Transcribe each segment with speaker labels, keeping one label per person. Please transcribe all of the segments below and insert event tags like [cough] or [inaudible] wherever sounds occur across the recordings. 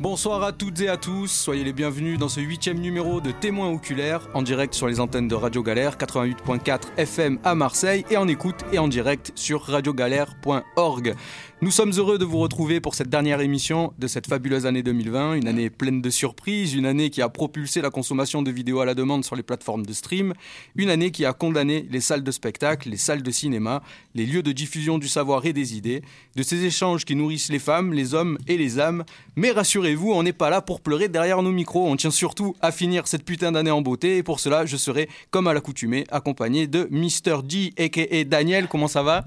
Speaker 1: Bonsoir à toutes et à tous, soyez les bienvenus dans ce huitième numéro de Témoins oculaires, en direct sur les antennes de Radio Galère 88.4 FM à Marseille et en écoute et en direct sur radiogalère.org. Nous sommes heureux de vous retrouver pour cette dernière émission de cette fabuleuse année 2020, une année pleine de surprises, une année qui a propulsé la consommation de vidéos à la demande sur les plateformes de stream, une année qui a condamné les salles de spectacle, les salles de cinéma, les lieux de diffusion du savoir et des idées, de ces échanges qui nourrissent les femmes, les hommes et les âmes. Mais rassurez-vous, on n'est pas là pour pleurer derrière nos micros, on tient surtout à finir cette putain d'année en beauté et pour cela, je serai, comme à l'accoutumée, accompagné de Mr. G, aka Daniel. Comment ça va?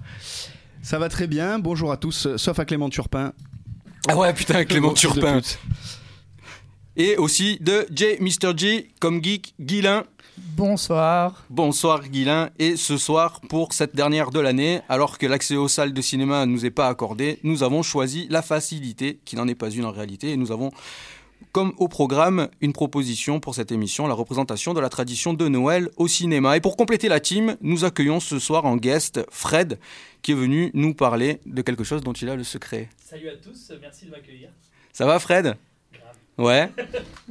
Speaker 2: Ça va très bien, bonjour à tous, sauf à Clément Turpin.
Speaker 1: Ah ouais, putain, Clément Turpin. Et aussi de J, Mr. G, comme geek, Guilin.
Speaker 3: Bonsoir.
Speaker 1: Bonsoir Guilin. Et ce soir, pour cette dernière de l'année, alors que l'accès aux salles de cinéma ne nous est pas accordé, nous avons choisi la facilité, qui n'en est pas une en réalité, et nous avons comme au programme, une proposition pour cette émission, la représentation de la tradition de Noël au cinéma. Et pour compléter la team, nous accueillons ce soir en guest Fred, qui est venu nous parler de quelque chose dont il a le secret.
Speaker 4: Salut à tous, merci de m'accueillir.
Speaker 1: Ça va Fred? Ouais.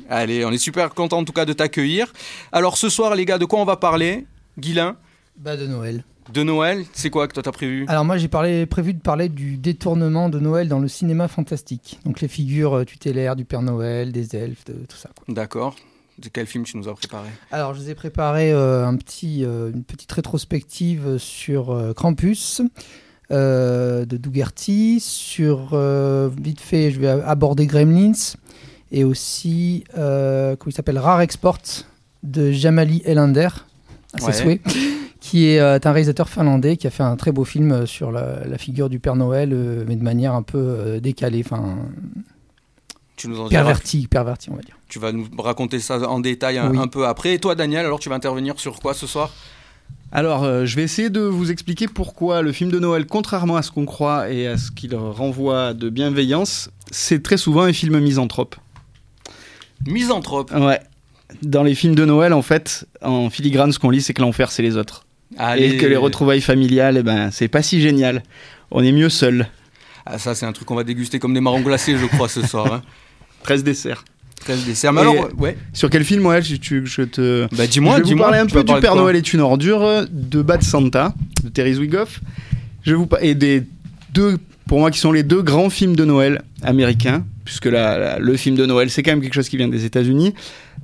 Speaker 1: Allez, on est super content en tout cas de t'accueillir. Alors ce soir les gars, de quoi on va parler Guilin?
Speaker 3: Bah de Noël.
Speaker 1: De Noël, c'est quoi que toi t'as prévu?
Speaker 3: Alors moi j'ai prévu de parler du détournement de Noël dans le cinéma fantastique. Donc les figures euh, tutélaires du Père Noël, des elfes, de, tout ça.
Speaker 1: D'accord. De quel film tu nous as préparé?
Speaker 3: Alors je vous ai préparé euh, un petit, euh, une petite rétrospective sur Krampus de Dougerty, sur vite fait je vais aborder Gremlins et aussi comment il s'appelle Rare Export de Jamali Elander à ses souhaits qui est euh, un réalisateur finlandais qui a fait un très beau film euh, sur la, figure du Père Noël, euh, mais de manière un peu décalée, enfin
Speaker 1: tu nous en
Speaker 3: perverti, perverti, on va dire.
Speaker 1: Tu vas nous raconter ça en détail un, peu après. Et toi, Daniel, alors tu vas intervenir sur quoi ce soir?
Speaker 2: Alors, je vais essayer de vous expliquer pourquoi le film de Noël, contrairement à ce qu'on croit et à ce qu'il renvoie de bienveillance, c'est très souvent un film misanthrope.
Speaker 1: Misanthrope
Speaker 2: Ouais. Dans les films de Noël, en fait, en filigrane, ce qu'on lit, c'est que l'enfer, c'est les autres. Et que les retrouvailles familiales, eh ben, c'est pas si génial. On est mieux seul.
Speaker 1: Ah, ça, c'est un truc qu'on va déguster comme des marrons glacés, je crois, ce [laughs] soir. Hein.
Speaker 2: 13 desserts.
Speaker 1: 13 desserts. Mais alors, ouais.
Speaker 2: Sur quel film, ouais, je, je te.
Speaker 1: Bah, dis-moi,
Speaker 2: Je vais
Speaker 1: vous
Speaker 2: parler un peu du Père Noël est une ordure de Bad Santa, de Terry Zwigoff. Je vous et des deux, pour moi, qui sont les deux grands films de Noël américains, puisque la, le film de Noël, c'est quand même quelque chose qui vient des États-Unis.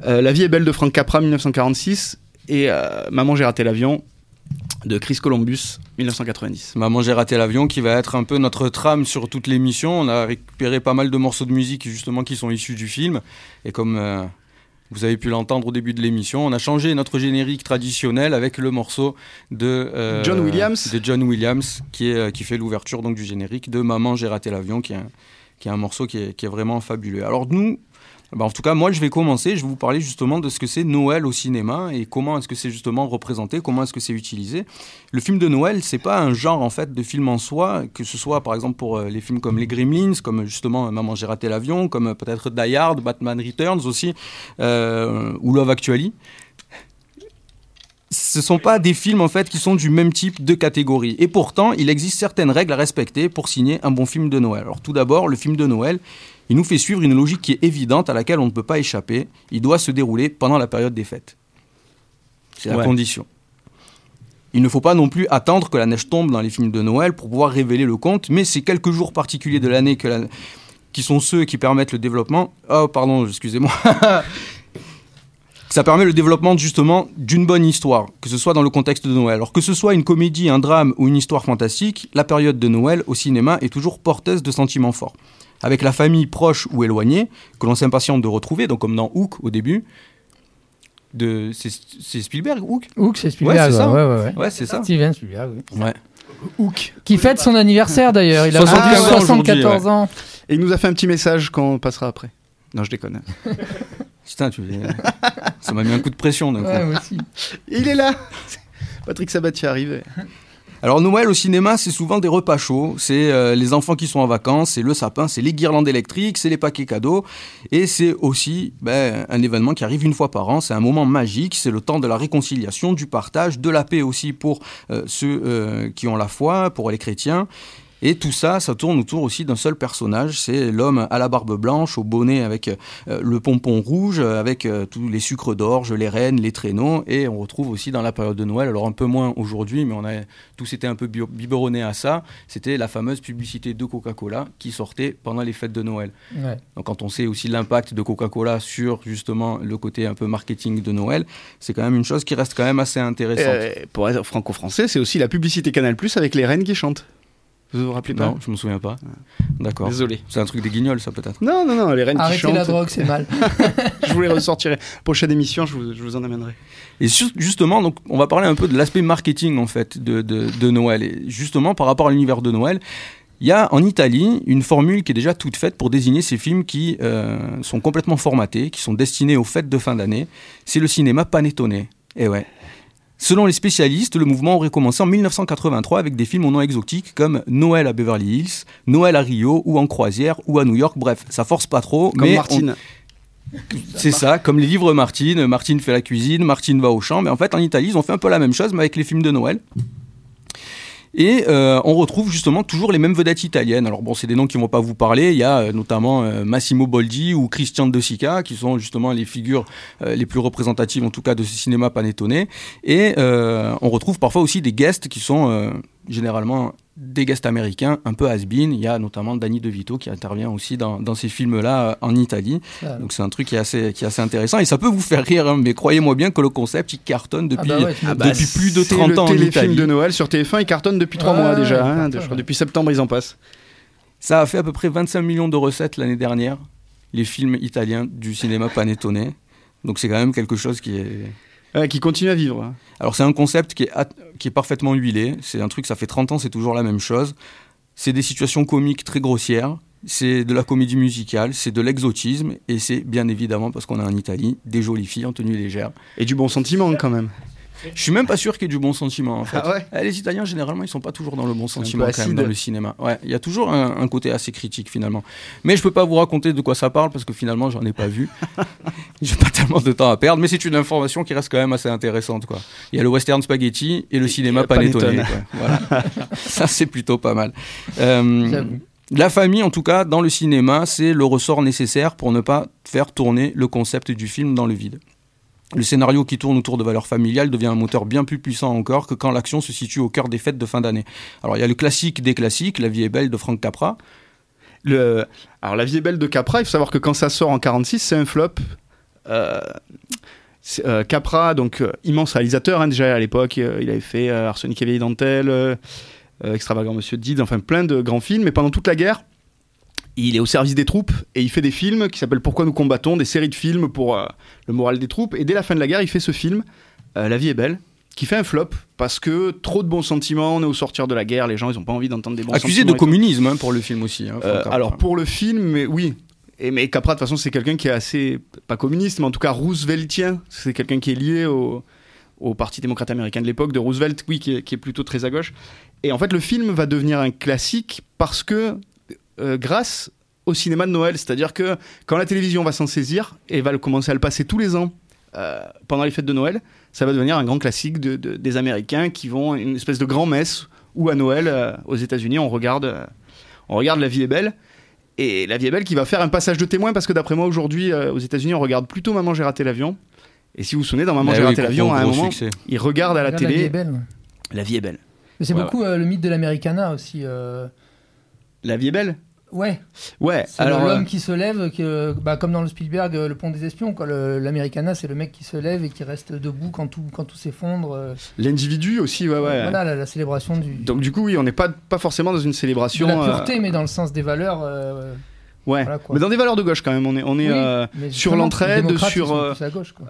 Speaker 2: Euh, la vie est belle de Frank Capra, 1946, et euh, Maman, j'ai raté l'avion, de Chris Columbus, 1990.
Speaker 1: Maman, j'ai raté l'avion, qui va être un peu notre trame sur toute l'émission. On a récupéré pas mal de morceaux de musique justement qui sont issus du film. Et comme euh, vous avez pu l'entendre au début de l'émission, on a changé notre générique traditionnel avec le morceau de
Speaker 2: John Williams,
Speaker 1: de John Williams, qui, est, qui fait l'ouverture donc du générique de Maman, j'ai raté l'avion, qui est un, qui est un morceau qui est, vraiment fabuleux. Alors nous, bah, en tout cas, moi, je vais commencer. Je vais vous parler justement de ce que c'est Noël au cinéma et comment est-ce que c'est justement représenté, comment est-ce que c'est utilisé. Le film de Noël, c'est pas un genre en fait de film en soi, que ce soit par exemple pour euh, les films comme Les Gremlins, comme justement Maman j'ai raté l'avion, comme euh, peut-être Die Hard, Batman Returns aussi, euh, ou Love Actually ce sont pas des films en fait qui sont du même type de catégorie. Et pourtant, il existe certaines règles à respecter pour signer un bon film de Noël. Alors tout d'abord, le film de Noël, il nous fait suivre une logique qui est évidente à laquelle on ne peut pas échapper. Il doit se dérouler pendant la période des fêtes. C'est la condition. Il ne faut pas non plus attendre que la neige tombe dans les films de Noël pour pouvoir révéler le conte, mais c'est quelques jours particuliers de l'année qui sont ceux qui permettent le développement. Oh, pardon, excusez-moi. [laughs] ça permet le développement justement d'une bonne histoire, que ce soit dans le contexte de Noël. Alors que ce soit une comédie, un drame ou une histoire fantastique, la période de Noël au cinéma est toujours porteuse de sentiments forts avec la famille proche ou éloignée, que l'on s'impatiente de retrouver, donc comme dans Hook au début. De, c'est, Spielberg, Hook?
Speaker 3: Hook, c'est Spielberg.
Speaker 1: Ouais, c'est ça.
Speaker 3: Ouais, ouais,
Speaker 1: ouais. c'est ça.
Speaker 3: Steven Spielberg, oui.
Speaker 1: Ouais.
Speaker 3: Hook. Qui fête son anniversaire d'ailleurs. Il a 74 ans.
Speaker 2: Et il nous a fait un petit message quand on passera après. Non, je déconne. [laughs]
Speaker 1: Putain, tu... ça m'a mis un coup de pression.
Speaker 3: Ouais, moi aussi.
Speaker 2: Il est là Patrick Sabatier arrivé.
Speaker 1: Alors Noël au cinéma, c'est souvent des repas chauds, c'est euh, les enfants qui sont en vacances, c'est le sapin, c'est les guirlandes électriques, c'est les paquets cadeaux, et c'est aussi ben, un événement qui arrive une fois par an, c'est un moment magique, c'est le temps de la réconciliation, du partage, de la paix aussi pour euh, ceux euh, qui ont la foi, pour les chrétiens. Et tout ça, ça tourne autour aussi d'un seul personnage, c'est l'homme à la barbe blanche, au bonnet avec euh, le pompon rouge, avec euh, tous les sucres d'orge, les rennes, les traîneaux, et on retrouve aussi dans la période de Noël, alors un peu moins aujourd'hui, mais on a tous été un peu bi- biberonnés à ça, c'était la fameuse publicité de Coca-Cola qui sortait pendant les fêtes de Noël.
Speaker 3: Ouais.
Speaker 1: Donc quand on sait aussi l'impact de Coca-Cola sur justement le côté un peu marketing de Noël, c'est quand même une chose qui reste quand même assez intéressante.
Speaker 2: Euh, pour être franco-français, c'est aussi la publicité Canal Plus avec les reines qui chantent. Vous vous rappelez pas
Speaker 1: non, je me souviens pas. D'accord.
Speaker 2: Désolé.
Speaker 1: C'est un truc des guignols, ça peut-être.
Speaker 2: Non, non, non, les reines qui
Speaker 3: Arrêtez
Speaker 2: chantent.
Speaker 3: la drogue, c'est mal. [laughs]
Speaker 2: je vous les ressortirai. Prochaine émission, je vous, je vous en amènerai.
Speaker 1: Et ju- justement, donc, on va parler un peu de l'aspect marketing en fait de, de, de Noël. Et justement, par rapport à l'univers de Noël, il y a en Italie une formule qui est déjà toute faite pour désigner ces films qui euh, sont complètement formatés, qui sont destinés aux fêtes de fin d'année. C'est le cinéma panettone. Et ouais. Selon les spécialistes, le mouvement aurait commencé en 1983 avec des films au nom exotique comme Noël à Beverly Hills, Noël à Rio ou en croisière ou à New York. Bref, ça force pas trop.
Speaker 2: Comme
Speaker 1: mais on- c'est ça, comme les livres Martine, Martine fait la cuisine, Martine va au champ. Mais en fait, en Italie, ils ont fait un peu la même chose, mais avec les films de Noël. Et euh, on retrouve justement toujours les mêmes vedettes italiennes. Alors bon, c'est des noms qui vont pas vous parler. Il y a euh, notamment euh, Massimo Boldi ou Christian De Sica, qui sont justement les figures les plus représentatives, en tout cas, de ce cinéma panettone. Et on retrouve parfois aussi des guests qui sont généralement des guests américains, un peu has-been. Il y a notamment Danny DeVito qui intervient aussi dans, dans ces films-là euh, en Italie. Donc c'est un truc qui est assez, qui est assez intéressant et ça peut vous faire rire, hein, mais croyez-moi bien que le concept il cartonne depuis.
Speaker 3: Ah bah ouais,
Speaker 2: Ah bah,
Speaker 1: Depuis plus de
Speaker 2: c'est
Speaker 1: 30
Speaker 2: le
Speaker 1: ans en
Speaker 2: téléfilm
Speaker 1: Italie.
Speaker 2: de Noël sur TF1, il cartonne depuis 3
Speaker 3: Ouais,
Speaker 2: mois déjà. hein,
Speaker 3: cartonne,
Speaker 2: de- je crois
Speaker 3: ouais.
Speaker 2: depuis septembre, ils en passent.
Speaker 1: Ça a fait à peu près 25 millions de recettes l'année dernière, les films italiens du cinéma panettone. Donc c'est quand même quelque chose qui est.
Speaker 2: Ouais, qui continue à vivre.
Speaker 1: Alors c'est un concept qui est, qui est parfaitement huilé. C'est un truc, ça fait 30 ans, c'est toujours la même chose. C'est des situations comiques très grossières. C'est de la comédie musicale, c'est de l'exotisme, et c'est bien évidemment, parce qu'on est en Italie, des jolies filles en tenue légère.
Speaker 2: Et du bon sentiment quand même.
Speaker 1: Je suis même pas sûr qu'il y ait du bon sentiment en fait.
Speaker 2: Ah ouais
Speaker 1: Eh, Les Italiens, généralement, ils sont pas toujours dans le bon sentiment quand même dans le cinéma. Ouais, il y a toujours un, un côté assez critique finalement. Mais je peux pas vous raconter de quoi ça parle parce que finalement, j'en ai pas vu. [laughs] J'ai pas tellement de temps à perdre, mais c'est une information qui reste quand même assez intéressante quoi. Il y a le western spaghetti et le cinéma panettone. Voilà. [laughs] ça c'est plutôt pas mal. Euh, la famille, en tout cas, dans le cinéma, c'est le ressort nécessaire pour ne pas faire tourner le concept du film dans le vide. Le scénario qui tourne autour de valeurs familiales devient un moteur bien plus puissant encore que quand l'action se situe au cœur des fêtes de fin d'année. Alors il y a le classique des classiques, La vie est belle de Frank Capra.
Speaker 2: Alors, La vie est belle de Capra, il faut savoir que quand ça sort en 46, c'est un flop. Euh, euh, Capra, donc euh, immense réalisateur, hein, déjà à l'époque, il avait fait Arsenic et vieille dentelle, Extravagant Monsieur Did, enfin plein de grands films, mais pendant toute la guerre, il est au service des troupes et il fait des films qui s'appellent Pourquoi nous combattons, des séries de films pour euh, le moral des troupes. Et dès la fin de la guerre, il fait ce film, euh, La vie est belle, qui fait un flop parce que trop de bons sentiments, on est au sortir de la guerre, les gens ils ont pas envie d'entendre des bons
Speaker 1: Accusé
Speaker 2: sentiments.
Speaker 1: de
Speaker 2: et tout.
Speaker 1: communisme hein, pour le film aussi. hein,
Speaker 2: Euh, alors pour le film, mais oui. Et mais Capra de toute façon c'est quelqu'un qui est assez pas communiste, mais en tout cas Rooseveltien. C'est quelqu'un qui est lié au, au Parti démocrate américain de l'époque de Roosevelt, oui, qui est, qui est plutôt très à gauche. Et en fait le film va devenir un classique parce que grâce au cinéma de Noël, c'est-à-dire que quand la télévision va s'en saisir et va le commencer à le passer tous les ans euh, pendant les fêtes de Noël, ça va devenir un grand classique de- de- des Américains qui vont à une espèce de grand-messe où à Noël euh, aux États-Unis on regarde, euh, on regarde La vie est belle. Et La vie est belle qui va faire un passage de témoin parce que d'après moi aujourd'hui euh, aux États-Unis on regarde plutôt Maman j'ai raté l'avion. Et si vous vous souvenez dans Maman
Speaker 1: Eh
Speaker 2: j'ai
Speaker 1: oui,
Speaker 2: raté l'avion à un moment,
Speaker 1: succès.
Speaker 2: ils regardent à la
Speaker 3: Regarde, vie
Speaker 2: télé
Speaker 3: est belle, ouais.
Speaker 2: La vie est belle.
Speaker 3: Mais c'est
Speaker 2: Ouais,
Speaker 3: beaucoup euh, le mythe de l'Americana aussi. euh,
Speaker 2: La vie est belle.
Speaker 3: Ouais,
Speaker 2: Ouais.
Speaker 3: c'est
Speaker 2: Alors
Speaker 3: l'homme
Speaker 2: euh,
Speaker 3: qui se lève, qui, euh, bah, comme dans le Spielberg, euh, le pont des espions. quoi. Le- L'Americana, c'est le mec qui se lève et qui reste debout quand tout, quand tout s'effondre. euh.
Speaker 2: l'individu aussi, ouais ouais.
Speaker 3: Voilà la, la célébration du,
Speaker 2: Donc du coup oui on n'est pas pas forcément dans une
Speaker 3: de
Speaker 2: célébration.
Speaker 3: la
Speaker 2: euh,
Speaker 3: pureté, mais dans le sens des valeurs. Euh,
Speaker 2: ouais.
Speaker 3: voilà.
Speaker 2: Mais dans des valeurs de gauche quand même. On est on est.
Speaker 3: oui,
Speaker 2: euh, sur l'entraide, sur, euh,
Speaker 3: à gauche, quoi.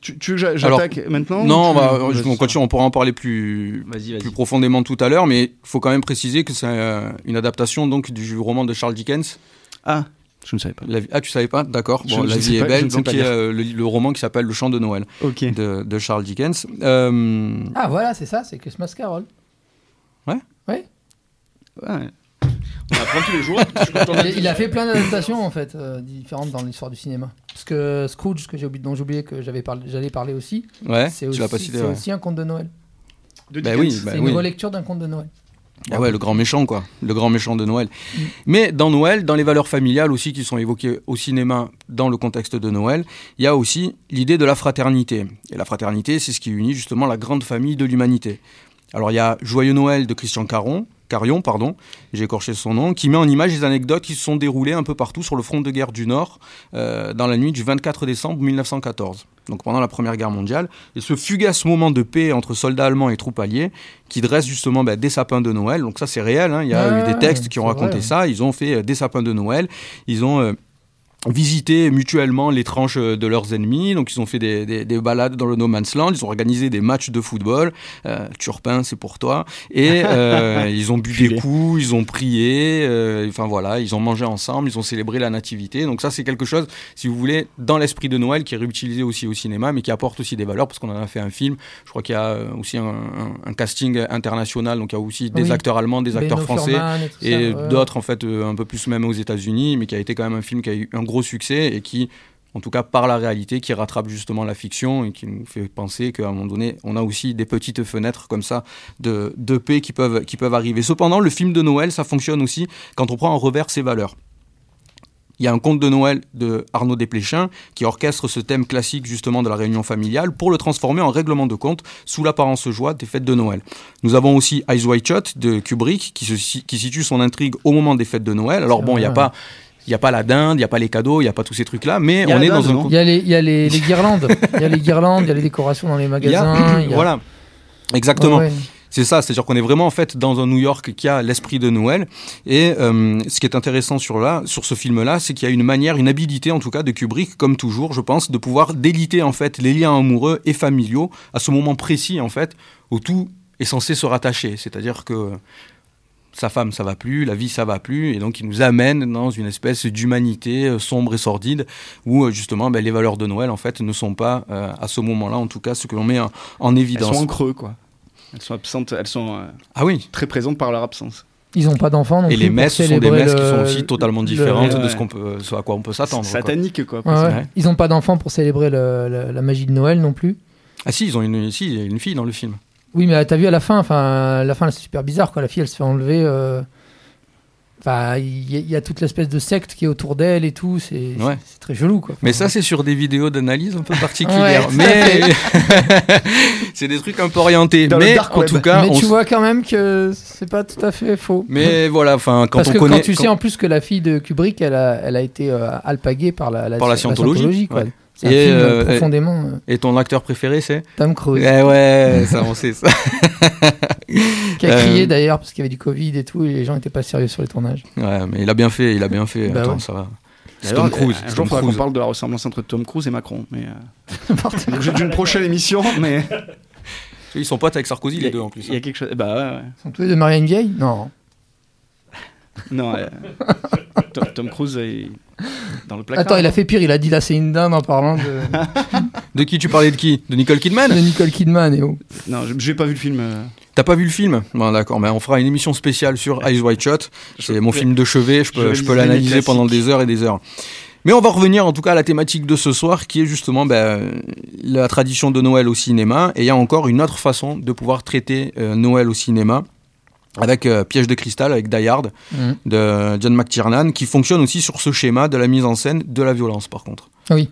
Speaker 2: Tu, tu veux que j'a- j'attaque maintenant
Speaker 1: Non, bah, je- on continue, on pourra en parler plus, plus profondément tout à l'heure, mais il faut quand même préciser que c'est euh, une adaptation donc du roman de Charles Dickens.
Speaker 2: Ah je ne savais pas.
Speaker 1: La vie- Ah, tu savais pas? D'accord. Bon, La vie
Speaker 2: pas-
Speaker 1: est belle, donc est
Speaker 2: lire.
Speaker 1: euh, le, le roman qui s'appelle Le Chant de Noël
Speaker 2: Ok.
Speaker 1: de, de Charles Dickens. Euh,
Speaker 3: Ah voilà, c'est ça, c'est Christmas Carol.
Speaker 2: Ouais. On apprend tous les jours.
Speaker 3: Il, il a fait plein d'adaptations en fait, euh, différentes dans l'histoire du cinéma. Parce que Scrooge, que j'ai oublié, dont j'ai oublié que j'avais parlé, j'allais parler aussi,
Speaker 1: ouais,
Speaker 3: c'est aussi,
Speaker 1: l'as pas cité.
Speaker 3: c'est
Speaker 1: ouais.
Speaker 3: aussi un conte de Noël.
Speaker 2: de
Speaker 1: Bah oui, bah
Speaker 3: c'est une
Speaker 1: oui.
Speaker 3: relecture d'un conte de Noël.
Speaker 1: Ah ouais, le grand méchant, quoi. Le grand méchant de Noël.
Speaker 3: Mm.
Speaker 1: Mais dans Noël, dans les valeurs familiales aussi qui sont évoquées au cinéma dans le contexte de Noël, il y a aussi l'idée de la fraternité. Et la fraternité, c'est ce qui unit justement la grande famille de l'humanité. Alors il y a Joyeux Noël de Christian Caron, Carion, pardon, j'ai écorché son nom, qui met en image des anecdotes qui se sont déroulées un peu partout sur le front de guerre du Nord euh, dans la nuit du 24 décembre 1914, donc pendant la Première Guerre mondiale. Et ce fugace moment de paix entre soldats allemands et troupes alliées qui dresse justement bah, des sapins de Noël. Donc ça c'est réel, hein. il y a
Speaker 3: Ouais,
Speaker 1: eu des textes qui ont raconté
Speaker 3: vrai.
Speaker 1: ça, ils ont fait euh, des sapins de Noël, ils ont... euh, visité mutuellement les tranches euh, de leurs ennemis. Donc, ils ont fait des, des- des balades dans le No Man's Land. Ils ont organisé des matchs de football. Euh, Turpin, c'est pour toi. Et [laughs] euh, ils ont bu des coups, ils ont prié. euh, enfin voilà, ils ont mangé ensemble, ils ont célébré la nativité. Donc ça, c'est quelque chose, si vous voulez, dans l'esprit de Noël, qui est réutilisé aussi au cinéma, mais qui apporte aussi des valeurs, parce qu'on en a fait un film. Je crois qu'il y a aussi un, un- un casting international. Donc il y a aussi des
Speaker 3: Oui.
Speaker 1: acteurs allemands, des acteurs
Speaker 3: Beno
Speaker 1: français
Speaker 3: Furman et,
Speaker 1: et d'autres en fait un peu plus même aux États-Unis, mais qui a été quand même un film qui a eu un gros succès et qui, en tout cas par la réalité, qui rattrape justement la fiction et qui nous fait penser qu'à un moment donné, on a aussi des petites fenêtres comme ça de, de paix qui peuvent, qui peuvent arriver. Cependant, le film de Noël, ça fonctionne aussi quand on prend en revers ses valeurs. Il y a un conte de Noël de Arnaud Desplechin qui orchestre ce thème classique justement de la réunion familiale pour le transformer en règlement de compte sous l'apparence joie des fêtes de Noël. Nous avons aussi Eyes Wide Shut de Kubrick qui, se, qui situe son intrigue au moment des fêtes de Noël. Alors bon, il n'y a pas... Il n'y a pas la dinde, il n'y a pas les cadeaux, il n'y a pas tous ces trucs-là, mais on est dans un...
Speaker 3: Il y a les, il y a les, les guirlandes, il y a les guirlandes, il y a les décorations dans les
Speaker 1: Il y a-
Speaker 3: magasins. il y a-
Speaker 1: Voilà, exactement.
Speaker 3: Ouais, ouais.
Speaker 1: C'est ça, c'est-à-dire qu'on est vraiment en fait dans un New York qui a l'esprit de Noël. Et euh, ce qui est intéressant sur là, sur ce film-là, c'est qu'il y a une manière, une habilité en tout cas de Kubrick, comme toujours, je pense, de pouvoir déliter en fait les liens amoureux et familiaux à ce moment précis en fait où tout est censé se rattacher. C'est-à-dire que sa femme ça va plus, la vie ça va plus, et donc il nous amène dans une espèce d'humanité euh, sombre et sordide où euh, justement ben, les valeurs de Noël en fait ne sont pas euh, à ce moment-là, en tout cas ce que l'on met en, en
Speaker 2: Elles
Speaker 1: évidence.
Speaker 2: sont en creux, quoi. Elles sont absentes, elles sont euh,
Speaker 1: Ah oui.
Speaker 2: très présentes par leur absence.
Speaker 3: Ils n'ont pas d'enfants non
Speaker 1: Et les messes sont des messes qui sont aussi totalement
Speaker 3: le-
Speaker 1: différentes
Speaker 2: Ouais.
Speaker 1: de ce, qu'on peut, ce à quoi on peut s'attendre.
Speaker 2: Satanique, quoi.
Speaker 3: Ouais, ouais.
Speaker 1: Ouais.
Speaker 3: Ils n'ont pas d'enfants pour célébrer le- le- la magie de Noël non plus.
Speaker 1: Ah si, ils ont une, si, il y a une fille dans le film.
Speaker 3: Oui, mais t'as vu à la fin, enfin, la fin, c'est super bizarre quoi. La fille, elle se fait enlever. euh, Enfin, il y, a- il y a toute l'espèce de secte qui est autour d'elle et tout. C'est
Speaker 1: Ouais.
Speaker 3: très chelou quoi.
Speaker 1: Mais ça, c'est sur des vidéos d'analyse un peu [laughs] particulières.
Speaker 3: Ouais,
Speaker 1: mais [laughs] c'est des trucs un peu orientés.
Speaker 2: Dans
Speaker 1: mais en
Speaker 2: web.
Speaker 1: tout cas,
Speaker 3: mais
Speaker 1: on
Speaker 3: tu vois quand même que c'est pas tout à fait faux.
Speaker 1: mais [laughs] voilà, enfin, quand
Speaker 3: Parce
Speaker 1: on
Speaker 3: que
Speaker 1: connaît,
Speaker 3: quand tu
Speaker 1: quand-
Speaker 3: sais en plus que la fille de Kubrick, elle a, elle a été euh, alpaguée par la,
Speaker 1: Par la scientologie,
Speaker 3: quoi.
Speaker 1: ouais.
Speaker 3: C'est un
Speaker 1: Et,
Speaker 3: film
Speaker 1: euh,
Speaker 3: profondément euh,
Speaker 1: et ton acteur préféré, c'est
Speaker 3: Tom Cruise.
Speaker 1: Eh ouais, ça on sait ça. [laughs]
Speaker 3: Qui a
Speaker 1: Euh,
Speaker 3: crié d'ailleurs parce qu'il y avait du Covid et tout, et les gens n'étaient pas sérieux sur les tournages.
Speaker 1: Ouais, mais il a bien fait, il a bien fait.
Speaker 3: Bah
Speaker 1: Attends,
Speaker 3: ouais.
Speaker 1: ça va. Tom Cruise.
Speaker 2: Un
Speaker 1: c'est
Speaker 2: jour,
Speaker 1: Tom
Speaker 2: il faudra qu'on
Speaker 1: Cruise.
Speaker 2: parle de la ressemblance entre Tom Cruise et Macron. Mais euh, [laughs] l'objet d'une prochaine émission, mais
Speaker 1: Ils sont potes avec Sarkozy les deux en plus.
Speaker 2: Il y a
Speaker 1: hein.
Speaker 2: quelque chose. Bah ouais, ouais.
Speaker 3: Ils sont tous les deux mariés à une vieille? Non.
Speaker 2: Non, euh, Tom, Tom Cruise est dans le placard.
Speaker 3: Attends, il a fait pire, il a dit là c'est une dinde en parlant de, [laughs]
Speaker 1: De qui tu parlais de qui? De Nicole Kidman?
Speaker 3: De Nicole Kidman et oh.
Speaker 2: Non, je- j'ai pas vu le film. euh,
Speaker 1: T'as pas vu le film? Bon, d'accord, mais on fera une émission spéciale sur Eyes Wide Shut. C'est mon film de chevet, je
Speaker 2: je
Speaker 1: peux, je peux l'analyser pendant des heures et des heures. Mais on va revenir en tout cas à la thématique de ce soir qui est justement ben, la tradition de Noël au cinéma. Et il y a encore une autre façon de pouvoir traiter euh, Noël au cinéma avec euh, Piège de cristal, avec Die Hard
Speaker 3: Mhm.
Speaker 1: de John McTiernan, qui fonctionne aussi sur ce schéma de la mise en scène de la violence par contre.
Speaker 3: Oui.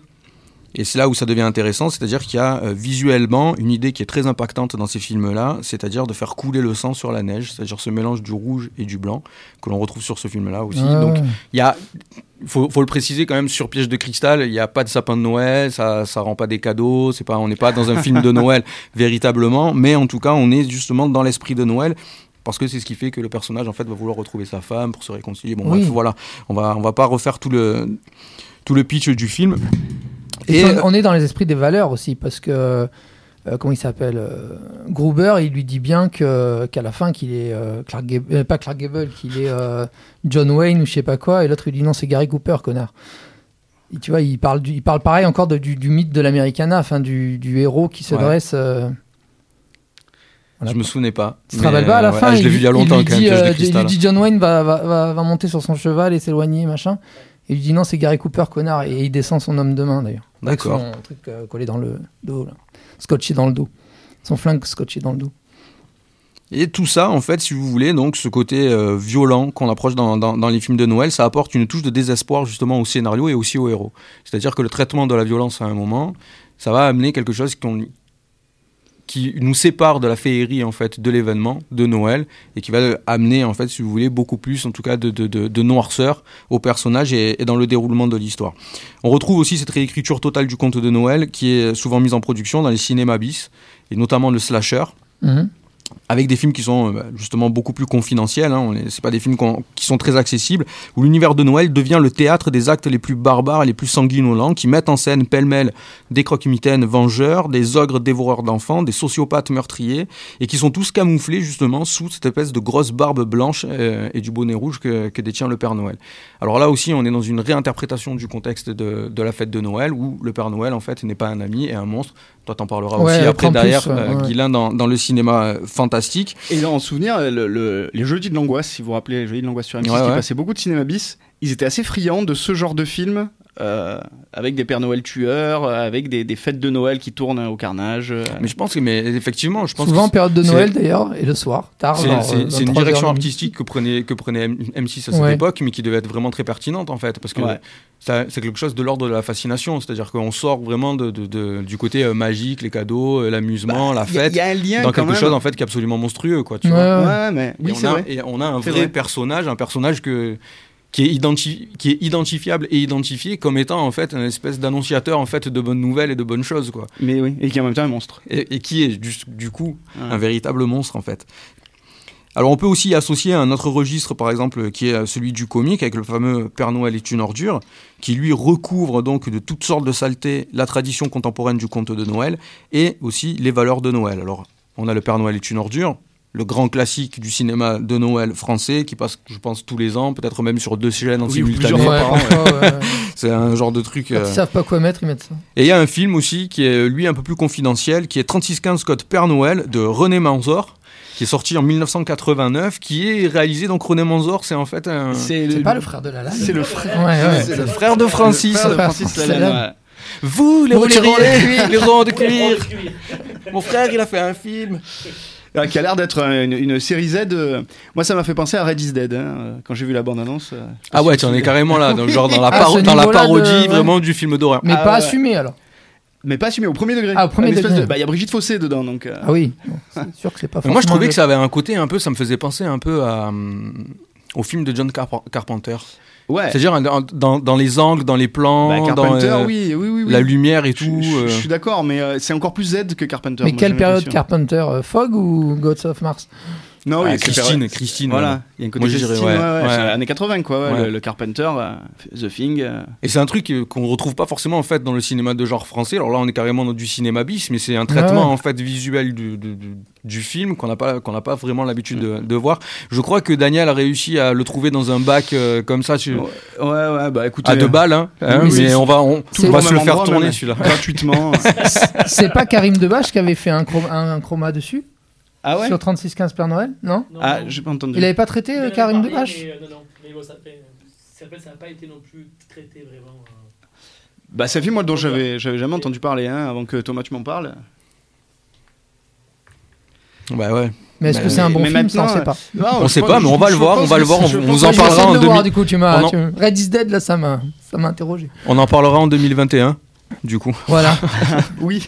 Speaker 1: Et c'est là où ça devient intéressant, c'est-à-dire qu'il y a euh, visuellement une idée qui est très impactante dans ces films-là, c'est-à-dire de faire couler le sang sur la neige, c'est-à-dire ce mélange du rouge et du blanc que l'on retrouve sur ce film-là aussi.
Speaker 3: Ah
Speaker 1: Donc il y a, faut, faut le préciser quand même sur Piège de cristal, il n'y a pas de sapin de Noël, ça, ça rend pas des cadeaux, c'est pas, on n'est pas dans un film de Noël [laughs] véritablement, mais en tout cas on est justement dans l'esprit de Noël. Parce que c'est ce qui fait que le personnage en fait va vouloir retrouver sa femme pour se réconcilier. Bon,
Speaker 3: Oui.
Speaker 1: bref, voilà, on va on va pas refaire tout le tout le pitch du film.
Speaker 3: Et
Speaker 1: Et
Speaker 3: on, on est dans les esprits des valeurs aussi, parce que, euh, comment il s'appelle euh, Gruber, il lui dit bien que, qu'à la fin, qu'il est euh, Clark Gable, euh, pas Clark Gable, qu'il est euh, John Wayne ou je sais pas quoi, et l'autre il dit non, c'est Gary Cooper, connard. Et tu vois, il parle, du, il parle pareil encore de- du, du mythe de l'Americana, enfin, du, du héros qui se
Speaker 1: Ouais.
Speaker 3: dresse. Euh, voilà.
Speaker 1: Je me souvenais pas.
Speaker 3: Tu te rappelles pas à la
Speaker 1: ouais,
Speaker 3: fin
Speaker 1: ah, Je l'ai
Speaker 3: il
Speaker 1: vu il y a longtemps
Speaker 3: lui
Speaker 1: quand même,
Speaker 3: dit, euh, il lui dit John Wayne va, va, va, va monter sur son cheval et s'éloigner, machin. Et il lui dit non, c'est Gary Cooper, connard. Et il descend son homme de main d'ailleurs.
Speaker 1: D'accord.
Speaker 3: Son truc euh, collé dans le dos, là. Scotché dans le dos. Son flingue scotché dans le dos.
Speaker 1: Et tout ça, en fait, si vous voulez, donc ce côté euh, violent qu'on approche dans, dans, dans, les films de Noël, ça apporte une touche de désespoir justement au scénario et aussi au héros. C'est-à-dire que le traitement de la violence à un moment, ça va amener quelque chose qu'on qui nous sépare de la féerie en fait de l'événement de Noël et qui va amener en fait si vous voulez beaucoup plus en tout cas de, noirceur au personnage et, et, dans le déroulement de l'histoire. On retrouve aussi cette réécriture totale du conte de Noël qui est souvent mise en production dans les cinémas bis et notamment le slasher.
Speaker 3: Mhm.
Speaker 1: Avec des films qui sont euh, justement beaucoup plus confidentiels. Hein. C'est pas des films qui sont très accessibles. Où l'univers de Noël devient le théâtre des actes les plus barbares, et les plus sanguinolents, qui mettent en scène pêle-mêle des croque-mitaines vengeurs, des ogres dévoreurs d'enfants, des sociopathes meurtriers, et qui sont tous camouflés justement sous cette espèce de grosse barbe blanche euh, et du bonnet rouge que, que, détient le Père Noël. Alors là aussi, on est dans une réinterprétation du contexte de, de la fête de Noël, où le Père Noël en fait n'est pas un ami et un monstre. Toi, t'en parleras
Speaker 3: Ouais,
Speaker 1: aussi après derrière,
Speaker 3: ouais,
Speaker 1: euh,
Speaker 3: ouais.
Speaker 1: Guilain, dans, dans le cinéma euh, fantastique.
Speaker 2: Et en souvenir, le- le- les Jeudis de l'angoisse, si vous vous rappelez, les Jeudis de l'angoisse sur M6,
Speaker 1: Ouais,
Speaker 2: qui passaient beaucoup de cinéma bis, ils étaient assez friands de ce genre de film, euh, avec des Pères Noël tueurs, euh, avec des, des fêtes de Noël qui tournent au carnage. euh.
Speaker 1: Mais je pense que, mais effectivement, je pense
Speaker 3: Souvent en période de Noël d'ailleurs, et le soir, tard.
Speaker 1: c'est une
Speaker 3: 23
Speaker 1: direction artistique que prenait, que prenait M- M6 à cette
Speaker 3: Ouais.
Speaker 1: époque, mais qui devait être vraiment très pertinente en fait, parce que
Speaker 3: Ouais.
Speaker 1: c'est quelque chose de l'ordre de la fascination, c'est-à-dire qu'on sort vraiment de, de- de- du côté magique, les cadeaux, l'amusement, la
Speaker 2: Il y a-
Speaker 1: fête,
Speaker 2: il y, a un lien
Speaker 1: dans quelque
Speaker 2: même.
Speaker 1: chose en fait qui est absolument monstrueux, quoi. Tu
Speaker 3: Ouais,
Speaker 1: vois.
Speaker 3: ouais.
Speaker 2: Ouais, mais
Speaker 1: Et
Speaker 2: oui,
Speaker 1: on a-
Speaker 2: vrai.
Speaker 1: Et on a un vrai. personnage, un personnage que qui est, identi- qui est identifiable et identifié comme étant en fait un espèce d'annonciateur en fait de bonnes nouvelles et de bonnes choses quoi
Speaker 2: Mais oui, et qui est en même temps un monstre.
Speaker 1: et, et qui est du, du coup
Speaker 2: Ouais.
Speaker 1: un véritable monstre en fait. Alors on peut aussi associer un autre registre par exemple qui est euh, celui du comique avec le fameux Père Noël est une ordure qui lui recouvre donc de toutes sortes de saletés la tradition contemporaine du conte de Noël et aussi les valeurs de Noël. Alors on a le Père Noël est une ordure, le grand classique du cinéma de Noël français qui passe je pense tous les ans, peut-être même sur deux chaînes en
Speaker 2: Oui,
Speaker 1: simultané.
Speaker 3: Ouais,
Speaker 2: ouais. [laughs]
Speaker 1: C'est un genre de truc
Speaker 3: Quand
Speaker 1: euh,
Speaker 3: ils savent pas quoi mettre, ils mettent ça.
Speaker 1: et il y a un film aussi qui est lui un peu plus confidentiel, qui est 3615 Code Père Noël de René Manzor, qui est sorti en 1989, qui est réalisé donc René Manzor, c'est en fait un
Speaker 2: C'est
Speaker 3: C'est pas le frère de la
Speaker 2: C'est le frère.
Speaker 3: Ouais, ouais.
Speaker 2: C'est
Speaker 1: le frère de Francis.
Speaker 2: le frère de Francis Lalanne,
Speaker 3: Lalanne.
Speaker 2: ouais.
Speaker 1: Vous les
Speaker 3: Vous, les ronds de
Speaker 1: roturiers,
Speaker 3: cuir.
Speaker 1: les
Speaker 4: les ronds de cuir.
Speaker 1: Mon frère, il a fait un film.
Speaker 2: Ah, qui a l'air d'être une, une série Z. euh, Moi, ça m'a fait penser à Red is Dead hein, euh, quand j'ai vu la bande-annonce. euh,
Speaker 1: Ah ouais, tu en es carrément là, donc genre dans la,
Speaker 3: Ah,
Speaker 1: paro-
Speaker 3: ce
Speaker 1: dans la
Speaker 3: niveau-là de-
Speaker 1: parodie vraiment du film d'horreur.
Speaker 3: Mais
Speaker 2: Ah,
Speaker 3: pas
Speaker 2: ouais.
Speaker 3: assumé alors.
Speaker 2: Mais pas assumé au premier degré.
Speaker 3: Ah, au premier degré.
Speaker 2: de- Bah, il y a Brigitte Fossé dedans, donc. euh,
Speaker 3: Ah oui, c'est [laughs] sûr que c'est pas
Speaker 1: moi, je trouvais
Speaker 3: le-
Speaker 1: que ça avait un côté un peu, ça me faisait penser un peu à, hum, au film de John Carp- Carpenter.
Speaker 2: Ouais.
Speaker 1: C'est-à-dire dans, les angles, dans les plans,
Speaker 2: Bah,
Speaker 1: dans euh,
Speaker 2: oui, oui, oui, oui.
Speaker 1: la lumière et tout.
Speaker 2: Je,
Speaker 1: euh.
Speaker 2: je suis d'accord, mais euh, c'est encore plus Z que Carpenter.
Speaker 3: Mais
Speaker 2: moi,
Speaker 3: quelle période. Carpenter euh, Fog ou Gods of Mars?
Speaker 2: Non,
Speaker 1: Ah, Christine,
Speaker 2: période-
Speaker 1: Christine.
Speaker 2: Voilà, il y a un côté
Speaker 1: Moi,
Speaker 2: Christine,
Speaker 1: ouais,
Speaker 2: ouais, ouais,
Speaker 1: ouais.
Speaker 2: c'est années 80, quoi. Le, le Carpenter, euh, The Thing. euh,
Speaker 1: Et c'est un truc qu'on retrouve pas forcément en fait dans le cinéma de genre français. Alors là, on est carrément dans du cinéma bis, mais c'est un traitement
Speaker 3: Ouais.
Speaker 1: en fait visuel du, du, du- du film qu'on n'a pas qu'on n'a pas vraiment l'habitude de, de voir. Je crois que Daniel a réussi à le trouver dans un bac euh, comme ça, tu-
Speaker 2: Ouais, ouais, bah écoutez.
Speaker 1: à deux balles, hein, hein,
Speaker 2: oui,
Speaker 1: mais on va on, va se le faire tourner celui-là.
Speaker 2: gratuitement. [laughs]
Speaker 3: C'est pas Karim Debache qui avait fait un, chroma, un, un chroma dessus?
Speaker 2: Ah ouais
Speaker 3: Sur 3615 Père Noël Non
Speaker 4: Non,
Speaker 2: Ah,
Speaker 4: non.
Speaker 2: j'ai pas entendu.
Speaker 3: Il avait pas traité euh,
Speaker 4: parlé,
Speaker 3: Debache
Speaker 4: euh, Non, non, mais bon, ça fait- ça fait- ça n'a pas été non plus traité vraiment. euh.
Speaker 2: Bah, c'est un film moi, dont j'avais j'avais jamais entendu parler hein, avant que Thomas tu m'en parles.
Speaker 1: Bah ouais.
Speaker 3: Mais est-ce
Speaker 1: Mais-
Speaker 3: que c'est un bon
Speaker 2: mais
Speaker 3: film Ça, on sait pas.
Speaker 2: Non,
Speaker 1: On sait pas, mais on va le voir, on va le voir, on- vous en parlera en
Speaker 3: de le voir,
Speaker 1: 2000.
Speaker 3: du coup, tu m'as.
Speaker 1: On en-
Speaker 3: tu- Red is Dead, là, ça m'a ça m'a interrogé.
Speaker 1: On en parlera en 2021, du coup.
Speaker 3: Voilà. [laughs]
Speaker 2: Oui,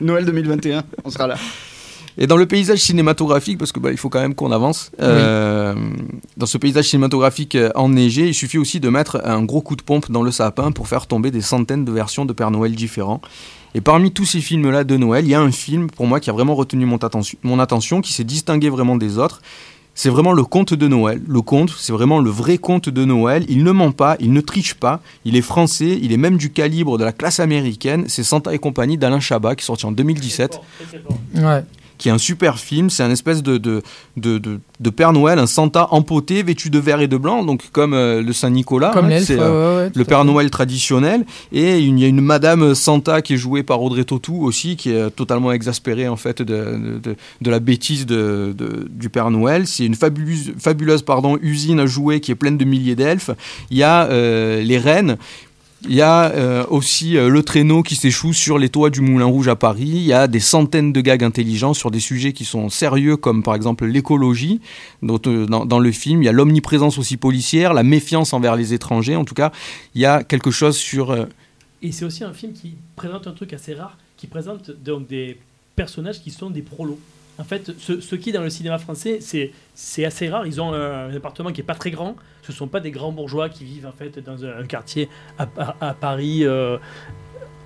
Speaker 2: Noël 2021, on sera là.
Speaker 1: Et dans le paysage cinématographique, parce que bah, il faut quand même qu'on avance, euh, dans ce paysage cinématographique euh, enneigé, il suffit aussi de mettre un gros coup de pompe dans le sapin pour faire tomber des centaines de versions de Père Noël différents. Et parmi tous ces films-là de Noël, il y a un film pour moi qui a vraiment retenu mon, attention, mon attention, qui s'est distingué vraiment des autres. C'est vraiment le conte de Noël. Le conte, c'est vraiment le vrai conte de Noël. Il ne ment pas, il ne triche pas. Il est français, il est même du calibre de la classe américaine. C'est Santa et compagnie d'Alain Chabat qui est sorti en 2017
Speaker 4: Très fort, très, très fort.
Speaker 3: Ouais.
Speaker 1: Qui est un super film. C'est un espèce de, de, de, de, de Père Noël, un Santa empoté, vêtu de vert et de blanc, donc comme euh, le Saint-Nicolas.
Speaker 3: Comme
Speaker 1: hein, c'est, euh,
Speaker 3: ouais, ouais, tout
Speaker 1: le Père. Noël traditionnel. Et il y a une Madame Santa qui est jouée par Audrey Tautou aussi, qui est euh, totalement exaspérée en fait de, de, la bêtise de, de- du Père Noël. C'est une fabuleuse, fabuleuse pardon, usine à jouets qui est pleine de milliers d'elfes. Il y a les reines Il y a euh, aussi euh, le traîneau qui s'échoue sur les toits du Moulin Rouge à Paris. Il y a des centaines de gags intelligents sur des sujets qui sont sérieux, comme par exemple l'écologie euh, dans, le film. Il y a l'omniprésence aussi policière, la méfiance envers les étrangers. En tout cas, il y a quelque chose sur...
Speaker 4: Et c'est aussi un film qui présente un truc assez rare, qui présente donc des personnages qui sont des prolos. En fait, ce, qui dans le cinéma français, c'est assez rare. Ils ont un, appartement qui est pas très grand. Ce sont pas des grands bourgeois qui vivent en fait dans un, quartier à Paris euh,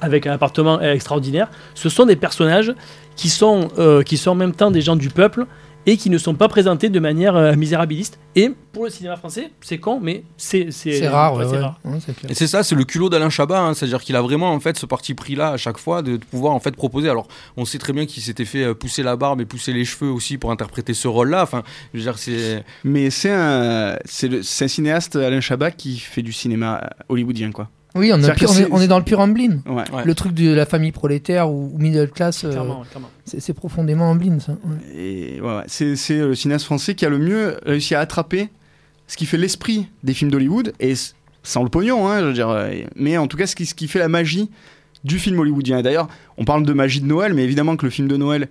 Speaker 4: avec un appartement extraordinaire. Ce sont des personnages qui sont euh, qui sont en même temps des gens du peuple et qui ne sont pas présentés de manière euh, misérabiliste. Et pour le cinéma français, c'est con, mais c'est
Speaker 3: C'est rare,
Speaker 4: ouais,
Speaker 3: ouais,
Speaker 4: c'est
Speaker 3: ouais.
Speaker 4: rare.
Speaker 3: Ouais.
Speaker 1: Et c'est ça, c'est le culot d'Alain Chabat, hein. c'est-à-dire qu'il a vraiment en fait ce parti pris là à chaque fois de, de pouvoir en fait proposer. Alors, on sait très bien qu'il s'était fait euh, pousser la barbe et pousser les cheveux aussi pour interpréter ce rôle-là. Enfin, je veux dire, c'est
Speaker 2: Mais c'est un, c'est un cinéaste, Alain Chabat, qui fait du cinéma hollywoodien, quoi.
Speaker 3: Oui, on, est,
Speaker 2: C'est-à-dire que
Speaker 3: on, est,
Speaker 2: c'est-
Speaker 3: on est dans le pur Amblin.
Speaker 2: Ouais.
Speaker 1: Ouais.
Speaker 3: Le truc de la famille prolétaire ou, ou middle class, euh, c'est profondément Amblin, ça. ouais.
Speaker 2: Et ouais, ouais, c'est le cinéaste français qui a le mieux réussi à attraper ce qui fait l'esprit des films d'Hollywood, et sans le pognon, hein, je veux dire, euh, mais en tout cas ce qui, ce qui fait la magie du film hollywoodien. Et D'ailleurs, on parle de magie de Noël, mais évidemment que le film de Noël,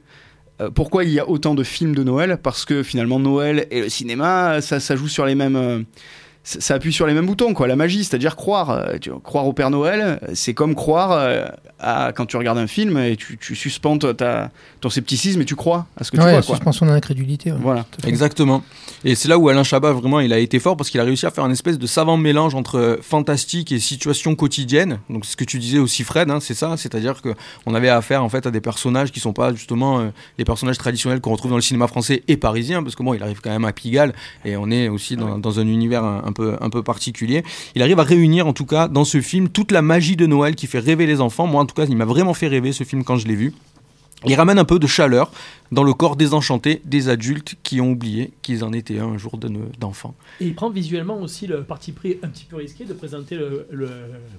Speaker 2: euh, pourquoi il y a autant de films de Noël? Parce que finalement Noël et le cinéma, ça, ça joue sur les mêmes... ça appuie sur les mêmes boutons, quoi. La magie, c'est-à-dire croire. euh, tu vois, croire au Père Noël, c'est comme croire euh, à, quand tu regardes un film et tu, tu suspends ta, ton scepticisme et tu crois à ce que tu
Speaker 3: Ouais,
Speaker 2: vois, quoi.
Speaker 3: suspension d'incrédulité. ouais.
Speaker 2: Voilà.
Speaker 1: Exactement. Et c'est là où Alain Chabat, vraiment, il a été fort parce qu'il a réussi à faire un espèce de savant mélange entre euh, fantastique et situation quotidienne. Donc, c'est ce que tu disais aussi, Fred, hein, c'est ça. C'est-à-dire que on avait affaire, en fait, à des personnages qui sont pas, justement, euh, les personnages traditionnels qu'on retrouve dans le cinéma français et parisien, parce que bon, il arrive quand même à Pigalle et on est aussi dans, dans un univers un, un peu, un peu particulier. Il arrive à réunir, en tout cas, dans ce film, toute la magie de Noël qui fait rêver les enfants. Moi, en tout cas, il m'a vraiment fait rêver ce film quand je l'ai vu. Il ramène un peu de chaleur dans le corps désenchanté des adultes qui ont oublié qu'ils en étaient un jour de ne- d'enfants.
Speaker 4: Et il prend visuellement aussi le parti pris un petit peu risqué de présenter le, le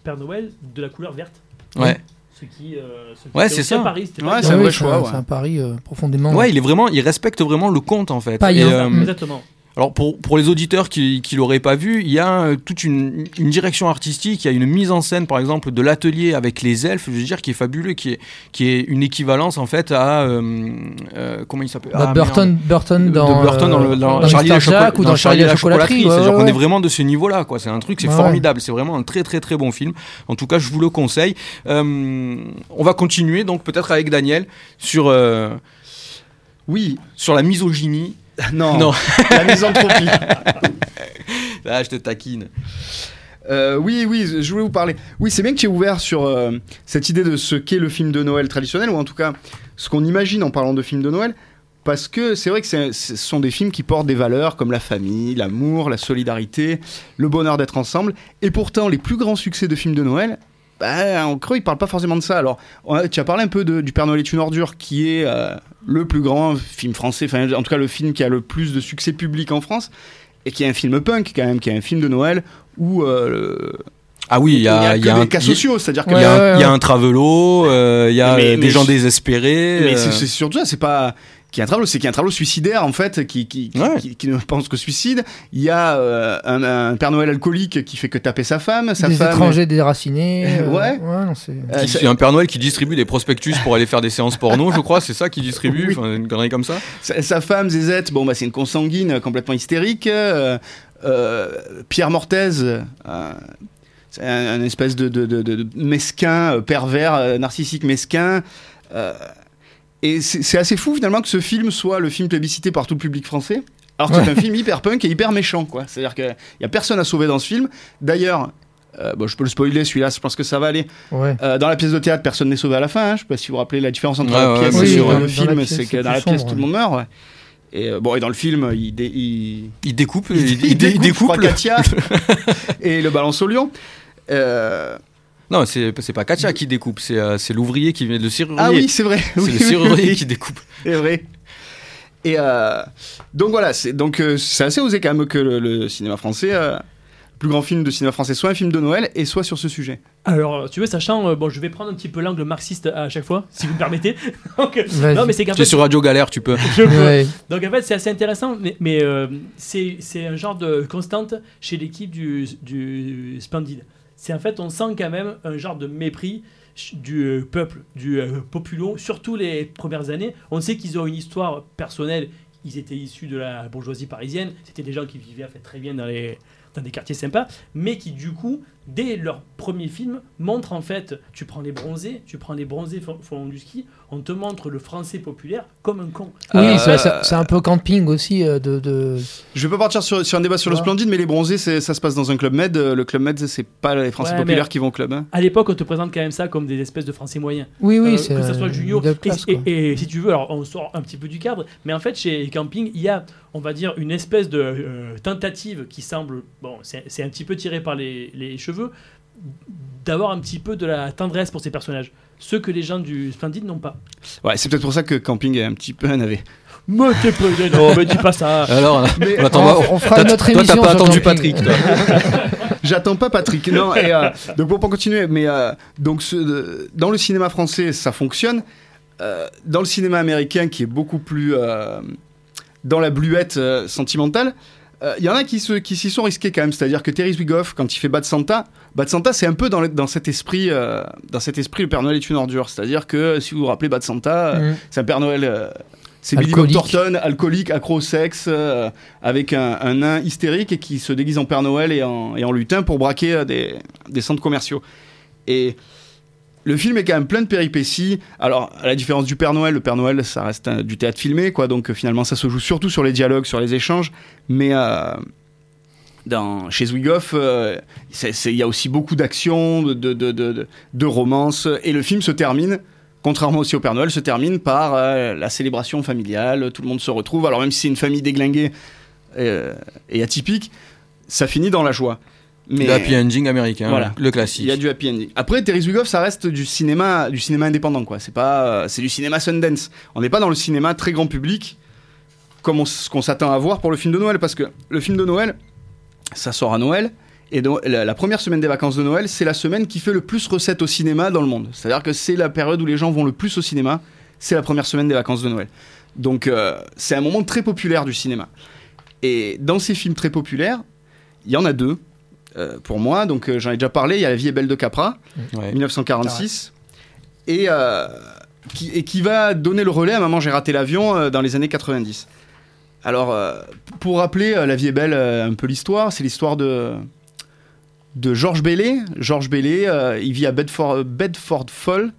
Speaker 4: Père Noël de la couleur verte.
Speaker 1: Ouais.
Speaker 4: Ce qui, euh, ce qui
Speaker 1: Ouais, c'est ça.
Speaker 4: Paris,
Speaker 2: Ouais, c'est un vrai choix,
Speaker 3: un-
Speaker 2: ouais.
Speaker 3: C'est un pari euh, profondément.
Speaker 1: Ouais, il est vraiment, il respecte vraiment le conte en fait. Euh.
Speaker 4: Exactement.
Speaker 1: Alors pour, pour les auditeurs qui qui l'auraient pas vu, il y a euh, toute une, une direction artistique, il y a une mise en scène par exemple de l'atelier avec les elfes, je veux dire, qui est fabuleux, qui est qui est une équivalence en fait à euh, euh, comment il s'appelle?
Speaker 3: Bah,
Speaker 1: Ah,
Speaker 3: Burton, Burton dans,
Speaker 1: Burton dans, le, dans
Speaker 3: dans
Speaker 1: Charlie, la Choco-
Speaker 3: Jack ou dans Charlie la chocolaterie. ouais,
Speaker 1: C'est-à-dire
Speaker 3: ouais,
Speaker 1: qu'on est
Speaker 3: ouais.
Speaker 1: vraiment de ce niveau-là, quoi. C'est un truc, c'est
Speaker 3: Ouais,
Speaker 1: formidable. C'est vraiment un très très très bon film. En tout cas, je vous le conseille. Euh, on va continuer donc peut-être avec Daniel sur
Speaker 2: Oui.
Speaker 1: sur la misogynie. [laughs]
Speaker 2: Non.
Speaker 1: Non. [laughs]
Speaker 2: La misanthropie. [laughs]
Speaker 1: Ah, je te taquine.
Speaker 2: Euh, oui, oui, je voulais vous parler. Oui, c'est bien que tu aies ouvert sur euh, cette idée de ce qu'est le film de Noël traditionnel, ou en tout cas ce qu'on imagine en parlant de film de Noël, parce que c'est vrai que ce sont des films qui portent des valeurs comme la famille, l'amour, la solidarité, le bonheur d'être ensemble, et pourtant les plus grands succès de films de Noël, bah, en creux, ils parlent pas forcément de ça. Alors, on a- tu as parlé un peu de- du Père Noël est une ordure, qui est euh, le plus grand film français, enfin, en tout cas le film qui a le plus de succès public en France, et qui est un film punk quand même, qui est un film de Noël où euh,
Speaker 1: Ah oui, il y a, y
Speaker 2: des
Speaker 1: un
Speaker 2: cas sociaux, c'est-à-dire que
Speaker 1: Il y, a
Speaker 3: Ouais,
Speaker 1: un-
Speaker 3: ouais,
Speaker 1: il y a
Speaker 3: ouais.
Speaker 1: un travelo, euh, il y a
Speaker 2: Mais-
Speaker 1: euh,
Speaker 2: mais
Speaker 1: des gens désespérés.
Speaker 2: mais c'est surtout ça, c'est pas qu'il y a un travelo, c'est qu'il y a un travelo suicidaire en fait qui qui, qui,
Speaker 1: Ouais.
Speaker 2: qui- qui ne pense qu'au suicide. Il y a euh, un, un Père Noël alcoolique qui fait que taper sa femme, sa
Speaker 3: des
Speaker 2: femme.
Speaker 3: étrangers déracinés. [laughs] euh,
Speaker 2: Ouais.
Speaker 3: non, c'est-
Speaker 2: Euh,
Speaker 1: qui- c'est un Père Noël qui distribue des prospectus pour aller faire des séances porno, je crois, c'est ça qu'il distribue,
Speaker 2: Oui.
Speaker 1: enfin, une connerie comme ça.
Speaker 2: Sa, sa femme, Zézette, bon, bah, c'est une consanguine complètement hystérique. Euh, euh, Pierre Mortez, euh, c'est un, un espèce de, de, de- de mesquin, euh, pervers, euh, narcissique mesquin. Euh, et c'est assez fou finalement que ce film soit le film plébiscité par tout le public français. Alors que c'est un film hyper punk et hyper méchant, quoi. C'est-à-dire qu'il n'y a personne à sauver dans ce film. D'ailleurs, euh, bon, je peux le spoiler, celui-là, je pense que ça va aller.
Speaker 3: Ouais.
Speaker 2: Euh, dans la pièce de théâtre, personne n'est sauvé à la fin. hein. Je sais pas si vous vous rappelez la différence entre
Speaker 1: Ouais,
Speaker 2: la
Speaker 1: ouais,
Speaker 2: pièce et sur le film, c'est que dans la pièce, tout le monde meurt. ouais. Et euh, bon, et dans le film, il, dé- il,
Speaker 1: Il découpe, il,
Speaker 2: il,
Speaker 1: il dé- il découpe.
Speaker 2: Katia [laughs] et le balance au lion. Euh,
Speaker 1: Non, c'est c'est pas Katia qui découpe, c'est euh, l'ouvrier qui vient le serrurier.
Speaker 2: Ah oui, c'est vrai.
Speaker 1: c'est
Speaker 2: Oui,
Speaker 1: le serrurier
Speaker 2: oui,
Speaker 1: qui découpe. [laughs]
Speaker 2: C'est vrai. Et euh, donc voilà, c'est donc euh, c'est assez osé quand même que le, le cinéma français, euh, le plus grand film de cinéma français, soit un film de Noël et soit sur ce sujet.
Speaker 4: Alors, tu veux, sachant, euh, bon, je vais prendre un petit peu l'angle marxiste à chaque fois, si vous me permettez. [laughs] Donc, non, mais c'est
Speaker 1: Tu es sur Radio Galère, tu peux. [laughs]
Speaker 4: je peux.
Speaker 3: Ouais.
Speaker 4: Donc en fait, c'est assez intéressant, mais, mais, euh, c'est c'est un genre de constante chez l'équipe du, du Splendid. C'est en fait, on sent quand même un genre de mépris du euh, peuple, du euh, populo, surtout les premières années. On sait qu'ils ont une histoire personnelle. Ils étaient issus de la bourgeoisie parisienne. C'était des gens qui vivaient très bien dans, dans des quartiers sympas, mais qui, du coup, dès leur premier film, montrent en fait, tu prends les bronzés, tu prends les bronzés font, du ski, on te montre le français populaire comme un con.
Speaker 3: Oui,
Speaker 2: Euh,
Speaker 3: c'est- un peu camping aussi euh, de. de...
Speaker 2: Je vais pas partir sur, sur un débat sur le
Speaker 3: Ouais.
Speaker 2: Splendide, mais les bronzés, c'est- ça se passe dans un club med. Euh, Le club med, c'est pas les Français
Speaker 4: Ouais,
Speaker 2: populaires qui vont au club. hein.
Speaker 4: À l'époque, on te présente quand même ça comme des espèces de français moyens.
Speaker 3: Oui, oui,
Speaker 4: Euh,
Speaker 3: c'est.
Speaker 4: que ce soit junior et, et- si tu veux alors on sort un petit peu du cadre mais en fait chez Camping il y a on va dire une espèce de euh, tentative qui semble bon c'est c'est un petit peu tiré par les, les cheveux d'avoir un petit peu de la tendresse pour ces personnages ceux que les gens du Splendid n'ont pas
Speaker 2: Ouais, c'est peut-être pour ça que Camping est un petit peu un navet.
Speaker 4: mais t'es pas non mais dis pas ça [laughs]
Speaker 1: Alors,
Speaker 2: Mais
Speaker 1: on attend-
Speaker 3: on, on fera une autre
Speaker 1: toi,
Speaker 3: émission.
Speaker 1: t'as pas attendu
Speaker 3: camping.
Speaker 1: Patrick, toi. [laughs]
Speaker 2: J'attends pas Patrick. Non, et, euh, donc pour pas continuer, mais euh, donc ce- dans le cinéma français, ça fonctionne. Euh, dans le cinéma américain, qui est beaucoup plus euh, dans la bluette euh, sentimentale, euh, il y en a qui se- qui s'y sont risqués quand même. C'est-à-dire que Terry Zwigoff, quand il fait Bad Santa, Bad Santa, c'est un peu dans, le- dans cet esprit, euh, dans cet esprit, le Père Noël est une ordure. C'est-à-dire que si vous vous rappelez Bad Santa, euh,
Speaker 3: Mm.
Speaker 2: c'est un Père Noël. euh, c'est Billy Bob. Thornton, alcoolique, accro au sexe, avec un, un nain hystérique et qui se déguise en Père Noël et en, et en lutin pour braquer des, des centres commerciaux. Et le film est quand même plein de péripéties. Alors, à la différence du Père Noël, le Père Noël, ça reste un- du théâtre filmé, quoi. Donc, euh, finalement, ça se joue surtout sur les dialogues, sur les échanges. Mais euh, chez Zwigoff, euh, il y a aussi beaucoup d'action, de, de, romance. Et le film se termine, contrairement aussi au Père Noël, se termine par euh, la célébration familiale. Tout le monde se retrouve. Alors, même si c'est une famille déglinguée euh, et atypique, ça finit dans la joie. Mais
Speaker 1: Le happy ending américain,
Speaker 2: Voilà.
Speaker 1: le classique.
Speaker 2: il y a du happy ending. Après, Terry Zwigoff, ça reste du cinéma, du cinéma indépendant, quoi. C'est pas, euh, c'est du cinéma Sundance. On n'est pas dans le cinéma très grand public, comme on ce qu'on s'attend à voir pour le film de Noël, parce que le film de Noël, ça sort à Noël. Et donc, la, la première semaine des vacances de Noël, c'est la semaine qui fait le plus recettes au cinéma dans le monde. C'est-à-dire que c'est la période où les gens vont le plus au cinéma. C'est la première semaine des vacances de Noël. Donc, euh, c'est un moment très populaire du cinéma. Et dans ces films très populaires, il y en a deux euh, pour moi. Donc, euh, j'en ai déjà parlé. Il y a La vie est belle de Capra.
Speaker 1: Ouais.
Speaker 2: 1946, et, euh, qui, et qui va donner le relais à Maman, j'ai raté l'avion dans les années 90. Alors, pour rappeler La vie est belle, un peu l'histoire, c'est l'histoire de, de Georges Bailey. Georges euh, il vit à Bedford, Bedford Fall.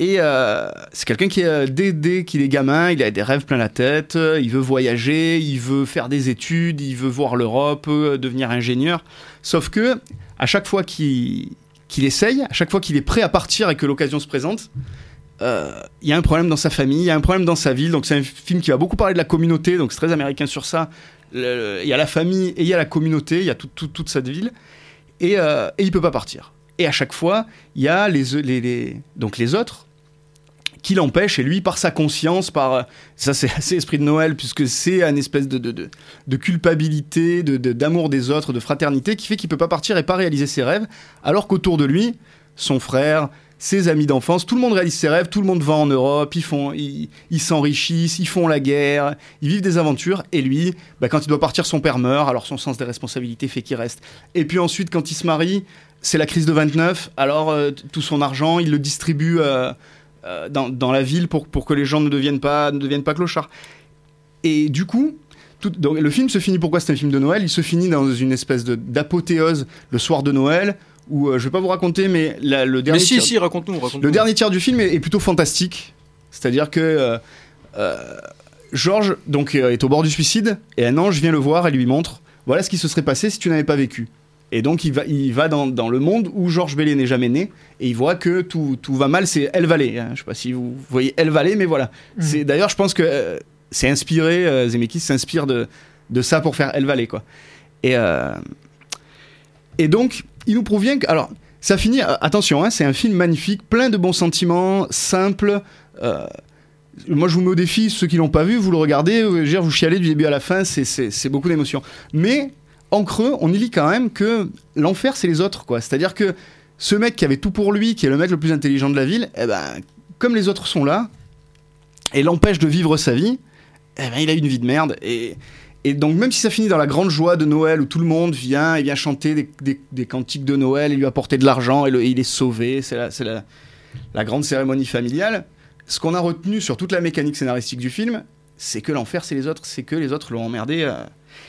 Speaker 2: Et euh, c'est quelqu'un qui, dès, qu'il est gamin, il a des rêves plein la tête, il veut voyager, il veut faire des études, il veut voir l'Europe, euh, devenir ingénieur. Sauf que, à chaque fois qu'il essaye, à chaque fois qu'il est prêt à partir et que l'occasion se présente, euh, il y a un problème dans sa famille, il y a un problème dans sa ville. Donc c'est un film qui va beaucoup parler de la communauté, donc c'est très américain sur ça. Il y a la famille et il y a la communauté, il y a tout- tout- toute cette ville. Et, euh, et il peut pas partir. Et à chaque fois, il y a les, les, donc les autres qui l'empêchent, et lui, par sa conscience, par... Ça, c'est [laughs] assez esprit de Noël, puisque c'est un espèce de, de, de, de culpabilité, d'amour des autres, de fraternité, qui fait qu'il peut pas partir et pas réaliser ses rêves, alors qu'autour de lui, son frère, ses amis d'enfance, tout le monde réalise ses rêves, tout le monde va en Europe, ils font, ils s'enrichissent, ils font la guerre, ils vivent des aventures, et lui, bah, quand il doit partir, son père meurt, alors son sens des responsabilités fait qu'il reste. Et puis ensuite, quand il se marie, c'est la crise de 29, alors euh, tout son argent, il le distribue euh, euh, dans, dans la ville pour, pour que les gens ne deviennent pas, ne deviennent pas clochards. Et du coup, tout- donc, le film se finit, pourquoi c'est un film de Noël? Il se finit dans une espèce d'apothéose le soir de Noël, où euh, je vais pas vous raconter, mais la- le dernier
Speaker 1: Mais si,
Speaker 2: tiers-
Speaker 1: si, raconte
Speaker 2: le dernier tiers du film est, est plutôt fantastique. C'est-à-dire que euh, euh, Georges donc, est au bord du suicide et un ange vient le voir et lui montre voilà ce qui se serait passé si tu n'avais pas vécu. Et donc il va, il va dans, dans le monde où Georges Bailey n'est jamais né et il voit que tout, tout va mal. C'est El Valley. hein. Je sais pas si vous voyez El Valley, mais voilà. C'est D'ailleurs, je pense que euh, c'est inspiré, euh, Zemeckis s'inspire de, de ça pour faire El Valley. Quoi. Et, euh, et donc, il nous provient que. Alors, ça finit. euh, attention, hein, c'est un film magnifique, plein de bons sentiments, simple. euh, moi, je vous mets au défi, ceux qui l'ont pas vu, vous le regardez, vous chialez du début à la fin, c'est beaucoup d'émotions. Mais en creux, on y lit quand même que l'enfer, c'est les autres, quoi. C'est-à-dire que ce mec qui avait tout pour lui, qui est le mec le plus intelligent de la ville, eh ben, comme les autres sont là et l'empêchent de vivre sa vie, eh ben, il a une vie de merde. Et, donc, même si ça finit dans la grande joie de Noël où tout le monde vient et vient chanter des, cantiques de Noël et lui apporter de l'argent et, il est sauvé, c'est la, c'est la, la grande cérémonie familiale. Ce qu'on a retenu sur toute la mécanique scénaristique du film, c'est que l'enfer, c'est les autres, c'est que les autres l'ont emmerdé. euh,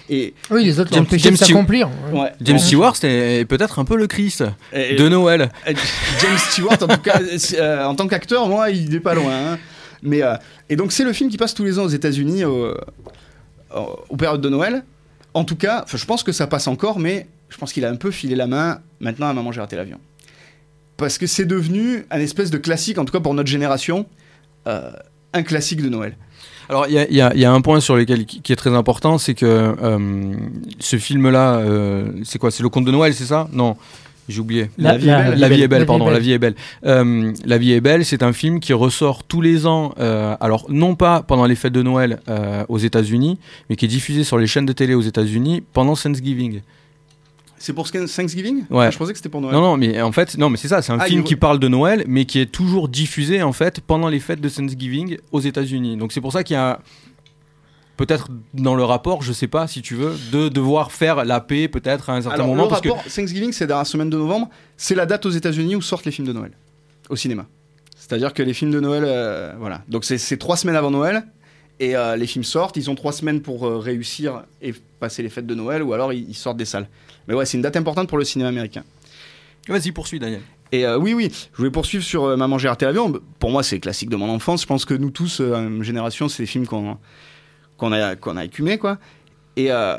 Speaker 2: et,
Speaker 3: Oui, les autres
Speaker 1: James- James
Speaker 3: de s'accomplir. ouais.
Speaker 2: ouais,
Speaker 1: James
Speaker 2: bon,
Speaker 1: Stewart est peut-être un peu le Christ
Speaker 2: et-
Speaker 1: de Noël.
Speaker 2: James Stewart, en tout cas, [laughs] euh, en tant qu'acteur, moi, il n'est pas loin. hein. Mais, euh, et donc, c'est le film qui passe tous les ans aux États-Unis au- au- aux périodes de Noël. En tout cas, enfin, je pense que ça passe encore, mais je pense qu'il a un peu filé la main maintenant à Maman, j'ai raté l'avion. Parce que c'est devenu un espèce de classique, en tout cas pour notre génération, euh, un classique de Noël.
Speaker 1: Alors, il y a, il y a- il y a un point sur lequel qui qui est très important, c'est que euh, ce film-là, euh, c'est quoi? C'est le conte de Noël, c'est ça? Non, j'ai oublié.
Speaker 2: La vie est belle.
Speaker 1: La vie est belle,
Speaker 3: La vie
Speaker 1: pardon,
Speaker 3: est
Speaker 1: La
Speaker 3: belle.
Speaker 1: vie est belle. Euh, la vie est belle, c'est un film qui ressort tous les ans, euh, alors non pas pendant les fêtes de Noël euh, aux États-Unis, mais qui est diffusé sur les chaînes de télé aux États-Unis pendant Thanksgiving.
Speaker 2: C'est pour Thanksgiving?
Speaker 1: Ouais.
Speaker 2: Ah, Je pensais que c'était pour Noël.
Speaker 1: Non, non, mais en fait, non, mais c'est ça, c'est un
Speaker 2: Ah,
Speaker 1: film
Speaker 2: il-
Speaker 1: qui parle de Noël, mais qui est toujours diffusé en fait pendant les fêtes de Thanksgiving aux États-Unis. Donc c'est pour ça qu'il y a peut-être dans le rapport, je sais pas si tu veux, de devoir faire la paix peut-être à un certain
Speaker 2: Alors,
Speaker 1: moment
Speaker 2: le
Speaker 1: parce
Speaker 2: rapport Thanksgiving, c'est dans la semaine de novembre. C'est la date aux États-Unis où sortent les films de Noël au cinéma. C'est-à-dire que les films de Noël, euh, voilà. Donc c'est c'est trois semaines avant Noël et euh, les films sortent. Ils ont trois semaines pour euh, réussir et passer les fêtes de Noël ou alors ils, ils sortent des salles. Mais ouais, c'est une date importante pour le cinéma américain.
Speaker 1: vas-y poursuis Daniel.
Speaker 2: Et euh, oui, oui, je voulais poursuivre sur euh, Maman j'ai raté l'avion. Pour moi, c'est classique de mon enfance. Je pense que nous tous, euh, génération, c'est des films qu'on qu'on a, qu'on a écumés, quoi. Et, euh,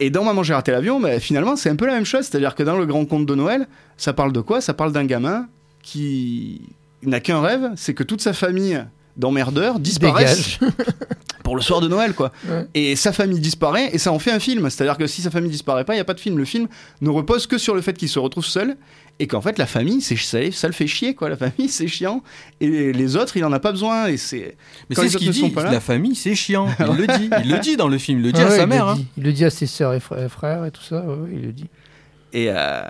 Speaker 2: et dans Maman j'ai raté l'avion, bah, finalement, c'est un peu la même chose. C'est-à-dire que dans le grand conte de Noël, ça parle de quoi? Ça parle d'un gamin qui n'a qu'un rêve, c'est que toute sa famille d'emmerdeurs disparaisse
Speaker 3: Dégage. [laughs]
Speaker 2: pour le soir de Noël, quoi.
Speaker 3: Ouais.
Speaker 2: Et sa famille disparaît, et ça en fait un film. C'est-à-dire que si sa famille disparaît pas, il n'y a pas de film. Le film ne repose que sur le fait qu'il se retrouve seul, et qu'en fait, la famille, c'est ça, ça le fait chier, quoi. La famille, c'est chiant, et les autres, il en a pas besoin, et c'est.
Speaker 1: Mais c'est ce qu'il
Speaker 2: ne sont
Speaker 1: dit,
Speaker 2: là-
Speaker 1: la famille c'est chiant, il le dit, il le dit dans le film, il le dit
Speaker 3: Ah
Speaker 1: à
Speaker 3: ouais,
Speaker 1: sa
Speaker 3: il
Speaker 1: mère.
Speaker 3: le
Speaker 1: hein.
Speaker 3: Il le dit à ses sœurs et frères, et tout ça. ouais, il le dit.
Speaker 2: Et euh,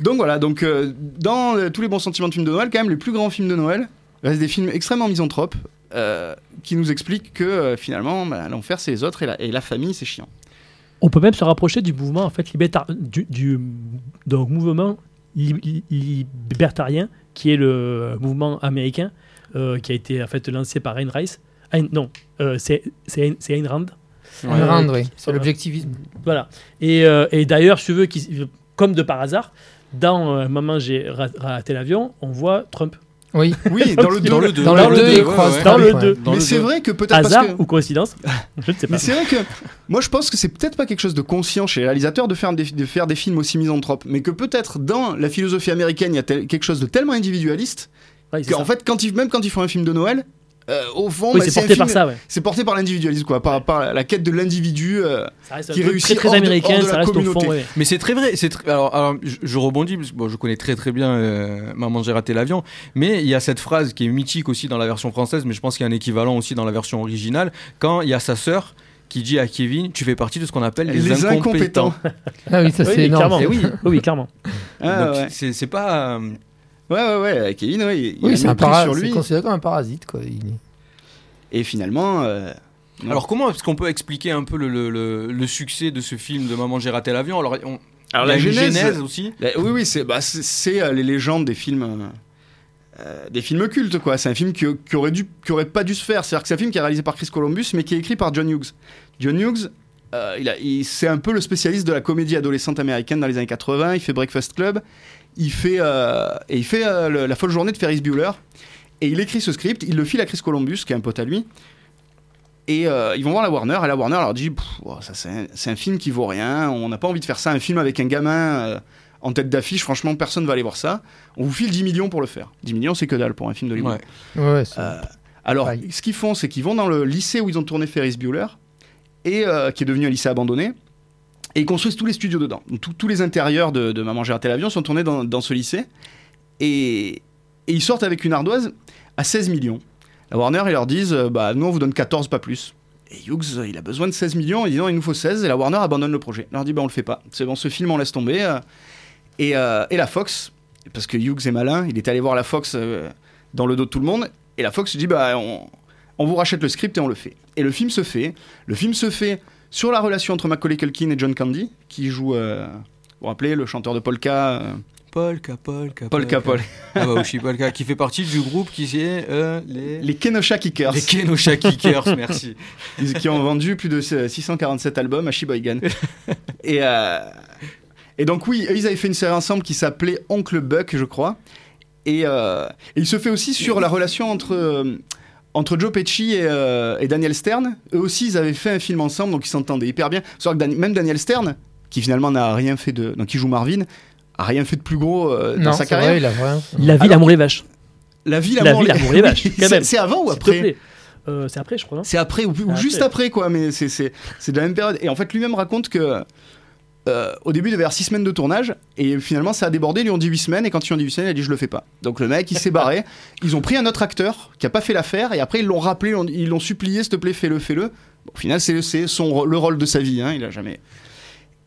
Speaker 2: donc voilà, donc euh, dans euh, tous les bons sentiments de films de Noël, quand même, les plus grands films de Noël restent des films extrêmement misanthropes, euh, qui nous expliquent que euh, finalement, bah, l'enfer, c'est les autres, et la, et la famille, c'est chiant.
Speaker 4: On peut même se rapprocher du mouvement en fait libertar- du, du donc, mouvement li- li- libertarien qui est le mouvement américain euh, qui a été en fait lancé par Ayn Rice. Ayn- non, euh, c'est Ayn- Rand. Ouais.
Speaker 3: rendre, oui. C'est l'objectivisme.
Speaker 4: Voilà. Et, euh, et d'ailleurs, tu veux, qui- comme de par hasard, dans euh, Maman j'ai ra- raté l'avion, on voit Trump.
Speaker 3: Oui.
Speaker 2: Oui, [laughs] dans le deux.
Speaker 1: Dans le 2.
Speaker 3: Dans le deux, il croise
Speaker 4: Dans le
Speaker 3: ouais.
Speaker 4: deux.
Speaker 2: Mais c'est vrai que peut-être
Speaker 4: Hasard
Speaker 2: que.
Speaker 4: ou coïncidence? Je ne sais pas.
Speaker 2: Mais c'est vrai que moi je pense que c'est peut-être pas quelque chose de conscient chez les réalisateurs de faire des, de faire des films aussi misanthropes, mais que peut-être dans la philosophie américaine il y a tel- quelque chose de tellement individualiste
Speaker 4: Ouais,
Speaker 2: qu'en fait quand ils, même quand ils font un film de Noël, euh, au fond
Speaker 4: Oui,
Speaker 2: bah,
Speaker 4: c'est porté
Speaker 2: film-
Speaker 4: par ça, ouais.
Speaker 2: C'est porté par l'individualisme quoi, par, par la quête de l'individu. euh, qui réussit
Speaker 4: très très américain, ça
Speaker 2: la
Speaker 4: reste au
Speaker 2: communauté.
Speaker 4: fond. ouais.
Speaker 1: Mais c'est très vrai. C'est tr- alors, alors, je, je rebondis parce que bon, je connais très très bien euh, Maman j'ai raté l'avion, mais il y a cette phrase qui est mythique aussi dans la version française, mais je pense qu'il y a un équivalent aussi dans la version originale quand il y a sa sœur qui dit à Kevin, tu fais partie de ce qu'on appelle les,
Speaker 2: les
Speaker 1: incompétents.
Speaker 2: incompétents.
Speaker 3: Ah oui, ça
Speaker 4: Oui,
Speaker 3: c'est énorme.
Speaker 4: clairement.
Speaker 1: Oui.
Speaker 4: Oui, clairement.
Speaker 2: Ah, ouais.
Speaker 1: c'est pas.
Speaker 2: Ouais ouais ouais, Kevin ouais, il,
Speaker 3: Oui, c'est un parasite. C'est considéré comme un parasite, quoi. Il
Speaker 2: et finalement euh.
Speaker 1: Alors comment est-ce qu'on peut expliquer un peu le, le- le- le succès de ce film de Maman j'ai raté l'avion? Alors on,
Speaker 2: la genèse,
Speaker 1: genèse aussi.
Speaker 2: La- oui, oui, c'est bah, c'est- c'est, euh, les légendes des films, euh, euh, des films cultes, quoi. C'est un film qui, qui aurait dû, qui aurait pas dû se faire. C'est-à-dire que c'est un film qui est réalisé par Chris Columbus, mais qui est écrit par John Hughes. John Hughes, euh, il a- il- c'est un peu le spécialiste de la comédie adolescente américaine dans les années 80. Il fait Breakfast Club, il fait euh, et il fait euh, le- la folle journée de Ferris Bueller. Et il écrit ce script, il le file à Chris Columbus, qui est un pote à lui. Et ils vont voir la Warner, et la Warner leur dit oh, ça, c'est, un, film qui vaut rien, on n'a pas envie de faire ça, un film avec un gamin en tête d'affiche, franchement, personne va aller voir ça. On vous file 10 millions pour le faire. 10 millions, c'est que dalle pour un film d'Hollywood.
Speaker 1: Ouais.
Speaker 3: Ouais,
Speaker 2: alors, ce qu'ils font, c'est qu'ils vont dans le lycée où ils ont tourné Ferris Bueller, et, euh, qui est devenu un lycée abandonné, et ils construisent tous les studios dedans. Tous- les intérieurs de, Maman j'ai raté l'avion sont tournés dans, ce lycée, et, ils sortent avec une ardoise à 16 millions. La Warner, ils leur disent, euh, bah, nous, on vous donne 14, pas plus. Et Hughes, euh, il a besoin de 16 millions, il dit non, il nous faut 16, et la Warner abandonne le projet. Il leur dit, bah, on le fait pas. C'est bon, ce film, on laisse tomber. et, la Fox, parce que Hughes est malin, il est allé voir la Fox dans le dos de tout le monde, et la Fox dit, bah, on, on vous rachète le script et on le fait. Et le film se fait. Le film se fait sur la relation entre Macaulay Culkin et John Candy, qui joue, euh, vous vous rappelez, le chanteur de polka. euh,
Speaker 1: Polka, Polka,
Speaker 2: Polka Pol.
Speaker 1: Ah bah Oshi Polka, qui fait partie du groupe qui est euh, les...
Speaker 2: Les Kenosha Kickers,
Speaker 1: Les Kenosha Kickers, [laughs] merci.
Speaker 2: qui ont vendu plus de 647 albums à Sheboygan. [laughs] et, et donc, oui, ils avaient fait une série ensemble qui s'appelait Oncle Buck, je crois. Et, euh, et il se fait aussi sur la relation entre, euh, entre Joe Pesci et, euh, et Daniel Stern. Eux aussi, ils avaient fait un film ensemble, donc ils s'entendaient hyper bien. Sauf que Dan- même Daniel Stern, qui finalement n'a rien fait de. Donc, qui joue Marvin, a rien fait de plus gros euh, dans
Speaker 3: Non,
Speaker 2: sa carrière.
Speaker 3: vrai, il a.
Speaker 4: La vie, l'amour et vache.
Speaker 2: La vie,
Speaker 4: La
Speaker 2: l'amour,
Speaker 4: vie,
Speaker 2: les-
Speaker 4: l'amour et les vaches, [laughs]
Speaker 2: c'est-
Speaker 4: même.
Speaker 2: C'est avant ou après.
Speaker 4: Euh, c'est après, je crois.
Speaker 2: C'est après ou, ou
Speaker 4: Après.
Speaker 2: juste après quoi, mais c'est c'est c'est de la même période. Et en fait, lui-même raconte que euh, au début, il devait y avoir 6 semaines de tournage et finalement, ça a débordé. Ils lui ont dit 8 semaines et quand ils lui ont dit 8 semaines, il a dit je le fais pas. Donc le mec, il s'est barré. [laughs] Ils ont pris un autre acteur qui a pas fait l'affaire et après ils l'ont rappelé, ils l'ont- supplié, s'il te plaît, fais-le, fais-le. Bon, au final, c'est son le rôle de sa vie. Hein, il a jamais.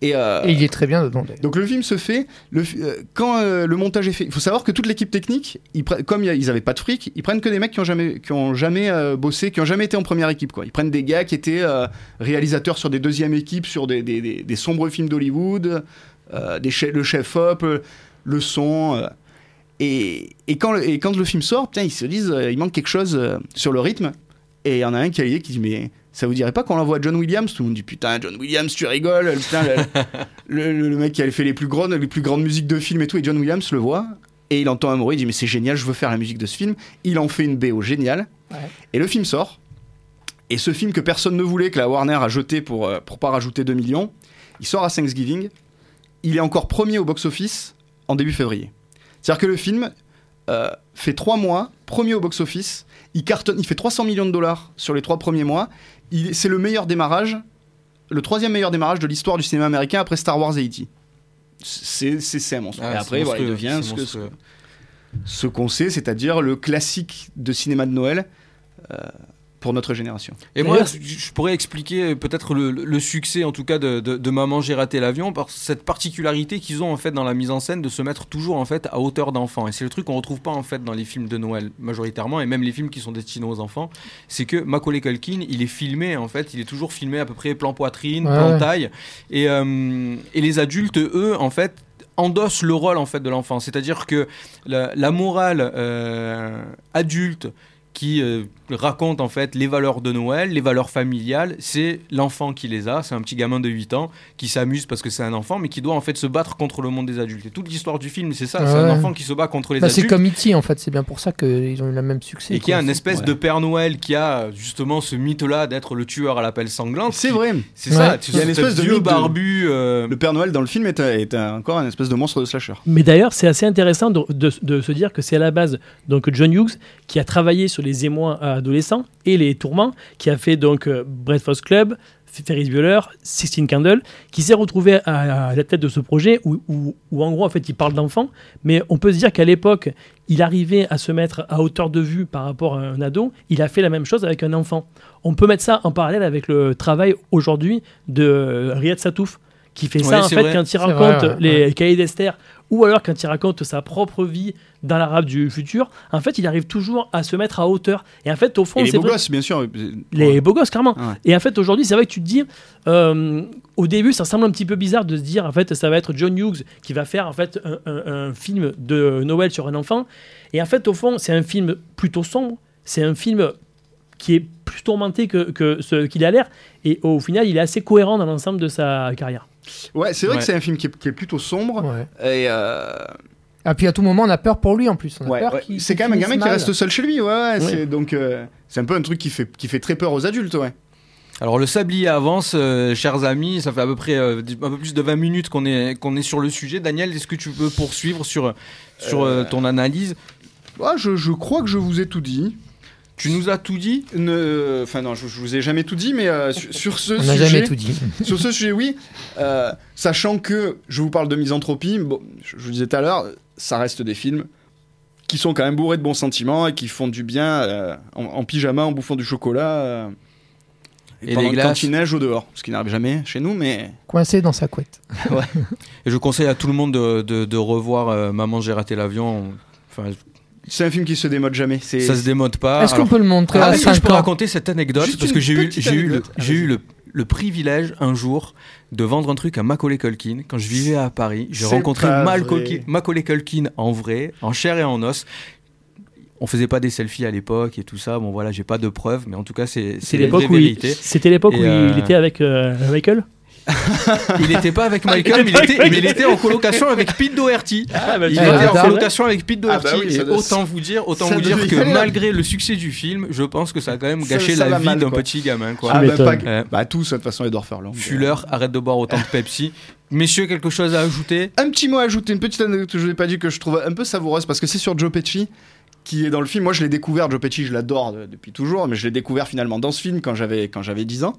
Speaker 2: Et, euh,
Speaker 3: Et il est très bien dedans.
Speaker 2: donc le film se fait le, euh, quand euh, le montage est fait. Il faut savoir que toute l'équipe technique, ils comme il y a- ils avaient pas de fric, ils prennent que des mecs qui ont jamais, qui ont jamais euh, bossé, qui ont jamais été en première équipe. Quoi. Ils prennent des gars qui étaient euh, réalisateurs sur des deuxièmes équipes, sur des, des- des- des sombres films d'Hollywood, euh, des che- le chef op, le son. euh, et, et quand le, et quand le film sort, putain, ils se disent, euh, il manque quelque chose euh, sur le rythme. Et il y en a un qui a l'idée qui dit mais ça vous dirait pas qu'on l'envoie à John Williams Tout le monde dit putain John Williams tu rigoles putain le, [laughs] le, le- le mec qui avait fait les plus grandes les plus grandes musiques de films et tout et John Williams le voit et il entend un bruit il dit mais c'est génial je veux faire la musique de ce film il en fait une BO géniale
Speaker 3: Ouais.
Speaker 2: et le film sort et ce film que personne ne voulait que la Warner a jeté pour euh, pour pas rajouter 2 millions il sort à Thanksgiving il est encore premier au box-office en début février c'est à dire que le film euh, fait 3 mois premier au box-office il cartonne, il fait 300 millions de dollars sur les trois premiers mois. C'est le meilleur démarrage, le troisième meilleur démarrage de l'histoire du cinéma américain après Star Wars et E.T. C'est un monstre.
Speaker 1: Ah,
Speaker 2: et après, voilà, il devient ce
Speaker 1: monstrueux.
Speaker 2: ce qu'on sait, c'est-à-dire le classique de cinéma de Noël euh, pour notre génération.
Speaker 1: Et moi, je pourrais expliquer peut-être le, le succès, en tout cas, de, de, de Maman, j'ai raté l'avion, par cette particularité qu'ils ont en fait dans la mise en scène de se mettre toujours en fait à hauteur d'enfant. Et c'est le truc qu'on retrouve pas en fait dans les films de Noël majoritairement, et même les films qui sont destinés aux enfants. C'est que Macaulay Culkin, il est filmé en fait, il est toujours filmé à peu près plan poitrine,
Speaker 3: Ouais,
Speaker 1: plan taille, et, euh, et les adultes, eux, en fait endossent le rôle en fait de l'enfant c'est-à-dire que la, la morale euh, adulte qui euh, raconte en fait les valeurs de Noël, les valeurs familiales, c'est l'enfant qui les a, c'est un petit gamin de 8 ans qui s'amuse parce que c'est un enfant mais qui doit en fait se battre contre le monde des adultes. Et toute l'histoire du film, c'est ça, c'est un enfant qui se bat contre les
Speaker 3: Bah, c'est
Speaker 1: adultes.
Speaker 3: comme E.T. en fait, c'est bien pour ça qu'ils ont eu le même succès.
Speaker 1: Et qui a un espèce
Speaker 2: Ouais.
Speaker 1: de Père Noël qui a justement ce mythe-là d'être le tueur à la pelle sanglante.
Speaker 2: C'est vrai.
Speaker 1: C'est ça,
Speaker 3: Ouais.
Speaker 2: Il y a
Speaker 1: sais,
Speaker 2: une
Speaker 1: ce
Speaker 2: espèce de
Speaker 1: vieux barbu. euh,
Speaker 2: Le Père Noël dans le film est, un- est un- encore un espèce de monstre de slasher.
Speaker 4: Mais d'ailleurs, c'est assez intéressant de, de- de se dire que c'est à la base donc John Hughes qui a travaillé sur les émois adolescents et les tourments, qui a fait donc euh, Breakfast Club, Ferris Bueller, Sixteen Candles, qui s'est retrouvé à, à la tête de ce projet où, où- où, en gros en fait il parle d'enfants, mais on peut se dire qu'à l'époque il arrivait à se mettre à hauteur de vue par rapport à un ado, il a fait la même chose avec un enfant. On peut mettre ça en parallèle avec le travail aujourd'hui de Riyad Satouf qui fait
Speaker 1: Ouais,
Speaker 4: ça en fait
Speaker 1: vrai.
Speaker 4: quand il
Speaker 3: C'est
Speaker 4: raconte
Speaker 3: vrai, ouais,
Speaker 4: les
Speaker 3: ouais.
Speaker 4: cahiers d'Esther ou alors quand il raconte sa propre vie dans l'arabe du futur, en fait, il arrive toujours à se mettre à hauteur. Et en fait, au fond,
Speaker 2: les beaux
Speaker 4: vrai.
Speaker 2: gosses, bien sûr.
Speaker 4: Les beaux gosses, clairement.
Speaker 2: Ouais.
Speaker 4: Et en fait, aujourd'hui, c'est vrai que tu te dis, euh, au début, ça semble un petit peu bizarre de se dire, en fait, ça va être John Hughes qui va faire en fait un, un- un film de Noël sur un enfant. Et en fait, au fond, c'est un film plutôt sombre. C'est un film qui est plus tourmenté que, que ce qu'il a l'air. Et au final, il est assez cohérent dans l'ensemble de sa carrière.
Speaker 2: Ouais, c'est vrai
Speaker 1: Ouais.
Speaker 2: que c'est un film qui est, qui est plutôt sombre.
Speaker 3: Ouais.
Speaker 2: Et euh,
Speaker 3: Ah, puis à tout moment, on a peur pour lui en plus. On a
Speaker 2: ouais,
Speaker 3: peur
Speaker 2: ouais.
Speaker 3: qu'il-
Speaker 2: c'est quand même un gamin qui reste seul chez lui. Ouais, ouais,
Speaker 4: Oui.
Speaker 2: c'est donc euh, c'est un peu un truc qui fait qui fait très peur aux adultes. Ouais.
Speaker 1: Alors le sablier avance, euh, chers amis, ça fait à peu près euh, un peu plus de 20 minutes qu'on est, qu'on est sur le sujet. Daniel, est-ce que tu peux poursuivre sur, sur euh,
Speaker 2: Euh,
Speaker 1: ton analyse?
Speaker 2: Ah, je, je crois que je vous ai tout dit.
Speaker 1: Tu nous as tout dit
Speaker 2: Ne- Enfin non, je, je vous ai jamais tout dit, mais euh, sur, [laughs] sur ce
Speaker 3: On n'a
Speaker 2: sujet,
Speaker 3: jamais tout dit. [laughs]
Speaker 2: sur ce sujet, oui. Euh, sachant que je vous parle de misanthropie, bon, je, je vous disais tout à l'heure, ça reste des films qui sont quand même bourrés de bons sentiments et qui font du bien euh, en, en pyjama, en bouffant du chocolat. euh,
Speaker 1: Et
Speaker 2: pendant
Speaker 1: les
Speaker 2: que- quand
Speaker 1: glaces.
Speaker 2: il neige au dehors, ce qui n'arrive jamais chez nous, mais
Speaker 3: Coincé dans sa couette. [laughs]
Speaker 1: Et je conseille à tout le monde de, de- de revoir euh, Maman, j'ai raté l'avion. Enfin,
Speaker 2: c'est un film qui se démode jamais. C'est
Speaker 1: ça se démode pas.
Speaker 3: Est-ce qu'on peut le montrer
Speaker 1: Ah
Speaker 3: à
Speaker 1: je
Speaker 3: 5
Speaker 1: peux raconter cette anecdote
Speaker 2: Juste
Speaker 1: parce que j'ai eu, j'ai eu, le, j'ai eu le, le privilège un jour de vendre un truc à Macaulay Culkin. Quand je vivais à Paris, j'ai
Speaker 2: C'est
Speaker 1: rencontré
Speaker 2: vrai.
Speaker 1: Macaulay Culkin en vrai, en chair et en os. On faisait pas des selfies à l'époque et tout ça. Bon voilà, j'ai pas de preuves, mais en tout cas c'est
Speaker 4: C'est
Speaker 1: c'est
Speaker 4: l'époque où c'était l'époque
Speaker 1: Et,
Speaker 4: où
Speaker 1: euh,
Speaker 4: il était avec euh, Michael. [laughs]
Speaker 1: Il n'était pas avec Michael, mais il était, mais il était en colocation avec Pete Doherty.
Speaker 4: Ah, bah,
Speaker 1: Il
Speaker 3: Ah,
Speaker 1: était en colocation avec Pete
Speaker 2: Ah,
Speaker 1: Doherty.
Speaker 2: bah oui, ça
Speaker 1: et
Speaker 2: doit-
Speaker 1: autant vous dire, autant vous dire que malgré le succès du film, je pense que ça a quand même gâché
Speaker 2: ça
Speaker 1: la vie d'un petit gamin. Quoi.
Speaker 2: Ah, bah, pas-
Speaker 1: Ouais.
Speaker 2: bah, tous, de toute façon, Edward Furlong.
Speaker 1: Fuller, arrête de boire autant de Pepsi. Messieurs, quelque chose à ajouter?
Speaker 2: Un petit mot à ajouter, une petite anecdote que je n'ai pas dit que je trouve un peu savoureuse parce que c'est sur Joe Pesci qui est dans le film. Moi, je l'ai découvert, Joe Pesci, je l'adore de- depuis toujours, mais je l'ai découvert finalement dans ce film quand j'avais quand j'avais 10 ans.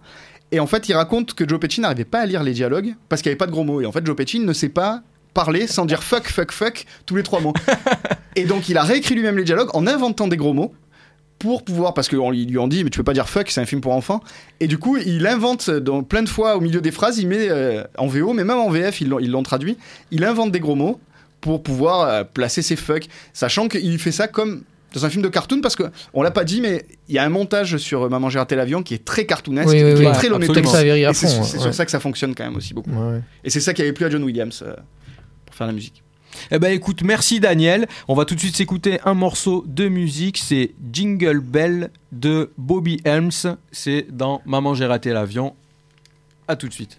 Speaker 2: Et en fait, il raconte que Joe Pesci n'arrivait pas à lire les dialogues parce qu'il n'y avait pas de gros mots. Et en fait, Joe Pesci ne sait pas parler sans dire fuck, fuck, fuck tous les trois mots. [laughs] et donc, il a réécrit lui-même les dialogues en inventant des gros mots pour pouvoir, parce qu'on lui ont dit, mais tu peux pas dire fuck, c'est un film pour enfants. Et du coup, il invente dans plein de fois au milieu des phrases, il met euh, en VO, mais même en VF, ils l'ont ils l'ont traduit, il invente des gros mots pour pouvoir euh, placer ses fuck, sachant qu'il fait ça comme dans un film de cartoon, parce que on l'a pas dit, mais il y a un montage sur euh, Maman j'ai raté l'avion qui est très cartoonesque,
Speaker 3: Oui, oui,
Speaker 2: qui
Speaker 3: oui.
Speaker 2: est très Et c'est
Speaker 3: ouais.
Speaker 2: sur ça que ça fonctionne quand même aussi beaucoup.
Speaker 3: Ouais, ouais.
Speaker 2: Et c'est ça qui avait plu à John Williams euh, pour faire la musique.
Speaker 1: Eh ben écoute, merci Daniel. On va tout de suite s'écouter un morceau de musique. C'est Jingle Bell de Bobby Helms. C'est dans Maman j'ai raté l'avion. À tout de suite.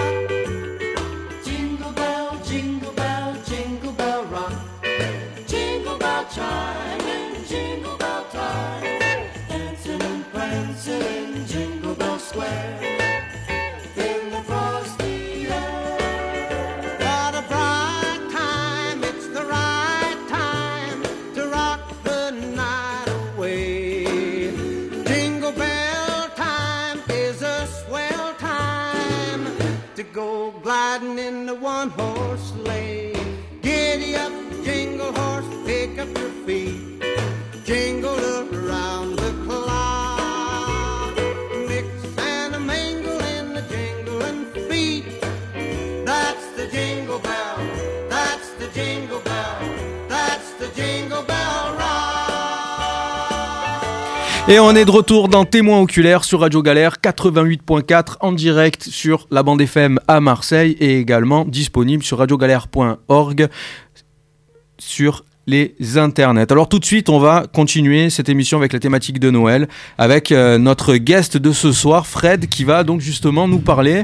Speaker 1: Et on est de retour dans Témoins oculaires sur Radio Galère 88.4 en direct sur la bande FM à Marseille et également disponible sur radiogalère.org sur les internets. Alors tout de suite, on va continuer cette émission avec la thématique de Noël avec euh, notre guest de ce soir, Fred, qui va donc justement nous parler.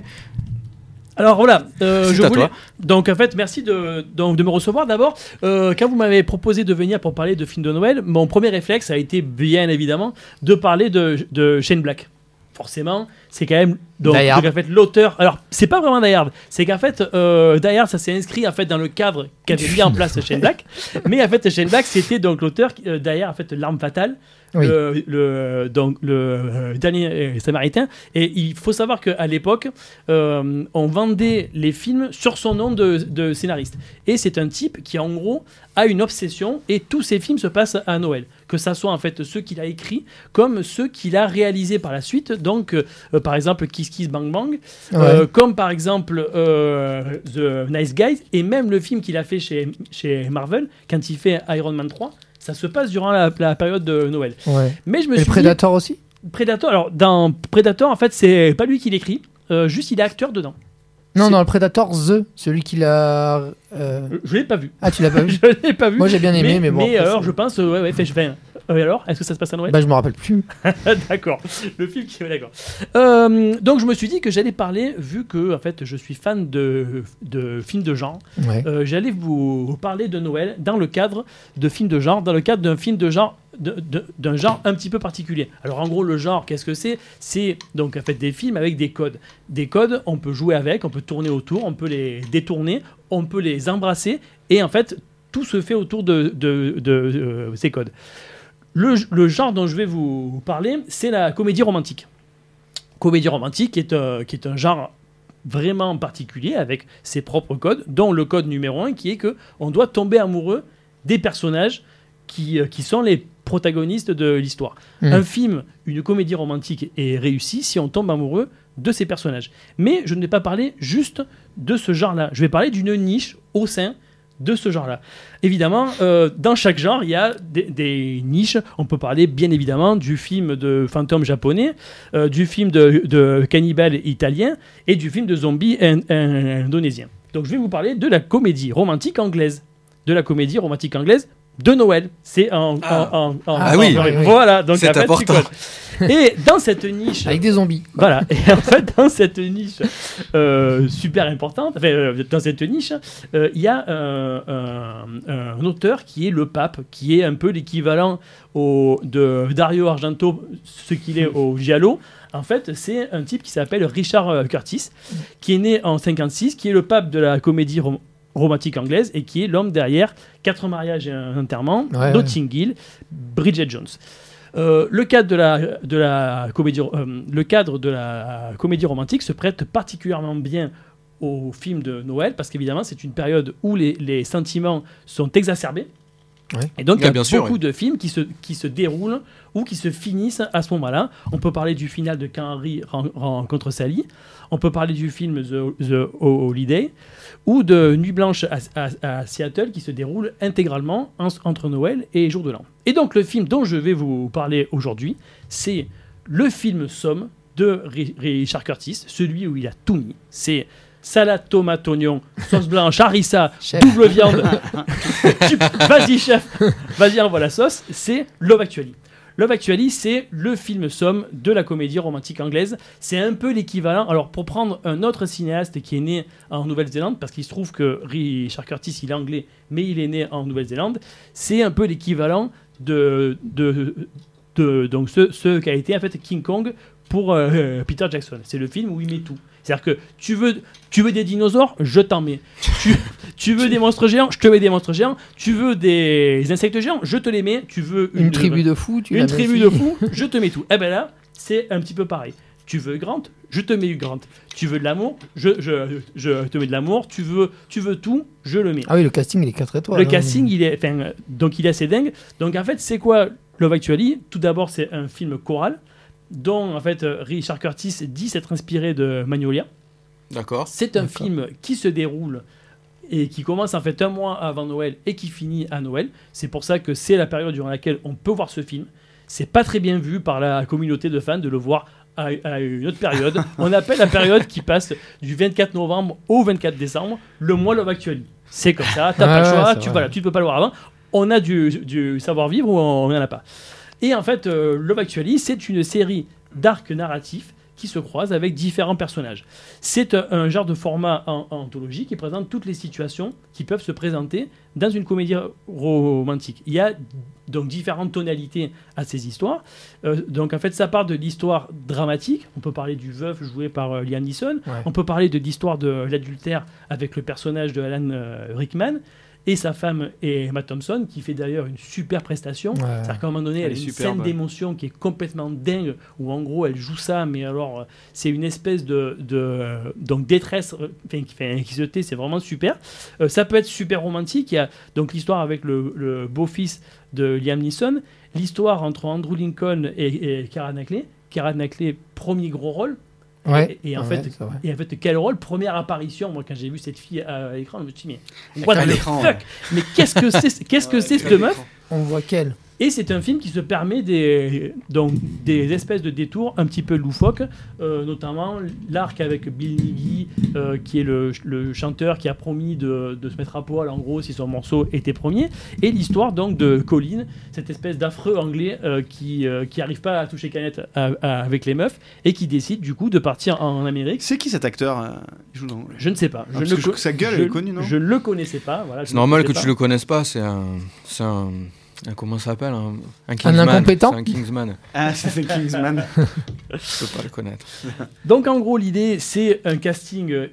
Speaker 4: Alors voilà, euh, je
Speaker 1: à
Speaker 4: voulais.
Speaker 1: toi.
Speaker 4: Donc en fait, merci de, donc, de me recevoir d'abord. Euh, quand vous m'avez proposé de venir pour parler de films de Noël, mon premier réflexe a été bien évidemment de parler de, de Shane Black. Forcément, c'est quand même donc, donc, en fait l'auteur. Alors c'est pas vraiment Die Hard, c'est qu'en fait euh, Die Hard ça s'est inscrit en fait dans le cadre qu'avait [laughs] mis en place Shane Black. Mais en fait Shane Black c'était donc l'auteur euh, derrière en fait l'arme fatale
Speaker 3: Oui.
Speaker 4: le, le- donc le euh, dernier euh, samaritain. Et il faut savoir qu'à l'époque euh, on vendait les films sur son nom de, de scénariste. Et c'est un type qui en gros a une obsession et tous ses films se passent à Noël. Que ça soit en fait ceux qu'il a écrits comme ceux qu'il a réalisés par la suite. Donc euh, par exemple Kiss Kiss Bang Bang euh, comme par exemple The Nice Guys et même le film qu'il a fait chez, chez Marvel quand il fait Iron Man 3 ça se passe durant la, la période de Noël
Speaker 3: Ouais.
Speaker 4: mais je me
Speaker 3: Et
Speaker 4: suis dit-
Speaker 3: Predator aussi?
Speaker 4: Predator, alors dans Predator, en fait, c'est pas lui qui l'écrit, euh, juste il est acteur dedans.
Speaker 3: Non, dans le Predator, The, celui qui l'a. euh,
Speaker 4: Euh, Je l'ai pas vu.
Speaker 3: Ah, tu l'as pas [laughs] vu?
Speaker 4: Je l'ai pas vu.
Speaker 3: Moi, j'ai bien aimé, mais, bon. après,
Speaker 4: alors,
Speaker 3: c'est-
Speaker 4: je pense, euh, ouais, ouais, fait, je vais. Euh, et alors, est-ce que ça se passe à Noël
Speaker 3: Bah, je me rappelle plus. [laughs]
Speaker 4: D'accord. Le film qui. ouais, D'accord. Euh, donc, je me suis dit que j'allais parler, vu que, en fait, je suis fan de, de films de genre.
Speaker 3: Ouais.
Speaker 4: Euh, j'allais vous, vous parler de Noël dans le cadre de films de genre, dans le cadre d'un film de genre d'un genre un petit peu particulier. Alors en gros le genre qu'est-ce que c'est? C'est donc en fait des films avec des codes. Des codes on peut jouer avec, on peut tourner autour, on peut les détourner, on peut les embrasser et en fait tout se fait autour de, de- de, ces codes. Le, le genre dont je vais vous parler c'est la comédie romantique. Comédie romantique qui est, un- qui est un genre vraiment particulier avec ses propres codes, dont le code numéro un qui est que on doit tomber amoureux des personnages qui, euh, qui sont les protagonistes de l'histoire.
Speaker 3: Mhm.
Speaker 4: Un film, une comédie romantique est réussi si on tombe amoureux de ces personnages. Mais je ne vais pas parler juste de ce genre-là. Je vais parler d'une niche au sein de ce genre-là. Évidemment, euh, dans chaque genre, il y a des, niches. On peut parler bien évidemment du film de fantôme japonais, euh, du film de, de cannibale italien et du film de zombie in- in- indonésien. Donc je vais vous parler de la comédie romantique anglaise. De la comédie romantique anglaise de Noël. C'est en, en-
Speaker 1: Ah.
Speaker 3: Ah oui.
Speaker 4: Voilà, donc
Speaker 1: C'est important.
Speaker 4: Et dans cette niche,
Speaker 3: Avec des zombies.
Speaker 4: voilà, et en fait, dans cette niche euh, super importante, enfin, euh, dans cette niche, euh, il y a euh, un, un auteur qui est le pape, qui est un peu l'équivalent de Dario Argento, ce qu'il est au Giallo. En fait, c'est un type qui s'appelle Richard Curtis, qui est né en 56, qui est le pape de la comédie rom- romantique anglaise et qui est l'homme derrière Quatre mariages et un enterrement,
Speaker 3: Ouais,
Speaker 4: Notting Hill, Bridget Jones. Euh, le cadre de la, de la comédie, euh, le cadre de la comédie romantique se prête particulièrement bien aux films de Noël parce qu'évidemment c'est une période où les, les sentiments sont exacerbés.
Speaker 3: Ouais.
Speaker 4: Et donc il y a
Speaker 1: bien sûr,
Speaker 4: beaucoup de films qui se, qui se déroulent ou qui se finissent à ce moment-là. On peut parler du final de Quand Harry ren- rencontre Sally. On peut parler du film The, The Holiday ou de Nuit Blanche à, à- à Seattle qui se déroule intégralement en- entre Noël et Jour de l'An. Et donc le film dont je vais vous parler aujourd'hui, c'est le film Somme de Ri- Richard Curtis, celui où il a tout mis. C'est salade, tomate, oignon, sauce blanche, harissa, [laughs] double viande. Vas-y chef, vas-y envoie la sauce. C'est Love Actually. Love Actually, c'est le film somme de la comédie romantique anglaise. C'est un peu l'équivalent. Alors, pour prendre un autre cinéaste qui est né en Nouvelle-Zélande, parce qu'il se trouve que Richard Curtis, il est anglais, mais il est né en Nouvelle-Zélande, c'est un peu l'équivalent de, de, de- donc ce, ce qu'a été en fait King Kong pour euh, Peter Jackson. C'est le film où il met tout. C'est-à-dire que tu veux, tu veux des dinosaures, je t'en mets. Tu, [laughs] tu veux des monstres géants, je te mets des monstres géants. Tu veux des insectes géants, je te les mets. Tu veux
Speaker 3: Une tribu de fous, tu
Speaker 4: une tribu de fous, je te mets tout. Eh ben là, c'est un petit peu pareil. Tu veux Grant, je te mets Grant. Tu veux de l'amour, je, je, je te mets de l'amour. Tu veux, tu veux tout, je le mets.
Speaker 3: Ah oui, le casting, il est 4 étoiles.
Speaker 4: Le
Speaker 3: hein.
Speaker 4: casting, il est, euh, donc il est assez dingue. Donc en fait, c'est quoi Love Actually? Tout d'abord, c'est un film choral dont en fait euh, Richard Curtis dit s'être inspiré de Magnolia.
Speaker 1: D'accord.
Speaker 4: C'est un film qui se déroule et qui commence en fait un mois avant Noël et qui finit à Noël. C'est pour ça que c'est la période durant laquelle on peut voir ce film. C'est pas très bien vu par la communauté de fans de le voir à, à une autre période. [laughs] on appelle la période qui passe du 24 novembre au 24 décembre le mois Love Actually. C'est comme ça, t'as pas
Speaker 3: Ouais,
Speaker 4: le choix, tu, voilà, tu ne peux pas le voir avant. On a du, du savoir-vivre ou on n'en a pas? Et en fait, euh, Love Actually, c'est une série d'arcs narratifs qui se croisent avec différents personnages. C'est un, un genre de format en, en anthologie qui présente toutes les situations qui peuvent se présenter dans une comédie romantique. Il y a donc différentes tonalités à ces histoires. Euh, donc en fait, ça part de l'histoire dramatique. On peut parler du veuf joué par euh, Liam Neeson.
Speaker 3: Ouais.
Speaker 4: On peut parler de l'histoire de l'adultère avec le personnage de Alan euh, Rickman et sa femme Emma Thompson qui fait d'ailleurs une super prestation.
Speaker 3: Ouais.
Speaker 4: C'est-à-dire qu'à un moment donné, elle,
Speaker 1: Elle
Speaker 4: a
Speaker 1: est
Speaker 4: une
Speaker 1: superbe,
Speaker 4: scène d'émotion qui est complètement dingue, où en gros elle joue ça, mais alors euh, c'est une espèce de, de donc détresse euh, enfin, qui, enfin, qui se tait, c'est vraiment super. Euh, ça peut être super romantique. Il y a donc l'histoire avec le, le beau-fils de Liam Neeson, l'histoire entre Andrew Lincoln et, et Knightley. Keira Knightley, premier gros rôle.
Speaker 3: Ouais.
Speaker 4: Et, et en
Speaker 3: Ouais,
Speaker 4: fait, et en fait, quel rôle? Première apparition. Moi, quand j'ai vu cette fille à l'écran, je me suis dit, mais what the fuck? Mais qu'est-ce que c'est Qu'est-ce que c'est cette meuf?
Speaker 3: On voit qu'elle.
Speaker 4: Et c'est un film qui se permet des, donc, des espèces de détours un petit peu loufoques, euh, notamment l'arc avec Bill Nighy, euh, qui est le, le chanteur qui a promis de, de se mettre à poil, en gros, si son morceau était premier, et l'histoire donc de Colin, cette espèce d'affreux anglais euh, qui euh, qui arrive pas à toucher canette à- à- avec les meufs et qui décide du coup de partir en Amérique.
Speaker 2: C'est qui cet acteur il joue dans-
Speaker 4: Je ne sais pas.
Speaker 2: Ah,
Speaker 4: Je
Speaker 2: parce
Speaker 4: ne
Speaker 2: que je sa gueule,
Speaker 4: je-
Speaker 2: elle est connue, non?
Speaker 4: Je ne le connaissais pas. Voilà,
Speaker 1: C'est normal que tu
Speaker 4: pas.
Speaker 1: le connaisses pas, c'est un. C'est un. Un- comment ça s'appelle un, un Kingsman.
Speaker 3: incompétent
Speaker 1: C'est un Kingsman.
Speaker 2: Ah, c'est le Kingsman. [laughs]
Speaker 1: Je peux pas le connaître.
Speaker 4: Donc en gros l'idée c'est un casting euh,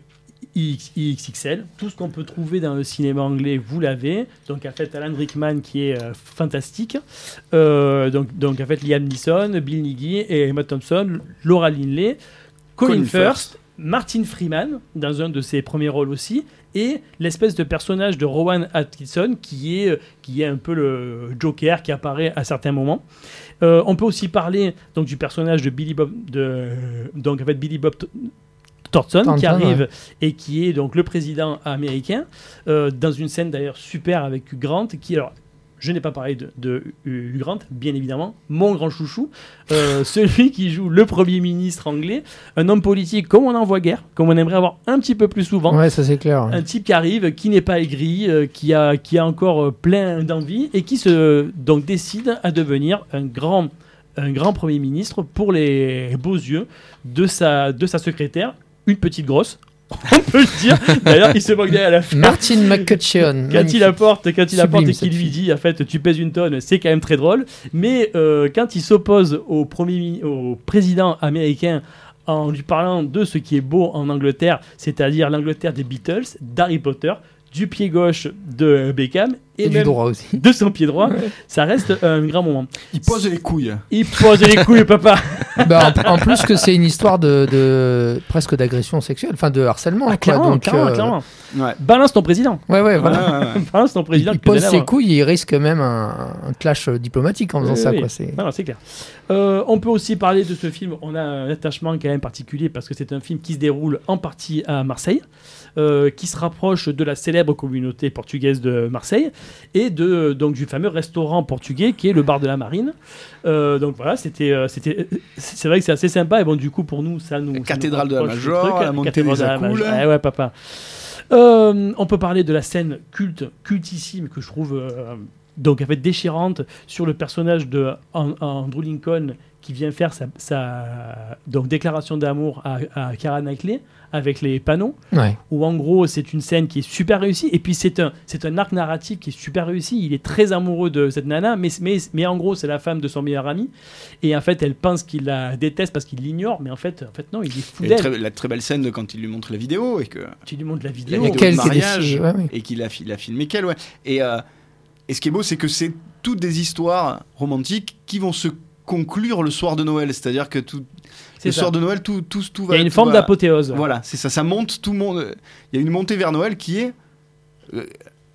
Speaker 4: XXL, tout ce qu'on peut trouver dans le cinéma anglais vous l'avez. Donc en fait Alan Rickman qui est euh, fantastique, Euh, donc donc en fait Liam Neeson, Bill Nighy et Emma Thompson, Laura Linley, Colin,
Speaker 2: Colin
Speaker 4: Firth, Martin Freeman dans un de ses premiers rôles aussi. Et l'espèce de personnage de Rowan Atkinson qui est, qui est un peu le Joker qui apparaît à certains moments. Euh, on peut aussi parler donc du personnage de Billy Bob de donc en fait Billy Bob Th- Thornton qui arrive
Speaker 3: ouais.
Speaker 4: et qui est donc le président américain euh, dans une scène d'ailleurs super avec Grant qui alors je n'ai pas parlé de, de Hugh Grant, bien évidemment, mon grand chouchou, euh, [laughs] celui qui joue le Premier ministre anglais, un homme politique comme on en voit guère, comme on aimerait avoir un petit peu plus souvent,
Speaker 3: Ouais, ça c'est clair.
Speaker 4: un type qui arrive, qui n'est pas aigri, euh, qui, a, qui a encore euh, plein d'envie et qui se donc décide à devenir un grand, un grand premier ministre pour les beaux yeux de sa, de sa secrétaire, une petite grosse. On peut le dire. D'ailleurs, il se moque derrière la fin.
Speaker 3: Martin McCutcheon.
Speaker 4: Quand il apporte, quand il apporte et qu'il lui dit, en fait, tu pèses une tonne, c'est quand même très drôle. Mais euh, quand il s'oppose au, premier, au président américain en lui parlant de ce qui est beau en Angleterre, c'est-à-dire l'Angleterre des Beatles, d'Harry Potter, du pied gauche de Beckham et,
Speaker 3: Et du
Speaker 4: même
Speaker 3: droit aussi.
Speaker 4: de son pied droit, ça reste un grand moment.
Speaker 2: Il pose les couilles.
Speaker 4: Il pose les couilles, papa. [laughs]
Speaker 3: Bah, en, en plus que c'est une histoire de, de- presque d'agression sexuelle, enfin de harcèlement.
Speaker 4: Ah, clairement,
Speaker 3: Donc,
Speaker 4: clairement,
Speaker 3: euh,
Speaker 4: clairement.
Speaker 2: Ouais.
Speaker 4: Balance ton président.
Speaker 3: Ouais, ouais, voilà.
Speaker 2: Ouais, ouais, ouais. [laughs]
Speaker 4: Balance ton
Speaker 3: Il,
Speaker 4: président.
Speaker 3: il pose ses
Speaker 4: l'air-
Speaker 3: couilles, il risque même un, un clash diplomatique en faisant
Speaker 4: Oui,
Speaker 3: ça.
Speaker 4: oui.
Speaker 3: Quoi. C'est...
Speaker 4: Non, non, c'est clair. Euh, on peut aussi parler de ce film. On a un attachement quand même particulier parce que c'est un film qui se déroule en partie à Marseille, euh, qui se rapproche de la célèbre communauté portugaise de Marseille et de donc du fameux restaurant portugais qui est le bar de la Marine. Euh, donc voilà, c'était euh, c'était c'est vrai que c'est assez sympa et bon du coup pour nous ça nous nous
Speaker 2: cathédrale de la Major,
Speaker 4: truc.
Speaker 2: la montée
Speaker 4: cathédrale
Speaker 2: des
Speaker 4: de la. Major. Ouais, ouais, papa. Euh, on peut parler de la scène culte, cultissime que je trouve euh, donc en fait déchirante sur le personnage de An- Andrew Lincoln qui vient faire sa, sa- donc déclaration d'amour à, à Keira Knightley avec les panneaux
Speaker 3: Ouais.
Speaker 4: où en gros c'est une scène qui est super réussie et puis c'est un c'est un arc narratif qui est super réussi il est très amoureux de cette nana mais mais, mais en gros c'est la femme de son meilleur ami et en fait elle pense qu'il la déteste parce qu'il l'ignore mais en fait en fait non il est fou
Speaker 2: la
Speaker 4: d'elle
Speaker 2: très, la très belle scène de quand il lui montre la vidéo et que
Speaker 4: tu lui montres la
Speaker 2: la
Speaker 4: vidéo
Speaker 3: Il y a
Speaker 2: vidéo de mariage
Speaker 3: décès, ouais, ouais.
Speaker 2: et qu'il a, il a filmé qu'elle, ouais. Et, euh, et ce qui est beau, c'est que c'est toutes des histoires romantiques qui vont se conclure le soir de Noël. C'est-à-dire que tout, le
Speaker 4: ça
Speaker 2: soir de Noël, tout, tout, tout
Speaker 4: il
Speaker 2: va.
Speaker 4: y a une forme
Speaker 2: va-
Speaker 4: d'apothéose
Speaker 2: Voilà, c'est ça. Ça monte, tout le monde. Il y a une montée vers Noël qui est. euh,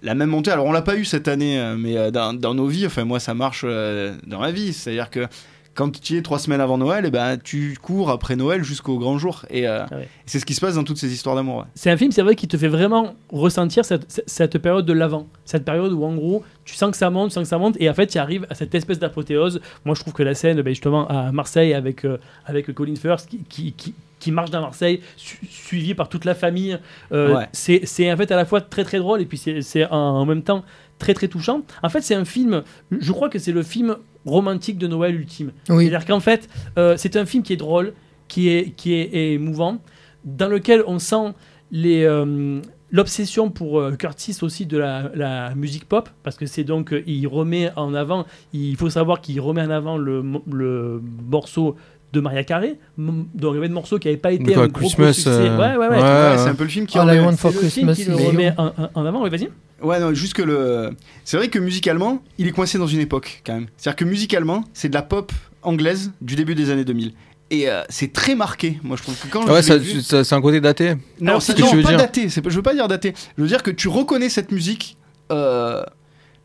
Speaker 2: la même montée, alors on l'a pas eu cette année, euh, mais euh, dans, dans nos vies, enfin moi ça marche euh, dans ma vie, c'est-à-dire que quand tu y es trois semaines avant Noël, et ben tu cours après Noël jusqu'au grand jour, et euh,
Speaker 4: Ah ouais.
Speaker 2: c'est ce qui se passe dans toutes ces histoires d'amour. ouais.
Speaker 4: c'est un film, c'est vrai, qui te fait vraiment ressentir cette, période de l'avant. Cette période où, en gros, tu sens que ça monte, tu sens que ça monte, et en fait, tu arrives à cette espèce d'apothéose. Moi, je trouve que la scène, ben, justement, à Marseille, avec, euh, avec Colin Firth, qui, qui, qui- qui marche dans Marseille, su- suivi par toute la famille, euh,
Speaker 2: Ouais.
Speaker 4: c'est en fait à la fois très très drôle, et puis c'est c'est en, en même temps très très touchant. En fait, c'est un film, je crois que c'est le film romantique de Noël ultime.
Speaker 3: Oui.
Speaker 4: C'est-à-dire qu'en fait, euh, c'est un film qui est drôle, qui est, qui est émouvant, dans lequel on sent les, euh, l'obsession pour euh, Curtis aussi de la, la musique pop, parce que c'est donc, euh, il remet en avant, il faut savoir qu'il remet en avant le, le morceau de Maria Carey, m- donc il y avait de morceaux qui n'avaient pas été
Speaker 1: quoi,
Speaker 4: un gros,
Speaker 1: Christmas,
Speaker 4: succès.
Speaker 1: euh,
Speaker 4: Ouais, ouais, ouais.
Speaker 1: ouais.
Speaker 2: Ouais, c'est un peu le film qui
Speaker 3: All
Speaker 2: en
Speaker 3: I
Speaker 2: est-
Speaker 3: Want for
Speaker 4: C'est le film
Speaker 3: Christmas.
Speaker 4: qui le
Speaker 3: is
Speaker 4: remet
Speaker 3: You.
Speaker 4: en, avant, oui, vas-y.
Speaker 2: Ouais, non, juste que le. C'est vrai que musicalement, il est coincé dans une époque quand même. C'est-à-dire que musicalement, c'est de la pop anglaise du début des années 2000. Et euh, c'est très marqué, moi je trouve que quand
Speaker 1: Ah ouais,
Speaker 2: je l'ai
Speaker 1: ça,
Speaker 2: vu-
Speaker 1: ça- c'est un côté daté.
Speaker 2: Non,
Speaker 4: Alors,
Speaker 1: que
Speaker 2: non,
Speaker 1: tu veux
Speaker 2: pas
Speaker 1: dire.
Speaker 2: daté. Je veux pas dire daté. Je veux dire que tu reconnais cette musique, euh,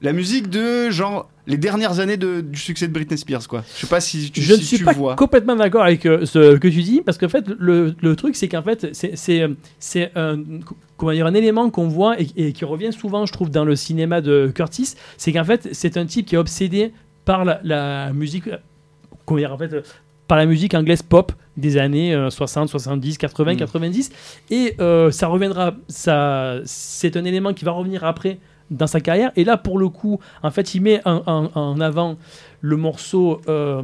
Speaker 2: la musique de genre les dernières années de- du succès de Britney Spears, quoi. Je sais pas si tu,
Speaker 4: je ne suis
Speaker 2: tu
Speaker 4: pas
Speaker 2: vois.
Speaker 4: complètement d'accord avec euh, ce que tu dis parce qu'en fait le, le truc c'est qu'en fait c'est c'est euh, un comment dire un élément qu'on voit et, et qui revient souvent je trouve dans le cinéma de Curtis c'est qu'en fait c'est un type qui est obsédé par la, la musique, euh, comment dire, en fait, par la musique anglaise pop des années euh, 60, 70, 80,
Speaker 2: Mm.
Speaker 4: 90. Et euh, ça reviendra, ça, c'est un élément qui va revenir après dans sa carrière. Et là, pour le coup, en fait, il met en, en- en avant le morceau, euh,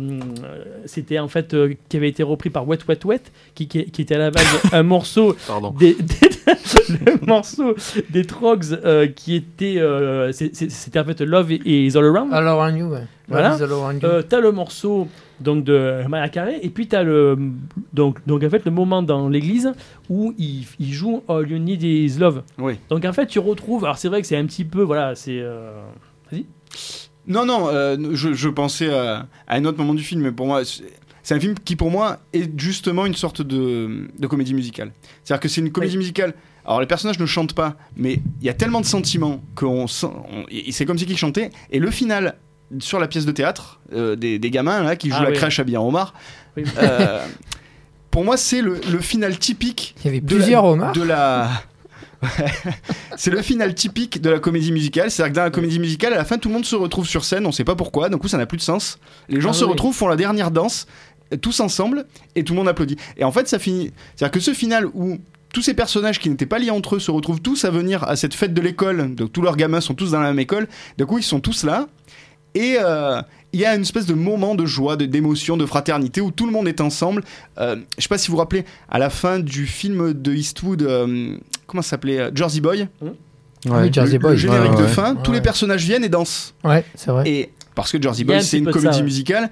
Speaker 4: c'était en fait euh, qui avait été repris par Wet Wet Wet, qui, qui, qui était à la base [laughs] un morceau
Speaker 1: Pardon.
Speaker 4: des, des- [laughs] le morceau des Trogs euh, qui était euh, c'était en fait Love is All Around.
Speaker 3: All Around You, ouais.
Speaker 4: Voilà.
Speaker 3: Love is All Around You.
Speaker 4: Euh, t'as le morceau donc de Carey et puis t'as le donc donc en fait le moment dans l'église où il, il joue All You Need Is Love.
Speaker 2: Oui.
Speaker 4: Donc en fait tu retrouves alors c'est vrai que c'est un petit peu voilà c'est euh,
Speaker 2: Non, non, euh, je, je pensais à, à un autre moment du film, mais pour moi, c'est un film qui, pour moi, est justement une sorte de, de comédie musicale. C'est-à-dire que c'est une comédie musicale. Alors, les personnages ne chantent pas, mais il y a tellement de sentiments qu'on c'est comme si ils chantaient. Et le final, sur la pièce de théâtre, euh, des, des gamins là, qui jouent
Speaker 4: Ah
Speaker 2: la
Speaker 4: oui.
Speaker 2: crèche habillée en homard,
Speaker 4: Oui.
Speaker 2: euh, pour moi, c'est le, le final typique
Speaker 3: Il y avait
Speaker 2: de
Speaker 3: plusieurs
Speaker 2: la,
Speaker 3: homards.
Speaker 2: de la [laughs] c'est le final typique de la comédie musicale. C'est à dire que dans la comédie musicale à la fin tout le monde se retrouve sur scène on sait pas pourquoi. D'un coup ça n'a plus de sens. Les gens
Speaker 4: Ah
Speaker 2: se
Speaker 4: oui.
Speaker 2: retrouvent font la dernière danse tous ensemble et tout le monde applaudit. Et en fait ça finit. C'est à dire que ce final où tous ces personnages qui n'étaient pas liés entre eux se retrouvent tous à venir à cette fête de l'école. Donc tous leurs gamins sont tous dans la même école. D'un coup ils sont tous là et euh, il y a une espèce de moment de joie, de- d'émotion, de fraternité où tout le monde est ensemble. Euh, je sais pas si vous vous rappelez, à la fin du film de Eastwood, euh, comment ça s'appelait euh, Jersey Boy.
Speaker 3: Oui, Jersey
Speaker 2: le,
Speaker 3: Boy.
Speaker 2: le générique
Speaker 1: Ouais,
Speaker 2: de
Speaker 1: ouais.
Speaker 2: fin, tous
Speaker 3: Ouais.
Speaker 2: les personnages viennent et dansent.
Speaker 3: Ouais, c'est vrai.
Speaker 2: Et parce que Jersey Boy,
Speaker 4: un
Speaker 2: c'est une comédie
Speaker 4: ça, ouais.
Speaker 2: musicale.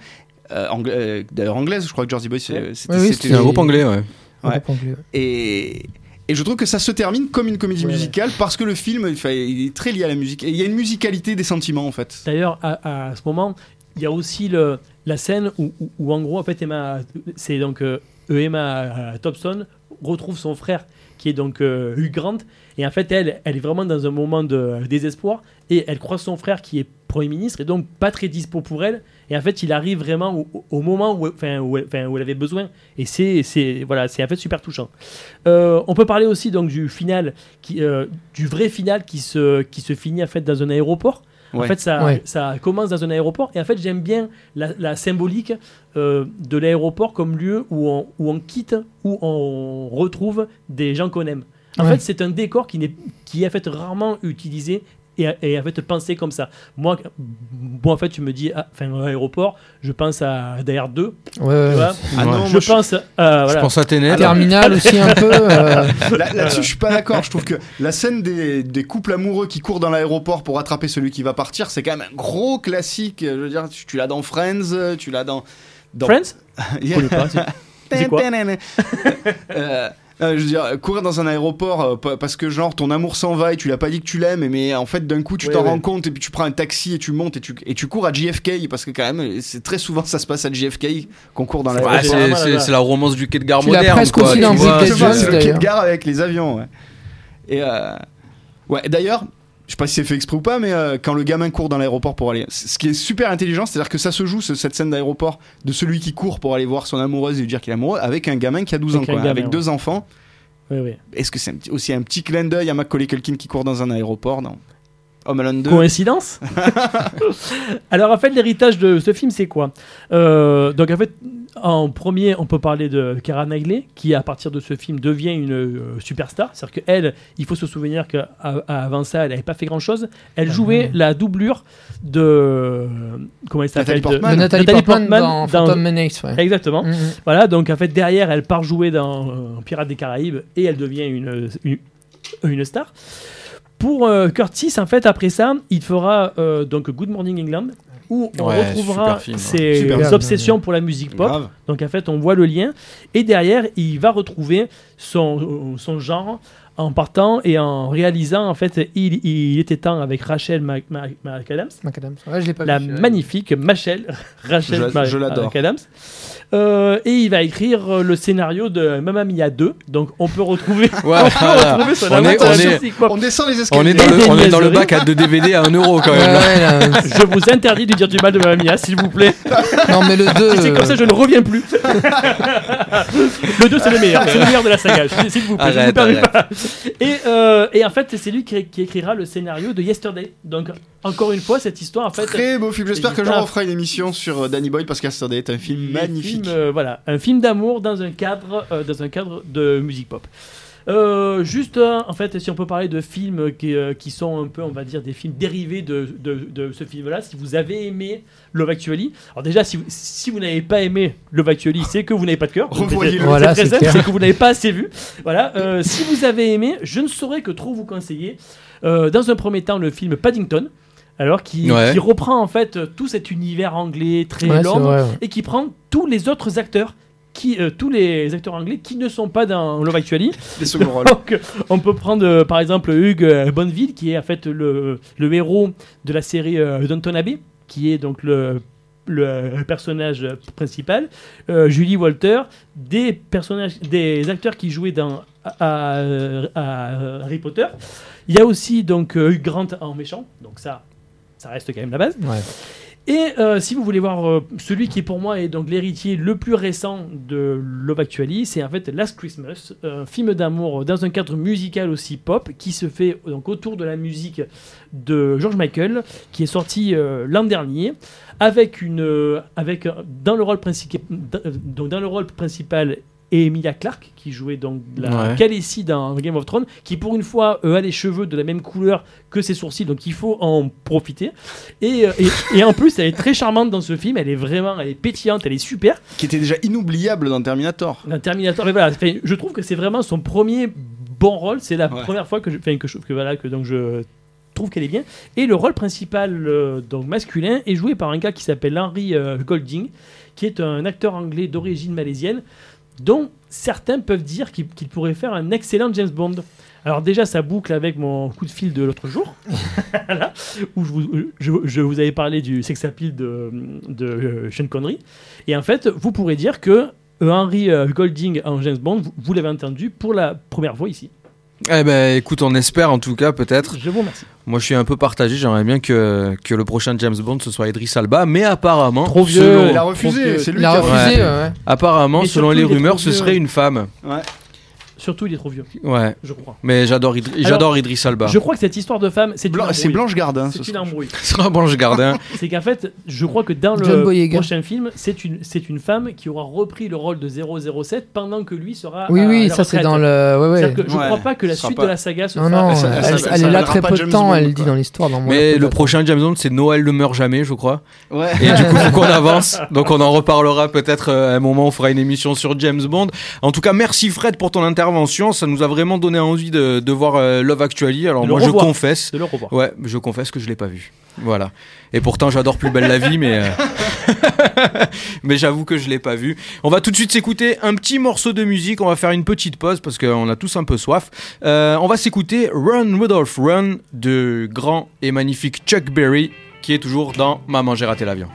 Speaker 2: euh, angla- euh, D'ailleurs anglaise, je crois que Jersey Boy, c'est-
Speaker 4: Ouais.
Speaker 2: c'était
Speaker 3: Oui, oui,
Speaker 1: un groupe anglais, ouais.
Speaker 2: Ouais.
Speaker 3: ouais.
Speaker 2: et, et je trouve que ça se termine comme une comédie
Speaker 4: Ouais,
Speaker 2: musicale parce que le film il est très lié à la musique. Et il y a une musicalité des sentiments en fait.
Speaker 4: D'ailleurs, à, à ce moment, il y a aussi le, la scène où, où- où, en gros, en fait, Emma, c'est donc euh, Emma euh, Thompson retrouve son frère qui est donc euh, Hugh Grant, et en fait, elle, elle est vraiment dans un moment de désespoir, et elle croise son frère qui est Premier ministre, et donc pas très dispo pour elle, et en fait, il arrive vraiment au, au moment où, enfin, où, elle- enfin, où elle avait besoin, et c'est, c'est, voilà, c'est en fait super touchant. Euh, on peut parler aussi donc du final, qui, euh, du vrai final qui se, qui se finit en fait dans un aéroport. En fait, ça,
Speaker 3: Ouais.
Speaker 4: ça commence dans un aéroport. Et en fait, j'aime bien la, la symbolique euh, de l'aéroport comme lieu où on, où on quitte, où on retrouve des gens qu'on aime. En
Speaker 3: Ouais.
Speaker 4: fait, c'est un décor qui, n'est, qui est en fait rarement utilisé et, et en fait pensé comme ça. Moi, moi en fait, tu me dis, ah, enfin, un aéroport, je pense à DR2.
Speaker 3: Ouais,
Speaker 4: tu
Speaker 3: ouais,
Speaker 4: vois.
Speaker 2: Ah non,
Speaker 4: je pense à.
Speaker 1: Je pense à Tenet.
Speaker 3: Terminal aussi un peu. euh, [laughs]
Speaker 2: Là- Là-dessus, je suis pas d'accord. Je trouve que la scène des, des couples amoureux qui courent dans l'aéroport pour attraper celui qui va partir, c'est quand même un gros classique. Je veux dire, tu, tu l'as dans Friends, tu l'as dans. dans...
Speaker 4: Friends? [laughs]
Speaker 2: Yeah.
Speaker 4: Je connais pas, c'est- [laughs] c'est quoi?
Speaker 2: Euh, euh, je veux dire, courir dans un aéroport euh, pa- parce que genre ton amour s'en va et tu l'as pas dit que tu l'aimes, mais en fait d'un coup tu t'en rends compte et puis tu prends un taxi et tu montes et tu, et tu cours à JFK parce que quand même c'est très souvent ça se passe à JFK qu'on court dans
Speaker 4: Ouais,
Speaker 1: Ouais,
Speaker 2: l'aéroport.
Speaker 4: c'est-
Speaker 1: la romance du quai de gare
Speaker 3: Tu l'as
Speaker 1: moderne.
Speaker 3: presque
Speaker 1: quoi,
Speaker 3: aussi dans
Speaker 1: vois.
Speaker 2: Le quai de gare avec les avions. Ouais. Et euh, ouais, d'ailleurs, je sais pas si c'est fait exprès ou pas, mais euh, quand le gamin court dans l'aéroport pour aller, ce qui est super intelligent, c'est-à-dire que ça se joue ce- cette scène d'aéroport de celui qui court pour aller voir son amoureuse et lui dire qu'il est amoureux avec un gamin qui a 12 ans,
Speaker 4: Avec
Speaker 2: quoi,
Speaker 4: gamin,
Speaker 2: avec
Speaker 4: ouais.
Speaker 2: deux enfants.
Speaker 4: Oui, oui.
Speaker 2: Est-ce que c'est aussi un petit clin d'œil à Macaulay Culkin qui court dans un aéroport Home Alone 2
Speaker 4: Coïncidence [laughs] Alors en fait l'héritage de ce film c'est quoi? Euh, Donc en fait en premier on peut parler de Cara Knightley qui à partir de ce film devient une euh, superstar. C'est-à-dire qu'elle, il faut se souvenir qu'avant ça elle n'avait pas fait grand-chose. Elle
Speaker 3: Ah,
Speaker 4: jouait la doublure de... Comment elle s'appelle?
Speaker 2: Nathalie
Speaker 4: de-
Speaker 2: Portman.
Speaker 3: de Nathalie,
Speaker 4: Nathalie
Speaker 3: Portman,
Speaker 4: Portman
Speaker 3: dans
Speaker 4: dans-
Speaker 3: Phantom Menace. Ouais.
Speaker 4: Exactement.
Speaker 3: Mm, mm.
Speaker 4: Voilà, donc en fait derrière elle part jouer dans euh, Pirates des Caraïbes et elle devient une, une, une star. Pour euh, Curtis, en fait, après ça, il fera euh, donc Good Morning England, où on
Speaker 1: Ouais,
Speaker 4: retrouvera
Speaker 1: film, hein.
Speaker 4: ses obsessions pour la musique pop.
Speaker 2: Grave.
Speaker 4: Donc en fait, on voit le lien. Et derrière, il va retrouver son, son genre en partant et en réalisant, en fait, il, il était temps avec Rachel Mac- Mac- McAdams,
Speaker 3: McAdams. Ouais, je l'ai pas
Speaker 4: la
Speaker 3: vu.
Speaker 4: magnifique Rachel, Rachel
Speaker 2: Je- je l'adore.
Speaker 4: McAdams. Euh, et il va écrire euh, le scénario de Mamma Mia 2. Donc on peut retrouver, [laughs] on peut
Speaker 1: voilà.
Speaker 4: retrouver son
Speaker 1: On
Speaker 4: amour
Speaker 1: est-
Speaker 4: pour la
Speaker 1: on est-
Speaker 4: musique pop.
Speaker 2: On descend les
Speaker 1: On
Speaker 2: escaliers.
Speaker 1: est dans le,
Speaker 4: Et
Speaker 1: on est dans le [laughs] bac à 2 DVD à 1 euro quand même. là.
Speaker 3: ouais, là. [laughs]
Speaker 4: Je vous interdis de dire du mal de Mamma Mia, s'il vous plaît.
Speaker 3: Non, mais le 2.
Speaker 4: Si c'est comme ça, je ne reviens plus. le 2, c'est le meilleur. C'est le meilleur de la saga. S'il vous plaît, je ne vous
Speaker 1: Arrête,
Speaker 4: permets
Speaker 1: arrête.
Speaker 4: pas. Et, euh, et en fait, c'est lui qui, qui écrira le scénario de Yesterday. Donc, encore une fois, cette histoire, en fait.
Speaker 2: Très beau film. J'espère que
Speaker 4: il
Speaker 2: j'en
Speaker 4: tape.
Speaker 2: refera une émission sur Danny Boyle parce qu'Yesterday est un film magnifique.
Speaker 4: Euh, voilà, un film d'amour dans un cadre, euh, dans un cadre de musique pop. Euh, juste, en fait, si on peut parler de films qui, euh, qui sont un peu, on va dire, des films dérivés de, de, de ce film-là, si vous avez aimé Love Actually, alors déjà, si vous, si vous n'avez pas aimé Love Actually, c'est que vous n'avez pas de cœur.
Speaker 2: Revoyez-le.
Speaker 4: C'est
Speaker 3: Voilà,
Speaker 4: très
Speaker 3: c'est
Speaker 4: simple,
Speaker 3: clair.
Speaker 4: c'est que vous n'avez pas assez vu. Voilà. euh, si vous avez aimé, je ne saurais que trop vous conseiller. Euh, dans un premier temps, le film Paddington. Alors, qui,
Speaker 1: Ouais.
Speaker 4: qui reprend en fait euh, tout cet univers anglais très
Speaker 3: Ouais, ouais.
Speaker 4: et qui prend tous les autres acteurs qui euh, tous les acteurs anglais qui ne sont pas dans Love Actually.
Speaker 2: Les seconds rôles. [laughs]
Speaker 4: Donc, euh, on peut prendre euh, par exemple Hugh euh, Bonneville qui est en fait le, le héros de la série euh, Downton Abbey, qui est donc le le personnage principal, Euh, Julie Walter, des personnages, des acteurs qui jouaient dans à, à- à Harry Potter. Il y a aussi donc euh, Hugh Grant en méchant, donc ça, ça reste quand même la base.
Speaker 3: Ouais.
Speaker 4: Et euh, si vous voulez voir euh, celui qui pour moi est donc l'héritier le plus récent de Love Actually, c'est en fait Last Christmas, un film d'amour dans un cadre musical aussi pop qui se fait donc autour de la musique de George Michael qui est sorti euh, l'an dernier avec une avec dans le rôle principal donc dans le rôle principal Emilia Clarke qui jouait donc la
Speaker 1: Ouais.
Speaker 4: Khaleesi dans Game of Thrones qui pour une fois euh, a les cheveux de la même couleur que ses sourcils donc il faut en profiter et, euh, et, et en plus, elle est très charmante dans ce film. Elle est vraiment, elle est pétillante, elle est super.
Speaker 2: Qui était déjà inoubliable dans Terminator.
Speaker 4: Dans Terminator, mais voilà, je trouve que c'est vraiment son premier bon rôle. C'est la
Speaker 2: Ouais.
Speaker 4: première fois que je, enfin, que je, que voilà, que donc je trouve qu'elle est bien. Et le rôle principal, euh, donc masculin, est joué par un gars qui s'appelle Henry euh, Golding, qui est un acteur anglais d'origine malaisienne, dont certains peuvent dire qu'il pourrait faire un excellent James Bond. Alors déjà, ça boucle avec mon coup de fil de l'autre jour, [laughs] où je vous, avais parlé du sex appeal de, euh, Sean Connery. Et en fait, vous pourrez dire que Henry euh, Golding en James Bond, vous, vous l'avez entendu pour la première fois ici.
Speaker 1: Eh ben, écoute, on espère en tout cas, peut-être.
Speaker 4: Je vous remercie.
Speaker 1: Moi, je suis un peu partagé. J'aimerais bien que, que le prochain James Bond ce soit Idris Alba, mais apparemment,
Speaker 4: Trop vieux.
Speaker 1: selon,
Speaker 2: Il a refusé. C'est lui
Speaker 3: Il a
Speaker 2: qui a
Speaker 3: refusé,
Speaker 1: Ouais.
Speaker 3: ouais, ouais.
Speaker 1: apparemment,
Speaker 4: Mais
Speaker 1: selon les rumeurs, ce serait une femme.
Speaker 2: Ouais.
Speaker 4: Surtout, il est trop vieux,
Speaker 1: Ouais,
Speaker 4: je crois.
Speaker 1: mais j'adore Idri-
Speaker 4: Alors,
Speaker 1: j'adore Idris Alba.
Speaker 4: Je crois que cette histoire de femme, c'est
Speaker 2: Blan- C'est. Blanche Gardin.
Speaker 4: C'est
Speaker 2: ce
Speaker 4: une embrouille. [laughs]
Speaker 1: Ce sera Blanche Gardin. [laughs]
Speaker 4: C'est qu'en fait, je crois que dans le prochain film, c'est une, c'est une femme qui aura repris le rôle de 007 pendant que lui sera.
Speaker 3: Oui,
Speaker 4: à
Speaker 3: oui, ça c'est dans le. Ouais, ouais.
Speaker 4: Que je
Speaker 2: Ouais.
Speaker 4: crois pas que la suite
Speaker 2: pas-
Speaker 4: de la saga se
Speaker 3: Non,
Speaker 4: fera-
Speaker 3: non, elle, est là très peu de
Speaker 2: James
Speaker 3: temps,
Speaker 2: Bond,
Speaker 3: elle dit dans l'histoire. dans
Speaker 1: Mais le prochain James Bond, c'est Noël ne meurt jamais, je crois.
Speaker 2: Ouais.
Speaker 1: Et du coup, faut qu'on [laughs] avance. Donc, on en reparlera peut-être euh, à un moment. On fera une émission sur James Bond. En tout cas, merci Fred pour ton intervention. Ça nous a vraiment donné envie de, de voir euh, Love Actually. Alors, moi, je confesse.
Speaker 4: De le revoir.
Speaker 1: Ouais, je confesse que je l'ai pas vu. Voilà. Et pourtant, j'adore Plus belle la vie, mais euh, [laughs] mais j'avoue que je l'ai pas vu. On va tout de suite s'écouter un petit morceau de musique. On va faire une petite pause parce qu'on a tous un peu soif. Euh, on va s'écouter Run Rudolph Run de grand et magnifique Chuck Berry, qui est toujours dans Maman j'ai raté l'avion.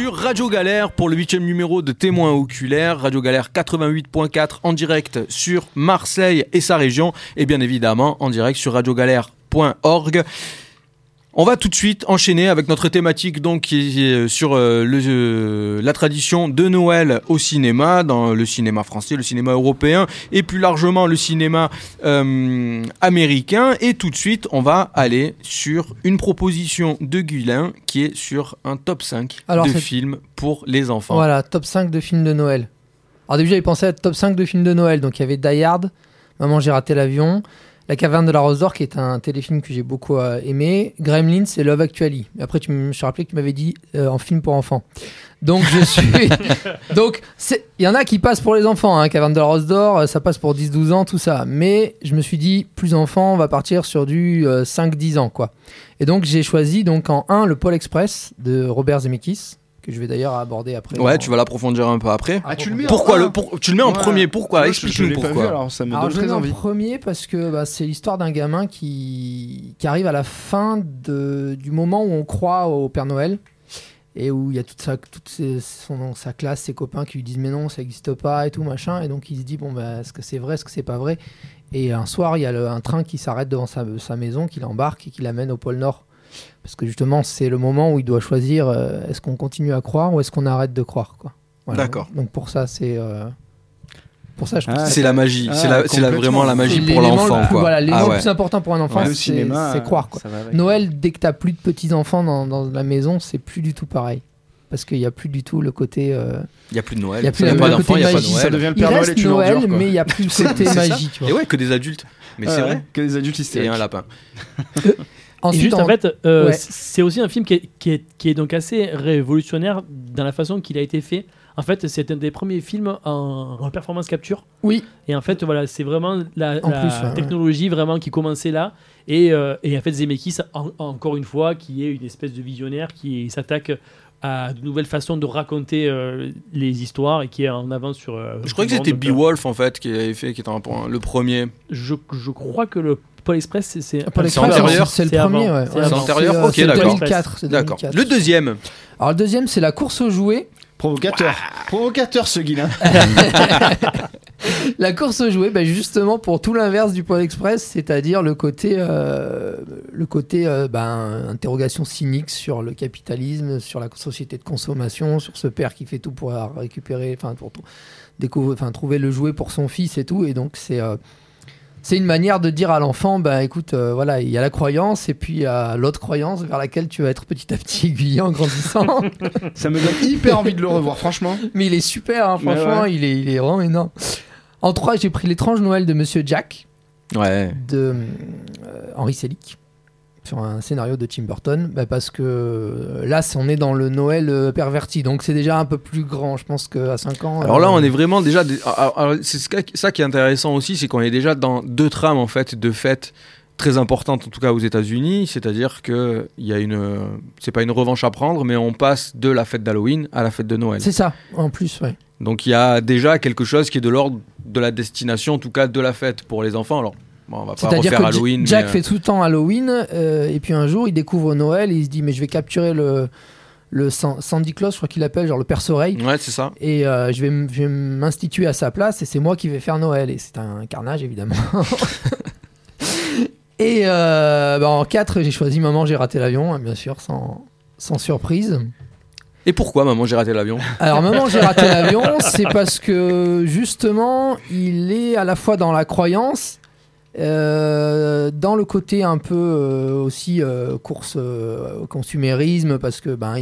Speaker 1: Sur Radio Galère pour le huitième numéro de Témoins oculaires. Radio Galère 88.4 en direct sur Marseille et sa région et bien évidemment en direct sur radiogalère.org. On va tout de suite enchaîner avec notre thématique donc qui est sur euh, le, euh, la tradition de Noël au cinéma, dans le cinéma français, le cinéma européen et plus largement le cinéma euh, américain. Et tout de suite, on va aller sur une proposition de Guilain qui est sur un top 5
Speaker 3: Alors,
Speaker 1: de films pour les enfants.
Speaker 3: Voilà, top 5 de films de Noël. Alors, début, j'avais pensé à top 5 de films de Noël. Donc, il y avait Die Hard, Maman, j'ai raté l'avion, La caverne de la Rose d'Or, qui est un téléfilm que j'ai beaucoup euh, aimé, Gremlins et Love Actually. Après, tu me- je me suis rappelé que tu m'avais dit euh, en film pour enfants. Donc, je suis. [laughs] Donc, c'est- il y en a qui passent pour les enfants. Hein, caverne de la Rose d'Or, euh, ça passe pour 10-12 ans, tout ça. Mais je me suis dit, plus enfant, on va partir sur du euh, 5-10 ans, quoi. Et donc, j'ai choisi donc en 1 le Pôle Express de Robert Zemeckis, que je vais d'ailleurs aborder après.
Speaker 1: Ouais,
Speaker 3: dans-
Speaker 1: tu vas l'approfondir un peu après.
Speaker 2: Ah, tu le mets en
Speaker 1: Pourquoi
Speaker 2: un
Speaker 1: le pour- tu le mets en
Speaker 2: Ouais.
Speaker 1: premier Pourquoi Explique-nous
Speaker 2: pas
Speaker 1: pourquoi.
Speaker 2: vu, alors ça me
Speaker 3: Alors,
Speaker 2: donne
Speaker 3: je le
Speaker 2: très
Speaker 3: mets en premier parce que bah, c'est l'histoire d'un gamin qui, qui arrive à la fin de, du moment où on croit au Père Noël et où il y a toute sa, toute ses- son, sa classe, ses copains qui lui disent mais non, ça n'existe pas et tout machin. Et donc il se dit bon, bah, est-ce que c'est vrai, est-ce que c'est pas vrai? Et un soir, il y a le- un train qui s'arrête devant sa, sa maison, qui l'embarque et qui l'amène au pôle Nord. Parce que justement, c'est le moment où il doit choisir euh, est-ce qu'on continue à croire ou est-ce qu'on arrête de croire. quoi. Voilà.
Speaker 1: D'accord.
Speaker 3: Donc pour ça, c'est. euh, pour ça, je trouve
Speaker 2: Ah,
Speaker 3: que
Speaker 1: C'est la magie,
Speaker 2: Ah,
Speaker 1: c'est la- c'est la-
Speaker 2: complètement.
Speaker 1: vraiment la magie
Speaker 3: c'est
Speaker 1: pour
Speaker 3: l'élément
Speaker 1: l'enfant
Speaker 3: le plus-
Speaker 1: quoi.
Speaker 3: Voilà, l'élément
Speaker 1: Ah
Speaker 3: le
Speaker 1: ouais.
Speaker 3: plus important pour un enfant,
Speaker 2: Ouais, le
Speaker 3: c'est
Speaker 2: cinéma,
Speaker 3: c'est croire. Quoi.
Speaker 2: ça va avec.
Speaker 3: Noël, dès que t'as plus de petits enfants dans, dans la maison, c'est plus du tout pareil. Parce qu'il n'y a plus du tout le côté. euh,
Speaker 1: Il y a plus de Noël.
Speaker 3: Il y a plus
Speaker 1: a
Speaker 3: le
Speaker 1: pas
Speaker 3: côté
Speaker 1: d'enfants, il y a pas de
Speaker 3: magie,
Speaker 1: Noël.
Speaker 2: Ça devient le
Speaker 3: Il
Speaker 2: Père Noël
Speaker 3: reste
Speaker 2: est une
Speaker 3: Noël,
Speaker 2: ordure, quoi.
Speaker 3: mais il n'y a plus le [laughs]
Speaker 1: C'est
Speaker 3: côté
Speaker 1: ça.
Speaker 3: magie. tu vois.
Speaker 1: Et ouais, que des adultes. Mais c'est
Speaker 2: Ouais,
Speaker 1: vrai.
Speaker 2: Que des adultes
Speaker 1: Et
Speaker 2: hystériques.
Speaker 1: un lapin. [laughs]
Speaker 3: Ensuite,
Speaker 4: juste, en
Speaker 3: en-
Speaker 4: fait, euh,
Speaker 3: Ouais.
Speaker 4: c'est aussi un film qui est, qui, est, qui est donc assez révolutionnaire dans la façon qu'il a été fait. En fait, c'est un des premiers films en, en performance capture.
Speaker 3: Oui.
Speaker 4: Et en fait, voilà, c'est vraiment la,
Speaker 3: En
Speaker 4: la
Speaker 3: plus, ouais, ouais.
Speaker 4: technologie vraiment qui commençait là. Et, euh, et en fait, Zemeckis, en- encore une fois, qui est une espèce de visionnaire qui s'attaque à de nouvelles façons de raconter euh, les histoires et qui est en avance sur. euh,
Speaker 1: Je crois que c'était Beowulf en fait qui avait fait, qui était un point- le premier.
Speaker 4: Je, je crois que le Pôle Express, c'est-.
Speaker 3: Paul
Speaker 1: c'est
Speaker 3: Express, C'est le premier, ouais.
Speaker 4: C'est
Speaker 1: antérieur
Speaker 3: euh,
Speaker 1: Ok, d'accord.
Speaker 3: 2004. c'est
Speaker 1: D'accord.
Speaker 3: 2004.
Speaker 1: Le deuxième.
Speaker 3: Alors, le deuxième, c'est la course aux jouets.
Speaker 2: Provocateur. Provocateur ce Guilin. [laughs]
Speaker 3: La course aux jouets, ben justement pour tout l'inverse du Pôle Express, c'est-à-dire le côté, euh, le côté euh, ben, interrogation cynique sur le capitalisme, sur la société de consommation, sur ce père qui fait tout pour récupérer, enfin pour découvrir, enfin trouver le jouet pour son fils et tout. Et donc c'est euh, c'est une manière de dire à l'enfant, ben écoute, euh, voilà, il y a la croyance et puis il y a l'autre croyance vers laquelle tu vas être petit à petit aiguillé en grandissant. [laughs]
Speaker 2: Ça me donne hyper envie de le revoir, franchement.
Speaker 3: Mais il est super, hein, franchement,
Speaker 2: ouais.
Speaker 3: il, est, il est vraiment énorme. En 3, j'ai pris l'étrange Noël de Monsieur Jack
Speaker 1: Ouais.
Speaker 3: de euh, Henri Selick sur un scénario de Tim Burton bah, parce que euh, là on est dans le Noël euh, perverti donc c'est déjà un peu plus grand je pense qu'à 5 ans
Speaker 1: Alors là,
Speaker 3: euh,
Speaker 1: on est vraiment déjà. des- alors, alors, C'est ça qui est intéressant aussi, c'est qu'on est déjà dans deux trames en fait de fêtes très importantes, en tout cas aux États-Unis. C'est-à-dire que il y a une, c'est pas une revanche à prendre, mais on passe de la fête d'Halloween à la fête de Noël.
Speaker 3: c'est ça en plus ouais.
Speaker 1: Donc il y a déjà quelque chose qui est de l'ordre de la destination, en tout cas de la fête pour les enfants. Alors, bon, on va pas refaire
Speaker 3: que
Speaker 1: Halloween.
Speaker 3: Jack
Speaker 1: mais, euh,
Speaker 3: fait tout le temps Halloween euh, et puis un jour il découvre Noël et il se dit mais je vais capturer le le San- Sandy Claus je crois qu'il appelle genre le Perce Oreille
Speaker 1: Ouais, c'est ça.
Speaker 3: et euh, je vais m- je vais m'instituer à sa place et c'est moi qui vais faire Noël et c'est un carnage évidemment [laughs] et euh, bah, en 4 j'ai choisi Maman j'ai raté l'avion hein, bien sûr sans, sans surprise
Speaker 1: Et pourquoi, maman, j'ai raté l'avion?
Speaker 3: Alors Maman j'ai raté [laughs] l'avion c'est parce que justement il est à la fois dans la croyance Euh, dans le côté un peu euh, aussi euh, course euh, consumérisme, parce que ben,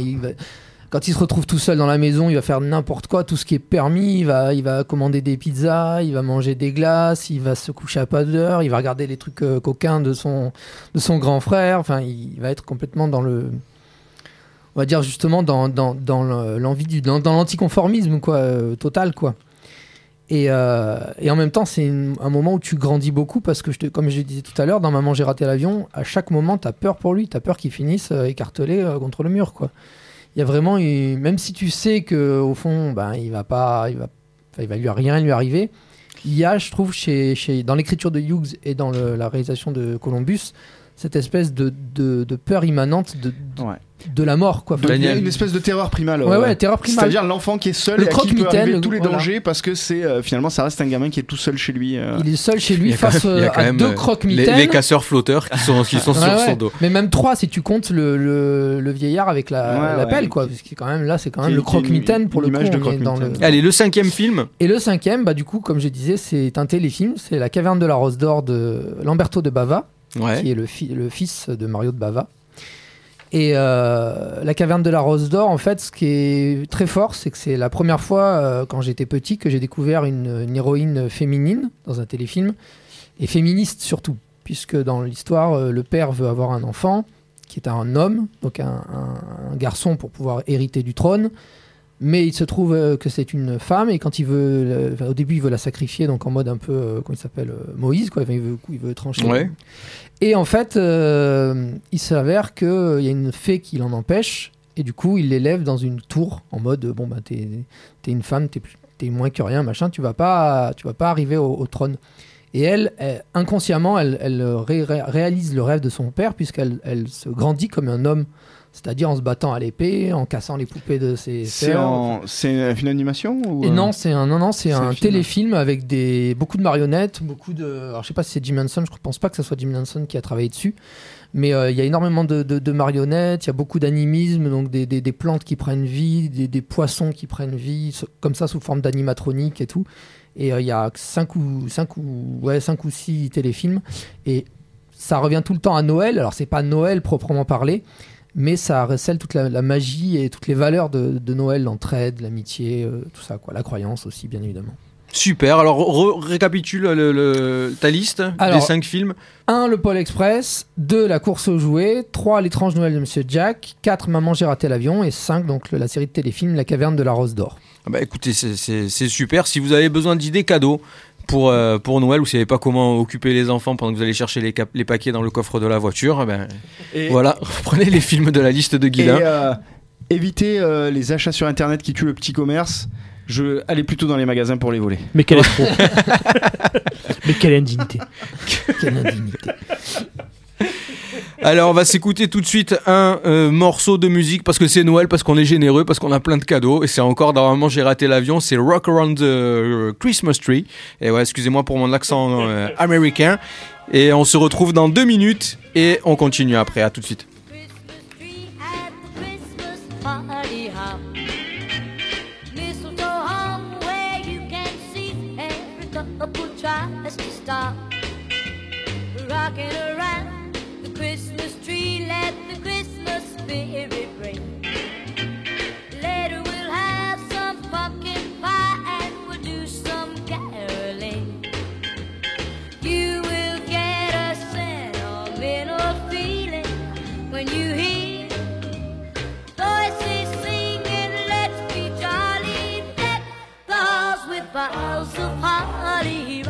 Speaker 3: quand il se retrouve tout seul dans la maison, il va faire n'importe quoi, tout ce qui est permis. Il va, il va commander des pizzas, il va manger des glaces, il va se coucher à pas d'heure, il va regarder les trucs coquins de son, de son grand frère. Enfin, il va être complètement dans le. On va dire justement dans, dans, dans le- l'envie du. dans, dans l'anticonformisme, quoi, total, quoi. Et, euh, et en même temps, c'est un moment où tu grandis beaucoup parce que, comme je disais tout à l'heure, dans Maman, j'ai raté l'avion, à chaque moment, tu as peur pour lui, tu as peur qu'il finisse euh, écartelé euh, contre le mur. Il y a vraiment, une- même si tu sais que au fond, ben, il va pas, il va, il va lui rien lui arriver, il y a, je trouve, chez, chez, dans l'écriture de Hughes et dans la réalisation de Columbus, cette espèce de, de, de peur immanente de, de,
Speaker 2: Ouais.
Speaker 3: de la mort. Quoi. Enfin,
Speaker 2: Il y a
Speaker 1: Daniel.
Speaker 2: une espèce de terreur primale.
Speaker 3: Ouais, ouais, terreur primale.
Speaker 2: C'est-à-dire l'enfant qui est seul
Speaker 3: Le
Speaker 2: et à qui peut arriver
Speaker 3: le-
Speaker 2: tous les
Speaker 3: voilà.
Speaker 2: dangers parce que c'est euh, finalement ça reste un gamin qui est tout seul chez lui. euh.
Speaker 3: Il est seul chez lui face
Speaker 1: même-
Speaker 3: euh, à
Speaker 1: même,
Speaker 3: deux
Speaker 1: euh, les,
Speaker 3: croque-mitaines.
Speaker 1: les casseurs flotteurs qui sont, qui sont
Speaker 3: Ouais,
Speaker 1: sur
Speaker 3: ouais.
Speaker 1: son dos.
Speaker 3: Mais même trois si tu comptes le, le, le vieillard avec la,
Speaker 2: Ouais,
Speaker 3: la
Speaker 2: ouais.
Speaker 3: pelle, quoi. Parce que quand même, là, c'est quand même le croque-mitaine pour le coup.
Speaker 1: Allez, le cinquième film.
Speaker 3: Et le cinquième, bah, du coup, comme je disais, c'est un téléfilm. C'est La caverne de la Rose d'Or de Lamberto de Bava, Qui est le, le fils de Mario de Bava. Et euh, La caverne de la Rose d'Or, en fait, ce qui est très fort, c'est que c'est la première fois, euh, quand j'étais petit, que j'ai découvert une, héroïne féminine dans un téléfilm, et féministe surtout, puisque dans l'histoire, euh, le père veut avoir un enfant, qui est un homme, donc un garçon pour pouvoir hériter du trône. Mais il se trouve euh, que c'est une femme et quand il veut, euh, enfin, au début il veut la sacrifier donc en mode un peu, euh, comment il s'appelle, euh, Moïse quoi. Enfin, il veut, il veut trancher.
Speaker 1: Ouais.
Speaker 3: Et en fait, euh, il s'avère qu'il y a une fée qui l'en empêche et du coup il l'élève dans une tour en mode bon bah t'es es une femme, t'es moins que rien machin, tu vas pas, tu vas pas arriver au, au trône. Et elle, elle, inconsciemment, elle, elle ré- ré- réalise le rêve de son père puisqu'elle elle se grandit comme un homme, c'est-à-dire en se battant à l'épée, en cassant les poupées de ses
Speaker 2: C'est en- une animation ou
Speaker 3: Et
Speaker 2: euh,
Speaker 3: non, c'est un, non, non, c'est un,
Speaker 2: un film.
Speaker 3: téléfilm avec des, beaucoup de marionnettes, beaucoup de. Alors, je sais pas si c'est Jim Henson, je pense pas que ce soit Jim Henson qui a travaillé dessus, mais euh, il y a énormément de, de- de marionnettes, il y a beaucoup d'animisme, donc des, des- des plantes qui prennent vie, des, des poissons qui prennent vie, comme ça sous forme d'animatronique et tout. Et euh, il y a 5 ou, cinq ou, ouais, cinq ou 6 téléfilms, et ça revient tout le temps à Noël. Alors, c'est pas Noël proprement parlé. Mais ça recèle toute la, la magie et toutes les valeurs de, de Noël, l'entraide, l'amitié, euh, tout ça, quoi. La croyance aussi, bien évidemment.
Speaker 1: Super. Alors, récapitule le- le- ta liste
Speaker 3: Alors-
Speaker 1: des cinq films.
Speaker 3: 1. Le Pôle Express. 2. La course aux jouets. 3. L'étrange Noël de Monsieur Jack. 4. Maman, j'ai raté l'avion. Et 5. Donc le- la série de téléfilms La caverne de la Rose d'Or.
Speaker 1: Ah bah, écoutez, c'est super. Si vous avez besoin d'idées cadeaux pour, euh, pour Noël si vous savez pas comment occuper les enfants pendant que vous allez chercher les, cap- les paquets dans le coffre de la voiture, eh ben,
Speaker 2: Et,
Speaker 1: voilà, [laughs] prenez les films de la liste de
Speaker 2: et,
Speaker 1: Guilin.
Speaker 2: euh, évitez euh, les achats sur internet qui tuent le petit commerce. Je allez plutôt dans les magasins pour les voler.
Speaker 4: Mais quel escroc [laughs] Mais quelle indignité
Speaker 3: Quelle indignité.
Speaker 1: Alors, on va s'écouter tout de suite un euh, morceau de musique parce que c'est Noël, parce qu'on est généreux, parce qu'on a plein de cadeaux. Et c'est encore Maman, j'ai raté l'avion. C'est Rock Around the euh, Christmas Tree. Et ouais, excusez-moi pour mon accent euh, américain. Et on se retrouve dans deux minutes et on continue après. À tout de suite.
Speaker 5: Later we'll have some pumpkin pie and we'll do some caroling. You will get a sentimental feeling when you hear voices singing, let's be jolly, with boughs of holly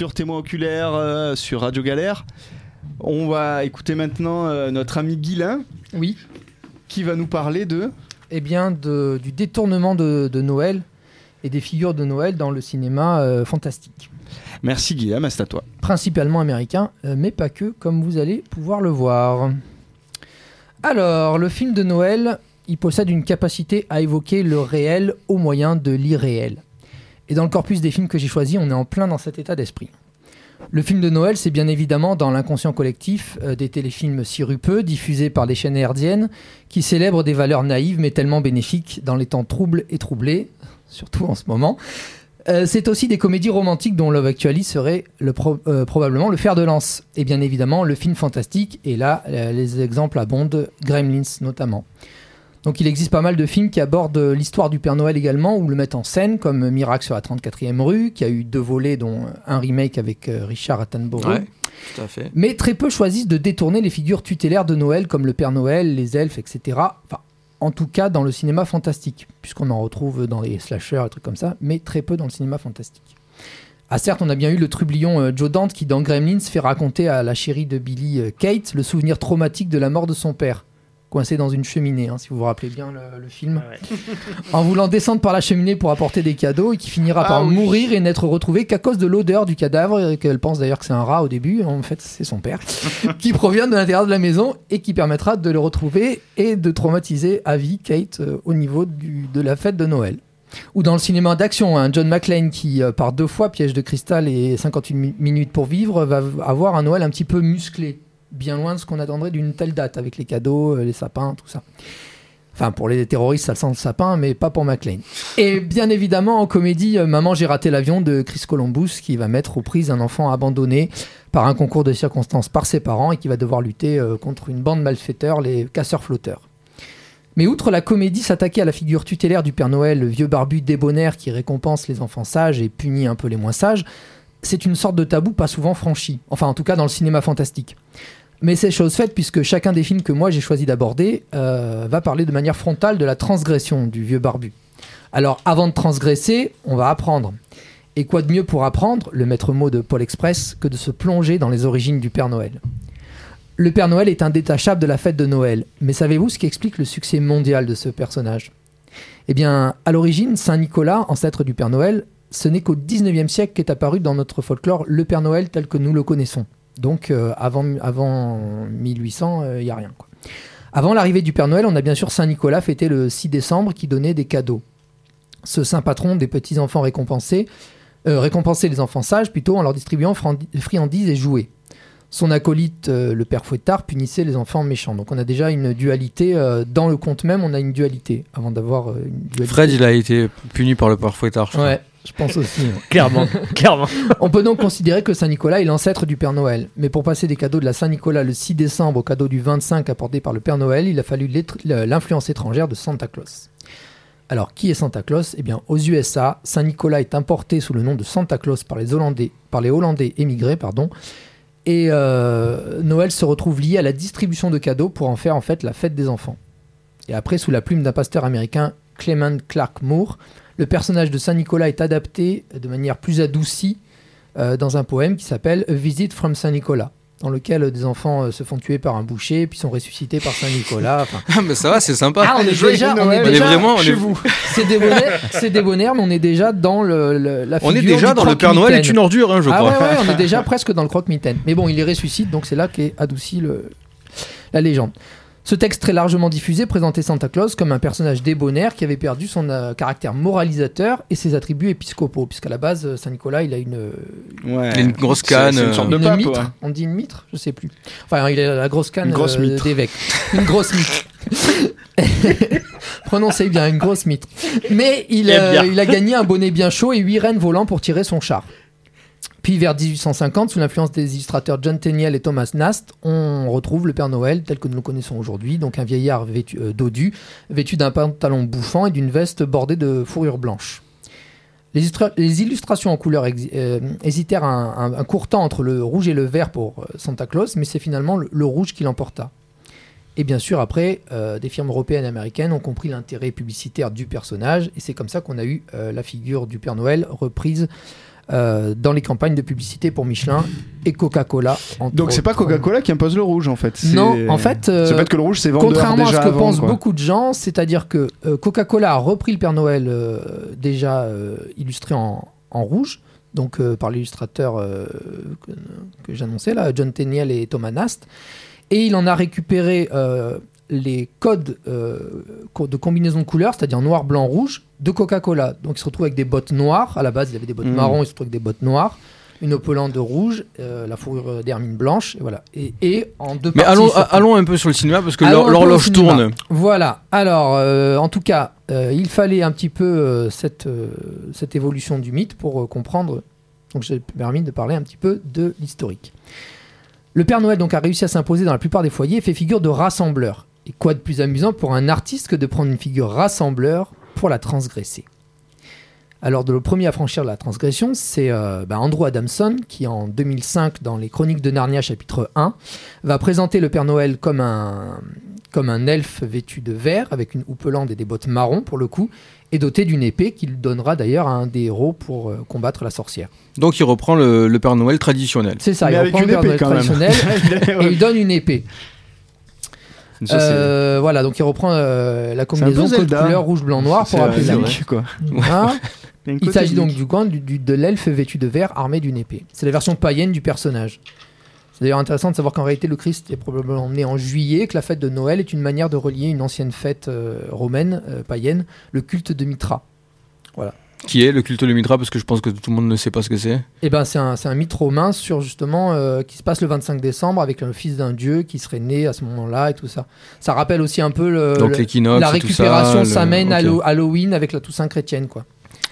Speaker 2: sur Témoin oculaire euh, sur Radio Galère. On va écouter maintenant euh, notre ami Guilain
Speaker 3: Oui.
Speaker 2: qui va nous parler de?
Speaker 3: Eh bien, de- du détournement de, de Noël et des figures de Noël dans le cinéma euh, fantastique.
Speaker 2: Merci Guillaume, c'est à toi.
Speaker 3: Principalement américain, mais pas que, comme vous allez pouvoir le voir. Alors, le film de Noël, il possède une capacité à évoquer le réel au moyen de l'irréel. Et dans le corpus des films que j'ai choisis, on est en plein dans cet état d'esprit. Le film de Noël, c'est bien évidemment dans l'inconscient collectif euh, des téléfilms sirupeux diffusés par les chaînes hertziennes qui célèbrent des valeurs naïves mais tellement bénéfiques dans les temps troubles et troublés, [laughs] surtout en ce moment. Euh, c'est aussi des comédies romantiques dont Love Actually serait euh, probablement le fer de lance. Et bien évidemment, le film fantastique, et là, les exemples abondent, Gremlins notamment. Donc il existe pas mal de films qui abordent l'histoire du Père Noël également, ou le mettent en scène, comme Miracle sur la 34e rue, qui a eu deux volets, dont un remake avec euh, Richard Attenborough.
Speaker 1: Ouais, tout à fait.
Speaker 3: Mais très peu choisissent de détourner les figures tutélaires de Noël, comme le Père Noël, les elfes, etc. Enfin, en tout cas dans le cinéma fantastique, puisqu'on en retrouve dans les slashers et trucs comme ça, mais très peu dans le cinéma fantastique. Ah certes, on a bien eu le trublion euh, Joe Dante qui, dans Gremlins, fait raconter à la chérie de Billy, euh, Kate, le souvenir traumatique de la mort de son père, coincé dans une cheminée, hein, si vous vous rappelez bien le, le film. [laughs] En voulant descendre par la cheminée pour apporter des cadeaux et qui finira
Speaker 2: Ah
Speaker 3: par
Speaker 2: oui.
Speaker 3: mourir et n'être retrouvé qu'à cause de l'odeur du cadavre et qu'elle pense d'ailleurs que c'est un rat au début en fait c'est son père [laughs] qui provient de l'intérieur de la maison et qui permettra de le retrouver et de traumatiser à vie Kate euh, au niveau du- de la fête de Noël. Ou dans le cinéma d'action, un John McClane qui, euh, par deux fois, Piège de cristal et 58 mi- minutes pour vivre, va avoir un Noël un petit peu musclé, bien loin de ce qu'on attendrait d'une telle date, avec les cadeaux, euh, les sapins, tout ça. Enfin, pour les terroristes, ça sent le sapin, mais pas pour McLean. Et bien évidemment, en comédie, euh, Maman, j'ai raté l'avion de Chris Columbus, qui va mettre aux prises un enfant abandonné par un concours de circonstances par ses parents et qui va devoir lutter euh, contre une bande malfaiteurs, les casseurs-flotteurs. Mais outre la comédie s'attaquer à la figure tutélaire du Père Noël, le vieux barbu débonnaire qui récompense les enfants sages et punit un peu les moins sages, c'est une sorte de tabou pas souvent franchi. Enfin, en tout cas, dans le cinéma fantastique. Mais c'est chose faite puisque chacun des films que moi j'ai choisi d'aborder euh, va parler de manière frontale de la transgression du vieux barbu. Alors avant de transgresser, on va apprendre. Et quoi de mieux pour apprendre, le maître mot de Paul Express, que de se plonger dans les origines du Père Noël? Le Père Noël est indétachable de la fête de Noël, mais savez-vous ce qui explique le succès mondial de ce personnage? Eh bien, à l'origine, Saint Nicolas, ancêtre du Père Noël, ce n'est qu'au 19e siècle qu'est apparu dans notre folklore le Père Noël tel que nous le connaissons. Donc euh, avant, avant 1800, il n'y a rien. Quoi. Avant l'arrivée du Père Noël, on a bien sûr Saint Nicolas fêté le 6 décembre qui donnait des cadeaux. Ce saint patron des petits-enfants récompensés, euh, récompensait les enfants sages plutôt en leur distribuant friandises et jouets. Son acolyte, euh, le père Fouettard, punissait les enfants méchants. Donc on a déjà une dualité, euh, dans le conte même, on a une dualité, avant d'avoir une dualité.
Speaker 1: Fred, il a été puni par le père Fouettard. je crois.
Speaker 3: Ouais, je pense aussi. ouais.
Speaker 4: Clairement, [laughs] clairement.
Speaker 3: On peut donc considérer que Saint-Nicolas est l'ancêtre du Père Noël. Mais pour passer des cadeaux de la Saint-Nicolas le 6 décembre au cadeau du 25 apporté par le Père Noël, il a fallu l'influence étrangère de Santa Claus. Alors, qui est Santa Claus? Eh bien, aux USA, Saint-Nicolas est importé sous le nom de Santa Claus par les Hollandais, par les Hollandais émigrés, pardon. Et euh, Noël se retrouve lié à la distribution de cadeaux pour en faire en fait la fête des enfants. Et après, sous la plume d'un pasteur américain, Clement Clark Moore, le personnage de Saint-Nicolas est adapté de manière plus adoucie euh, dans un poème qui s'appelle A Visit from Saint-Nicolas, dans lequel euh, des enfants euh, se font tuer par un boucher, puis sont ressuscités par Saint-Nicolas. Enfin, [laughs]
Speaker 1: Ah, mais ça va, c'est sympa.
Speaker 3: ah, on est déjà, on est
Speaker 1: On est
Speaker 3: déjà
Speaker 1: vraiment-
Speaker 3: chez vous. [laughs] C'est débonnaire, c'est débonnaire, mais on est déjà dans le, le- la
Speaker 1: On est déjà
Speaker 3: du
Speaker 1: dans le Père Noël est une ordure, hein, je
Speaker 3: ah
Speaker 1: crois.
Speaker 3: ouais, ouais, on est [laughs] déjà presque dans le croque-mitaine. Mais bon, il les ressuscite, donc c'est là qu'est adouci le, la légende. Ce texte très largement diffusé présentait Santa Claus comme un personnage débonnaire qui avait perdu son euh, caractère moralisateur et ses attributs épiscopaux, puisqu'à la base, euh, Saint-Nicolas, il a une,
Speaker 2: Ouais.
Speaker 1: Il a une grosse canne,
Speaker 2: C'est une sorte de
Speaker 3: une
Speaker 2: pape,
Speaker 3: mitre.
Speaker 2: ouais.
Speaker 3: On dit une mitre Je sais plus. Enfin, il a la grosse canne euh, d'évêque. Une grosse mitre. [laughs] Prononcez bien, une grosse mitre. Mais il,
Speaker 4: Eh
Speaker 3: euh, il a gagné un bonnet bien chaud et huit rennes volant pour tirer son char. Puis vers 1850, sous l'influence des illustrateurs John Tenniel et Thomas Nast, on retrouve le Père Noël tel que nous le connaissons aujourd'hui, donc un vieillard vêtu, euh, dodu, vêtu d'un pantalon bouffant et d'une veste bordée de fourrure blanche. Les, illustrations en couleur euh, hésitèrent un, court temps entre le rouge et le vert pour euh, Santa Claus, mais c'est finalement le, rouge qui l'emporta. Et bien sûr, après, des firmes européennes et américaines ont compris l'intérêt publicitaire du personnage, et c'est comme ça qu'on a eu la figure du Père Noël reprise euh, dans les campagnes de publicité pour Michelin et Coca-Cola.
Speaker 2: Donc c'est pas. Coca-Cola qui impose le rouge en fait.
Speaker 3: Non, en fait, euh,
Speaker 2: c'est peut-être que le rouge c'est
Speaker 3: Contrairement
Speaker 2: déjà
Speaker 3: à ce que
Speaker 2: avant,
Speaker 3: pensent
Speaker 2: quoi.
Speaker 3: beaucoup de gens, c'est-à-dire que euh, Coca-Cola a repris le Père Noël euh, déjà illustré en, en rouge, donc par l'illustrateur que, que j'annonçais là, John Tenniel et Thomas Nast, et il en a récupéré les codes euh, de combinaison de couleurs, c'est-à-dire noir, blanc, rouge, de Coca-Cola. Donc il se retrouve avec des bottes noires, à la base il avait des bottes
Speaker 2: Mhm.
Speaker 3: marron, il se retrouve avec des bottes noires. Une opulente de rouge, euh, la fourrure d'hermine blanche, et voilà. Et, et en deux
Speaker 1: Mais
Speaker 3: parties,
Speaker 1: allons, allons un peu sur le cinéma parce que l'horloge tourne.
Speaker 3: Voilà. Alors, euh, en tout cas, il fallait un petit peu cette, cette évolution du mythe pour comprendre. Donc, j'ai permis de parler un petit peu de l'historique. Le Père Noël donc a réussi à s'imposer dans la plupart des foyers et fait figure de rassembleur. Et quoi de plus amusant pour un artiste que de prendre une figure rassembleur pour la transgresser? Alors, de le premier à franchir la transgression, c'est euh, bah, Andrew Adamson qui, en 2005, dans les Chroniques de Narnia, chapitre 1, va présenter le Père Noël comme un, comme un elfe vêtu de vert, avec une houppelande et des bottes marron pour le coup, et doté d'une épée qu'il donnera d'ailleurs à un des héros pour euh, combattre la sorcière.
Speaker 1: Donc il reprend le, le Père Noël traditionnel.
Speaker 3: C'est ça,
Speaker 2: Mais
Speaker 3: il reprend
Speaker 2: une
Speaker 3: le Père
Speaker 2: épée
Speaker 3: Noël traditionnel [laughs] et il donne une épée.
Speaker 2: Ça,
Speaker 3: Euh, voilà, donc il reprend euh, la combinaison code couleur rouge, blanc, noir pour
Speaker 2: un
Speaker 3: appeler la
Speaker 2: quoi.
Speaker 3: Hein
Speaker 2: Il
Speaker 3: s'agit donc du du- de l'elfe vêtu de vert armé d'une épée. C'est la version païenne du personnage. C'est d'ailleurs intéressant de savoir qu'en réalité le Christ est probablement né en juillet, que la fête de Noël est une manière de relier une ancienne fête euh, romaine, euh, païenne, le culte de Mitra.
Speaker 1: Qui est le culte de Mitra parce que je pense que tout le monde ne sait pas ce que c'est.
Speaker 3: Et ben c'est un, c'est un mythe romain sur justement euh, qui se passe le 25 décembre avec le fils d'un dieu qui serait né à ce moment-là et tout ça. Ça rappelle aussi un peu le,
Speaker 1: Donc
Speaker 3: le-
Speaker 1: l'équinoxe
Speaker 3: la récupération
Speaker 1: le-
Speaker 3: s'amène. Hallo- Halloween avec la Toussaint chrétienne quoi.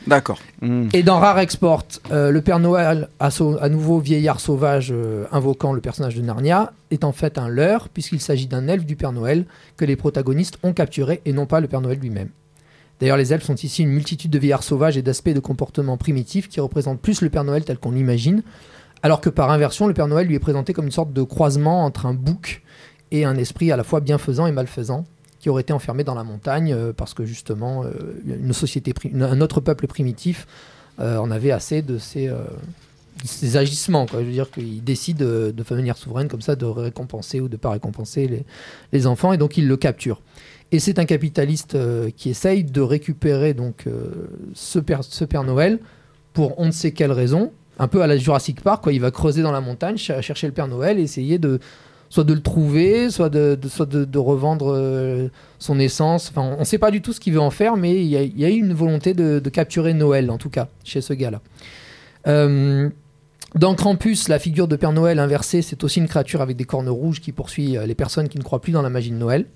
Speaker 1: D'accord.
Speaker 2: Hmm.
Speaker 3: Et dans Rare Export, euh, le Père Noël, à, à nouveau vieillard sauvage euh, invoquant le personnage de Narnia, est en fait un leurre, puisqu'il s'agit d'un elfe du Père Noël que les protagonistes ont capturé et non pas le Père Noël lui-même. D'ailleurs, les elfes sont ici une multitude de vieillards sauvages et d'aspects de comportements primitifs qui représentent plus le Père Noël tel qu'on l'imagine, alors que par inversion, le Père Noël lui est présenté comme une sorte de croisement entre un bouc et un esprit à la fois bienfaisant et malfaisant, qui aurait été enfermé dans la montagne euh, parce que justement, euh, une société, un autre peuple primitif euh, on avait assez de ces, agissements. Quoi. Je veux dire qu'il décide de, de devenir souveraine comme ça, de récompenser ou de pas récompenser les enfants, et donc il le capture. Et c'est un capitaliste euh, qui essaye de récupérer donc euh, ce, père, Noël pour on ne sait quelle raison, un peu à la Jurassic Park, quoi. il va creuser dans la montagne, ch- chercher le Père Noël, essayer de soit de le trouver, soit de, revendre euh, son essence. Enfin, on ne sait pas du tout ce qu'il veut en faire, mais il y y a une volonté de, de capturer Noël, en tout cas, chez ce gars-là. Dans Krampus, la figure de Père Noël inversée, c'est aussi une créature avec des cornes rouges qui poursuit les personnes qui ne croient plus dans la magie de Noël.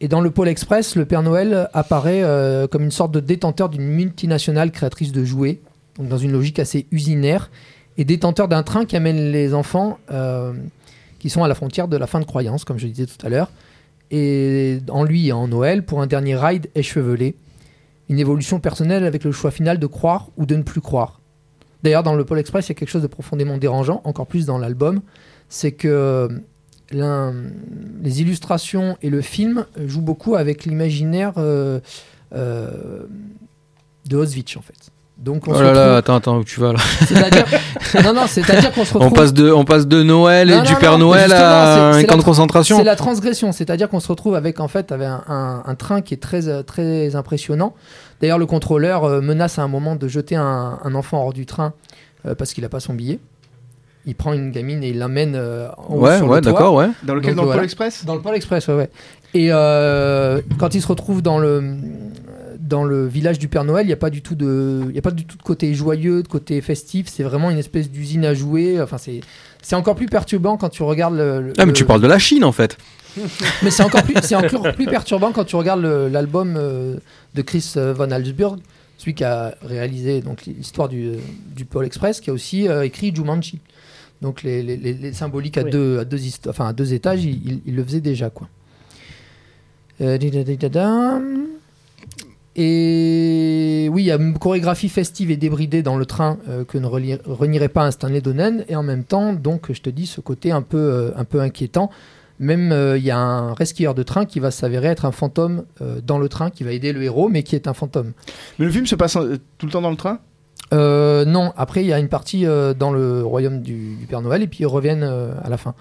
Speaker 3: Et dans le Pôle Express, le Père Noël apparaît euh, comme une sorte de détenteur d'une multinationale créatrice de jouets, donc dans une logique assez usinaire, et détenteur d'un train qui amène les enfants euh, qui sont à la frontière de la fin de croyance, comme je disais tout à l'heure, et en lui et en Noël pour un dernier ride échevelé, une évolution personnelle avec le choix final de croire ou de ne plus croire. D'ailleurs, dans le Pôle Express, il y a quelque chose de profondément dérangeant, encore plus dans l'album, c'est que les illustrations et le film jouent beaucoup avec l'imaginaire euh, euh, de Auschwitz, en fait. Donc on
Speaker 1: Oh
Speaker 3: se
Speaker 1: là là,
Speaker 3: retrouve-
Speaker 1: attends, attends, où tu vas là [laughs]
Speaker 3: non, non, c'est-à-dire qu'on se retrouve.
Speaker 1: on passe, de, on passe de Noël et
Speaker 3: Non,
Speaker 1: du
Speaker 3: non,
Speaker 1: Père
Speaker 3: non,
Speaker 1: Noël à un camp de
Speaker 3: tra-
Speaker 1: concentration.
Speaker 3: C'est la transgression, c'est-à-dire qu'on se retrouve avec en fait avec un, un- un train qui est très euh, très impressionnant. D'ailleurs, le contrôleur euh, menace à un moment de jeter un, un enfant hors du train euh, parce qu'il n'a pas son billet. Il prend une gamine et il l'amène euh, en haut
Speaker 1: Ouais,
Speaker 3: sur
Speaker 1: ouais,
Speaker 3: le toit.
Speaker 1: ouais.
Speaker 2: Dans lequel
Speaker 3: Donc,
Speaker 2: Dans le
Speaker 3: voilà.
Speaker 2: Pôle Express?
Speaker 3: Dans le Pôle Express, ouais, ouais. Et euh, quand il se retrouve dans le dans le village du Père Noël, il n'y a pas du tout de, il y a pas du tout de côté joyeux, de côté festif. C'est vraiment une espèce d'usine à jouer. Enfin, c'est c'est encore plus perturbant quand tu regardes le. le-
Speaker 1: Ah, mais tu parles de la Chine en fait. [laughs]
Speaker 3: mais c'est encore plus, c'est encore plus perturbant quand tu regardes l'album euh, de Chris euh, Von Halsburg, celui qui a réalisé donc l'histoire du, du Pôle Express, qui a aussi euh, écrit Jumanji. Donc les, les- les- les symboliques à
Speaker 4: Oui.
Speaker 3: deux, à deux, histo- enfin à deux étages, il, il- il le faisait déjà quoi. Euh. Et oui, il y a une chorégraphie festive et débridée dans le train euh, que ne renierait pas un Stanley Donen, et en même temps, donc, je te dis, ce côté un peu, euh, un peu inquiétant. Même euh, il y a un rescueur de train qui va s'avérer être un fantôme euh, dans le train, qui va aider le héros, mais qui est un fantôme.
Speaker 2: Mais le film se passe euh, tout le temps dans le train?
Speaker 3: Euh, non, après il y a une partie euh, dans le royaume du, du Père Noël et puis ils reviennent euh, à la fin.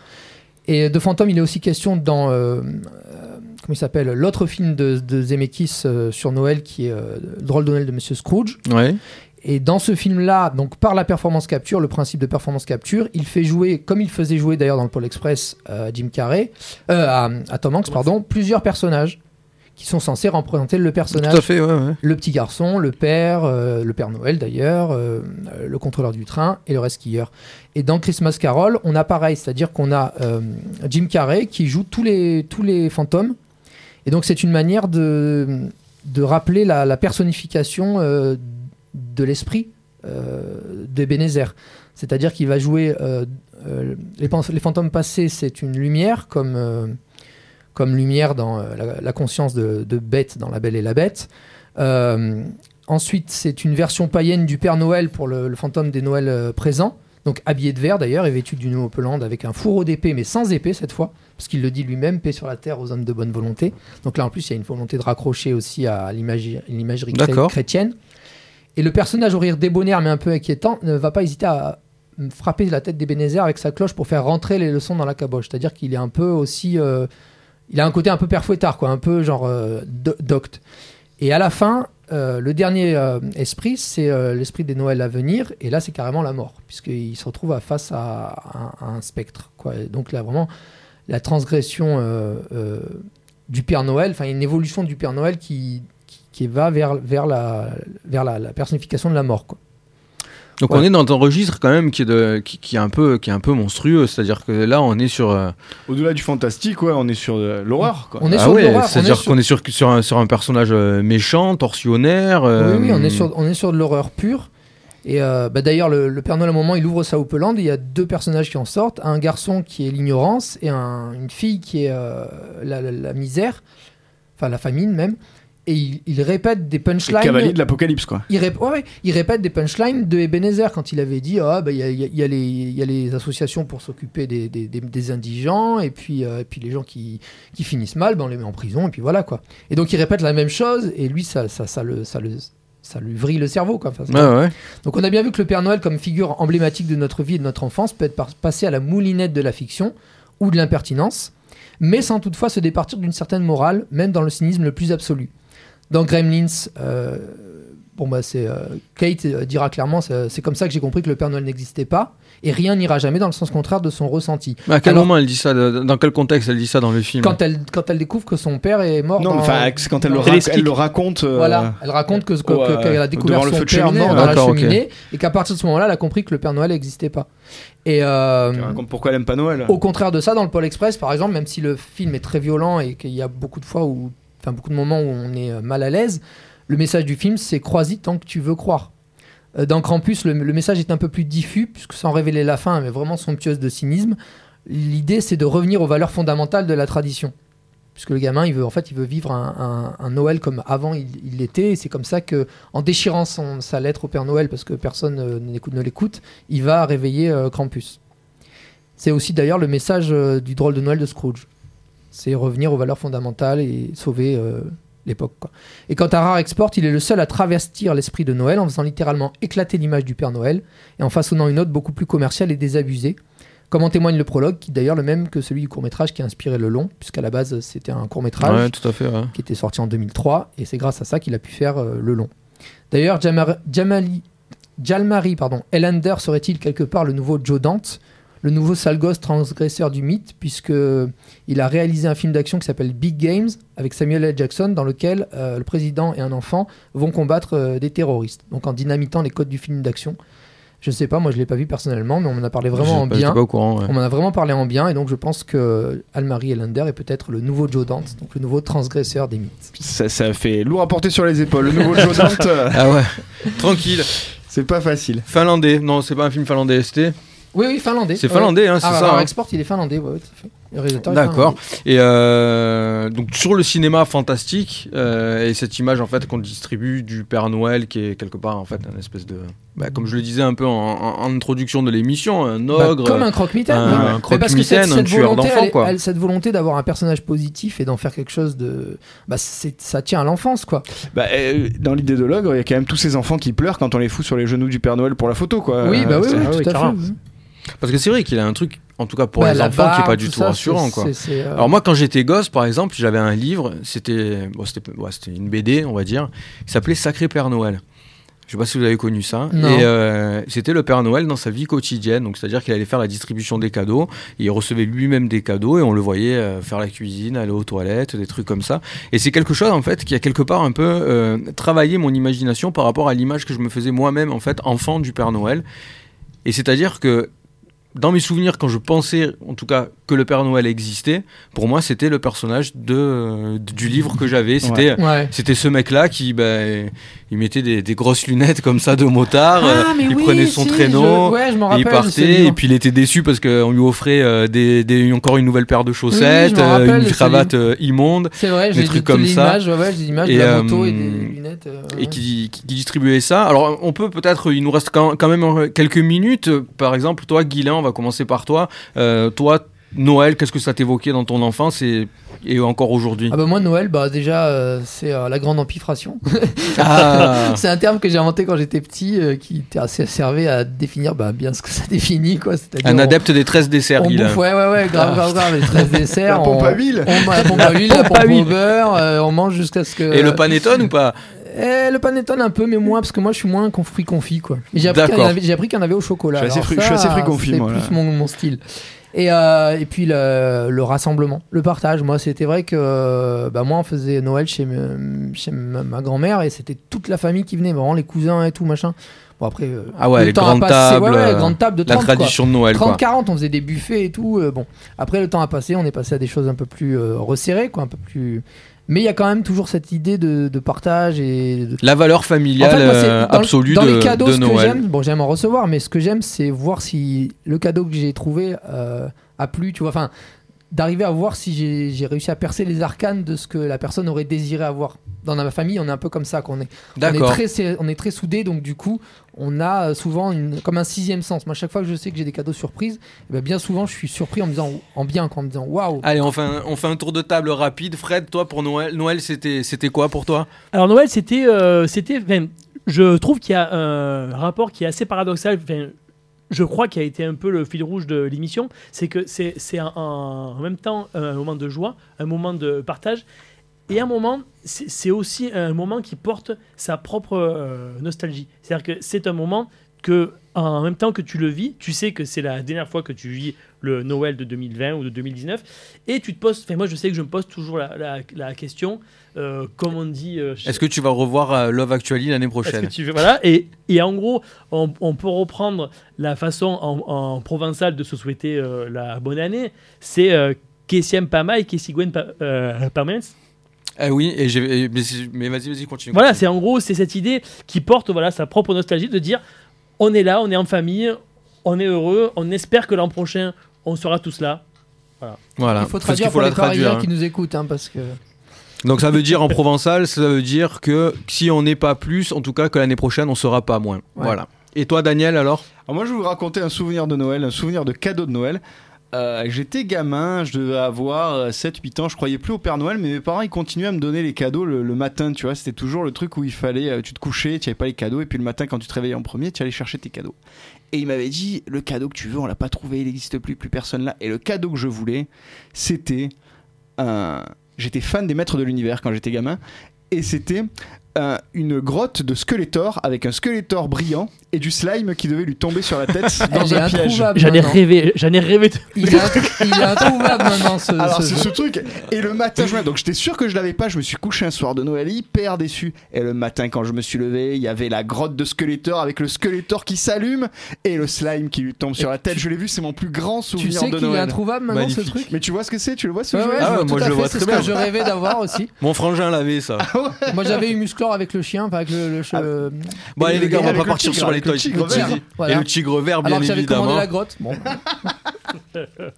Speaker 3: Et de fantôme, il est aussi question dans euh, euh, comment il s'appelle l'autre film de, de Zemeckis euh, sur Noël qui est euh, Le drôle de Noël de Monsieur Scrooge.
Speaker 1: Ouais.
Speaker 3: Et dans ce film-là, donc par la performance capture, le principe de performance capture, il fait jouer, comme il faisait jouer d'ailleurs dans le Pôle Express euh, à Jim Carrey, euh, à, à Tom Hanks, pardon, plusieurs personnages qui sont censés représenter le personnage
Speaker 1: Tout à fait, ouais, ouais.
Speaker 3: le petit garçon, le père, euh, le père Noël d'ailleurs, euh, le contrôleur du train et le rescueur. Et dans Christmas Carol, on a pareil, c'est-à-dire qu'on a euh, Jim Carrey qui joue tous les, tous les fantômes. Et donc c'est une manière de, de rappeler la, la personnification de l'esprit euh, d'Ebenezer. C'est-à-dire qu'il va jouer les, les fantômes passés, c'est une lumière comme, comme lumière dans euh, la, la conscience de, de Bête dans La Belle et la Bête. Euh, ensuite, c'est une version païenne du Père Noël pour le, le fantôme des Noëls euh, présents. Donc habillé de vert d'ailleurs et vêtu d'une opelande avec un fourreau d'épée mais sans épée cette fois parce qu'il le dit lui-même paix sur la terre aux hommes de bonne volonté. Donc là en plus il y a une volonté de raccrocher aussi à l'imagerie chrétienne. Et le personnage au rire débonnaire mais un peu inquiétant ne va pas hésiter à frapper la tête d'Ebenezer avec sa cloche pour faire rentrer les leçons dans la caboche. C'est-à-dire qu'il est un peu aussi euh, il a un côté un peu père Fouettard, quoi, un peu genre euh, do- docte. Et à la fin, euh, le dernier euh, esprit, c'est l'esprit des Noëls à venir, et là, c'est carrément la mort, puisqu'il se retrouve face à, un- spectre. Quoi. Donc là, vraiment, la transgression du Père Noël, enfin, une évolution du Père Noël qui, qui, va vers, vers, la, vers la personnification de la mort. Quoi.
Speaker 1: Donc
Speaker 3: Ouais.
Speaker 1: on est dans un registre quand même qui est, de, qui, qui est, un, peu, qui est un peu monstrueux. C'est-à-dire que là, on est sur. euh,
Speaker 2: Au-delà du fantastique, ouais, on est sur euh, l'horreur, quoi.
Speaker 3: On est
Speaker 1: ah
Speaker 3: sur
Speaker 1: ouais,
Speaker 3: l'horreur, on est
Speaker 1: c'est-à-dire
Speaker 3: sur-
Speaker 1: qu'on est sur, sur, un, sur un personnage euh, méchant, torsionnaire. euh,
Speaker 3: Oui, oui, on est sur, on est sur de l'horreur pure. Et euh, bah, d'ailleurs, le, le Père Noël, à un moment, il ouvre sa houpelande. et Il y a deux personnages qui en sortent un garçon qui est l'ignorance et un- une fille qui est euh, la, la- la misère, enfin la famine même. Et il, il répète des punchlines.
Speaker 2: cavalier de l'apocalypse, quoi.
Speaker 3: Il, rép- ouais, ouais, il répète des punchlines de Ebenezer quand il avait dit Ah, bah, il y, a, il y a- y les- il y a les associations pour s'occuper des, des- des- des indigents, et puis, euh, et puis les gens qui, qui finissent mal, ben, on les met en prison, et puis voilà quoi. Et donc il répète la même chose, et lui, ça, ça, ça, le, ça, le, ça lui vrille le cerveau. Quoi. Enfin,
Speaker 1: ouais.
Speaker 3: donc on a bien vu que le Père Noël, comme figure emblématique de notre vie et de notre enfance, peut être par- passé à la moulinette de la fiction ou de l'impertinence, mais sans toutefois se départir d'une certaine morale, même dans le cynisme le plus absolu. Dans Gremlins, euh, bon bah c'est euh, Kate euh, dira clairement, c'est comme ça que j'ai compris que le Père Noël n'existait pas, et rien n'ira jamais dans le sens contraire de son ressenti.
Speaker 1: Mais à quel
Speaker 3: Alors-
Speaker 1: moment elle dit ça Dans quel contexte elle dit ça dans le film
Speaker 3: Quand elle, quand elle découvre que son père est mort,
Speaker 2: Non,
Speaker 3: dans-
Speaker 2: enfin, c'est quand elle, le,
Speaker 3: dans-
Speaker 2: rac-
Speaker 1: l'explique.
Speaker 2: elle le raconte. euh,
Speaker 3: Voilà, elle raconte que, que-
Speaker 2: au,
Speaker 3: que-
Speaker 2: euh,
Speaker 3: qu'elle a découvert son père mort dans la cheminée, et qu'à partir de ce moment-là, elle a compris que le Père Noël n'existait pas. Et euh,
Speaker 2: Elle raconte pourquoi elle aime pas Noël.
Speaker 3: au contraire de ça, dans le Pôle Express, par exemple, même si le film est très violent et qu'il y a beaucoup de fois où, enfin beaucoup de moments où on est euh, mal à l'aise, le message du film, c'est crois-y tant que tu veux croire. Euh, Dans Krampus, le, message est un peu plus diffus, puisque sans révéler la fin, mais vraiment somptueuse de cynisme. L'idée, c'est de revenir aux valeurs fondamentales de la tradition. Puisque le gamin, il veut, en fait, il veut vivre un, Noël comme avant il l'était. Et c'est comme ça que, en déchirant sa lettre au Père Noël, parce que personne euh, ne l'écoute, il va réveiller euh, Krampus. C'est aussi d'ailleurs le message euh, du drôle de Noël de Scrooge. C'est revenir aux valeurs fondamentales et sauver euh, l'époque. Et quant à Rare Export, il est le seul à travestir l'esprit de Noël en faisant littéralement éclater l'image du Père Noël et en façonnant une autre beaucoup plus commerciale et désabusée. Comme en témoigne le prologue, qui est d'ailleurs le même que celui du court-métrage qui a inspiré le long, puisqu'à la base c'était un court-métrage
Speaker 1: Ouais, tout à fait. ouais.
Speaker 3: qui était sorti en 2003, et c'est grâce à ça qu'il a pu faire euh, le long. D'ailleurs, Jamar- Jamali- Jalmari pardon, Elander serait-il quelque part le nouveau Joe Dante, le nouveau sale gosse transgresseur du mythe, puisque il a réalisé un film d'action qui s'appelle Big Games avec Samuel L. Jackson, dans lequel euh, le président et un enfant vont combattre euh, des terroristes, donc en dynamitant les codes du film d'action. Je sais pas, moi je l'ai pas vu personnellement, mais on m'en a parlé vraiment en
Speaker 1: pas-
Speaker 3: bien.
Speaker 1: pas au courant. ouais.
Speaker 3: On m'en a vraiment parlé en bien, et donc je pense que Almari Elander est peut-être le nouveau Joe Dante, donc le nouveau transgresseur des mythes.
Speaker 2: Ça, ça fait lourd à porter sur les épaules. Le nouveau Joe Dante, euh, [laughs]
Speaker 1: Ah ouais. Tranquille.
Speaker 2: c'est pas facile.
Speaker 1: Finlandais. Non, c'est pas un film finlandais. C'était.
Speaker 3: Oui, oui, finlandais.
Speaker 1: C'est
Speaker 3: Ouais.
Speaker 1: finlandais, hein, c'est
Speaker 3: Ah,
Speaker 1: ça.
Speaker 3: Rare
Speaker 1: hein.
Speaker 3: Export, il est finlandais, ouais, ouais, tout
Speaker 1: D'accord. Et euh, donc sur le cinéma fantastique euh, et cette image en fait qu'on distribue du Père Noël qui est quelque part en fait un espèce de bah, comme je le disais un peu en, en- en introduction de l'émission un
Speaker 3: Bah,
Speaker 1: ogre
Speaker 3: comme un croque-mitaine.
Speaker 1: un-
Speaker 3: oui.
Speaker 1: un
Speaker 3: Mais parce que cette,
Speaker 1: croque-mitaine, un
Speaker 3: cette
Speaker 1: tueur
Speaker 3: volonté,
Speaker 1: d'enfants, quoi.
Speaker 3: elle- cette volonté d'avoir un personnage positif et d'en faire quelque chose de, bah, c'est- ça tient à l'enfance, quoi.
Speaker 2: Bah, euh, dans l'idée de l'ogre, il y a quand même tous ces enfants qui pleurent quand on les fout sur les genoux du Père Noël pour la photo, quoi.
Speaker 3: oui, bah oui,
Speaker 2: c'est-
Speaker 3: oui,
Speaker 4: ah oui,
Speaker 3: tout à fait.
Speaker 1: Parce que c'est vrai qu'il a un truc en tout cas pour
Speaker 3: Bah,
Speaker 1: les enfants qui est pas du
Speaker 3: tout ça,
Speaker 1: rassurant
Speaker 3: euh,
Speaker 1: Alors moi quand j'étais gosse par exemple j'avais un livre c'était bon, ouais, une BD on va dire qui s'appelait Sacré Père Noël. Je sais pas si vous avez connu ça.
Speaker 3: Non.
Speaker 1: Et euh, c'était le Père Noël dans sa vie quotidienne. Donc c'est-à-dire qu'il allait faire la distribution des cadeaux. Il recevait lui-même des cadeaux et on le voyait euh, faire la cuisine, aller aux toilettes, des trucs comme ça. Et c'est quelque chose en fait qui a quelque part un peu euh, travaillé mon imagination par rapport à l'image que je me faisais moi-même en fait enfant du Père Noël. Et c'est-à-dire que dans mes souvenirs, quand je pensais, en tout cas, que le Père Noël existait, pour moi, c'était le personnage de, euh, du livre que j'avais. C'était,
Speaker 3: Ouais.
Speaker 1: c'était ce mec-là qui, ben, il mettait des, des grosses lunettes comme ça de motard. euh,
Speaker 3: Ah, mais
Speaker 1: il
Speaker 3: oui,
Speaker 1: prenait son
Speaker 3: si,
Speaker 1: traîneau.
Speaker 3: je- ouais, je m'en
Speaker 1: et il
Speaker 3: rappelle
Speaker 1: partait, et puis il était déçu parce qu'on lui offrait euh, des, des- encore une nouvelle paire de chaussettes, euh, une cravate euh, immonde,
Speaker 3: C'est vrai,
Speaker 1: des trucs comme ça.
Speaker 3: images, ouais, ouais, j'ai des images
Speaker 1: Et,
Speaker 3: de la
Speaker 1: euh,
Speaker 3: moto et des lunettes. euh,
Speaker 1: et qui, qui- qui distribuait ça. Alors, on peut peut-être, il nous reste quand, quand même euh, quelques minutes. Par exemple, toi, Guilain, on va commencer par toi. Euh, toi, Noël, qu'est-ce que ça t'évoquait dans ton enfance et, et encore aujourd'hui
Speaker 3: Ah bah moi Noël bah déjà euh, c'est euh, la grande empifration.
Speaker 1: Ah. [laughs]
Speaker 3: c'est un terme que j'ai inventé quand j'étais petit euh, qui était assez servait à définir bah, bien ce que ça [laughs] définit quoi.
Speaker 1: Un
Speaker 3: on-
Speaker 1: adepte des 13 desserts,
Speaker 3: On
Speaker 1: Guilain.
Speaker 3: bouffe, ouais, ouais, ouais, grave, grave, grave, les 13 desserts. [laughs]
Speaker 2: La pompe
Speaker 3: on-
Speaker 2: à huile.
Speaker 3: On, la pompe à huile, la
Speaker 4: pompe
Speaker 3: au beurre, euh, on mange jusqu'à ce que.
Speaker 1: Et le panettone ou pas?
Speaker 3: Eh, le panettone un peu, mais moins, parce que moi je suis moins fruit confit, quoi. J'ai appris qu'il y en avait- y en au chocolat.
Speaker 2: Je suis assez fruit-
Speaker 3: ça,
Speaker 2: je suis assez fruit confit,
Speaker 3: c'est
Speaker 2: moi,
Speaker 3: plus
Speaker 2: là.
Speaker 3: mon, mon style. Et, euh, et puis le, le rassemblement, le partage. Moi, c'était vrai que euh, bah, moi, on faisait Noël chez, me- chez ma, grand-mère et c'était toute la famille qui venait, vraiment les cousins et tout, machin. Bon, après. euh,
Speaker 1: Ah ouais,
Speaker 3: le
Speaker 1: les
Speaker 3: temps a
Speaker 1: grandes
Speaker 3: passé-
Speaker 1: tables,
Speaker 3: ouais, ouais, grandes tables de
Speaker 1: La
Speaker 3: 30, quoi.
Speaker 1: tradition de Noël, quoi.
Speaker 3: 30-40, on faisait des buffets et tout. euh, bon, après le temps a passé, on est passé à des choses un peu plus euh, resserrées, quoi, un peu plus. Mais il y a quand même toujours cette idée de, de partage et de...
Speaker 1: La valeur familiale
Speaker 3: En fait, moi, c'est
Speaker 1: euh,
Speaker 3: dans-
Speaker 1: absolue
Speaker 3: dans
Speaker 1: de,
Speaker 3: les cadeaux,
Speaker 1: de
Speaker 3: ce que
Speaker 1: Noël.
Speaker 3: j'aime, bon, j'aime en recevoir, mais ce que j'aime, c'est voir si le cadeau que j'ai trouvé euh, a plu, tu vois. Enfin, d'arriver à voir si j'ai réussi à percer les arcanes de ce que la personne aurait désiré avoir. Dans ma famille, on est un peu comme ça, qu'on est, on est très, on est très soudés, donc du coup, on a euh, souvent une, comme un sixième sens. Moi, chaque fois que je sais que j'ai des cadeaux surprises, eh ben, bien souvent, je suis surpris en me disant, en bien, en me disant, waouh.
Speaker 1: Allez, on fait, un, on fait un tour de table rapide. Fred, toi, pour Noël, Noël c'était c'était quoi pour toi?
Speaker 4: Alors Noël, c'était, euh, c'était, je trouve qu'il y a un rapport qui est assez paradoxal. Je crois qu'il a été un peu le fil rouge de l'émission, c'est que c'est, en même temps un moment de joie, un moment de partage, et un moment, c'est, c'est aussi un moment qui porte sa propre euh, nostalgie. C'est-à-dire que c'est un moment que, en même temps que tu le vis, tu sais que c'est la dernière fois que tu vis le Noël de 2020 ou de 2019, et tu te poses. Enfin, moi, je sais que je me pose toujours la, la- la question, euh, comme on dit. euh,
Speaker 1: Est-ce que tu vas revoir euh, Love Actually l'année prochaine
Speaker 4: que tu veux, voilà, et, et en gros, on, on peut reprendre la façon en, en provençal de se souhaiter euh, la bonne année. C'est euh, Kessiem Pama et Kessiguen pa, euh, Pamens.
Speaker 1: Eh oui, et j'ai- mais, mais vas-y, vas-y, continue.
Speaker 4: Voilà, c'est en gros, c'est cette idée qui porte voilà, sa propre nostalgie de dire on est là, on est en famille, on est heureux, on espère que l'an prochain, on sera tous là.
Speaker 1: Voilà,
Speaker 3: Il faut traduire
Speaker 1: qu'il faut
Speaker 3: pour
Speaker 1: la
Speaker 3: les
Speaker 1: traduire. hein.
Speaker 3: qui nous écoutent, hein, parce que.
Speaker 1: Donc ça veut dire en provençal, ça veut dire que si on n'est pas plus, en tout cas que l'année prochaine on sera pas moins. Voilà. Et toi Daniel alors?
Speaker 2: Alors moi, je vais vous raconter un souvenir de Noël, un souvenir de cadeau de Noël. Euh, J'étais gamin, je devais avoir euh, 7-8 ans, je croyais plus au Père Noël, mais mes parents ils continuaient à me donner les cadeaux le, le matin, tu vois. C'était toujours le truc où il fallait, euh, tu te couchais, tu n'avais pas les cadeaux, et puis le matin quand tu te réveillais en premier, tu allais chercher tes cadeaux. Et il m'avait dit, le cadeau que tu veux, on l'a pas trouvé, il n'existe plus, plus personne là. Et le cadeau que je voulais, c'était un. J'étais fan des Maîtres de l'Univers quand j'étais gamin, et c'était une grotte de Skeletor avec un Skeletor brillant et du slime qui devait lui tomber sur la tête [laughs] dans un piège.
Speaker 4: J'en ai rêvé, j'en ai rêvé. de-
Speaker 3: Il il est introuvable maintenant ce,
Speaker 2: Alors
Speaker 3: ce
Speaker 2: c'est
Speaker 3: jeu.
Speaker 2: ce truc et le matin je donc j'étais sûr que je l'avais pas je me suis couché un soir de Noël hyper déçu et le matin quand je me suis levé il y avait la grotte de Skeletor avec le Skeletor qui s'allume et le slime qui lui tombe sur la tête je l'ai vu c'est mon plus grand
Speaker 3: Tu
Speaker 2: souvenir
Speaker 3: sais
Speaker 2: de
Speaker 3: qu'il est
Speaker 2: Noël
Speaker 3: introuvable maintenant
Speaker 1: Magnifique.
Speaker 3: ce truc?
Speaker 2: Mais tu vois ce que c'est? Tu le vois ce
Speaker 3: Ouais,
Speaker 2: jeu?
Speaker 3: ouais,
Speaker 1: Ah
Speaker 3: je vois
Speaker 1: ouais, moi,
Speaker 3: tout
Speaker 1: je
Speaker 3: à
Speaker 1: le
Speaker 3: fait,
Speaker 1: vois
Speaker 3: c'est
Speaker 1: très
Speaker 3: ce que
Speaker 1: bien.
Speaker 3: je rêvais d'avoir aussi.
Speaker 1: Mon frangin l'avait ça. [laughs]
Speaker 3: Moi j'avais eu Musclor avec le chien, enfin avec le.
Speaker 2: Ah.
Speaker 3: euh,
Speaker 1: Bon allez
Speaker 2: Et
Speaker 1: les gars, on va pas partir sur les.
Speaker 3: Voilà.
Speaker 1: Et le tigre vert bien évidemment.
Speaker 3: la grotte. Bon.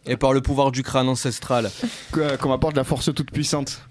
Speaker 1: Et par le pouvoir du crâne ancestral.
Speaker 2: Qu'on m'apporte la force toute puissante.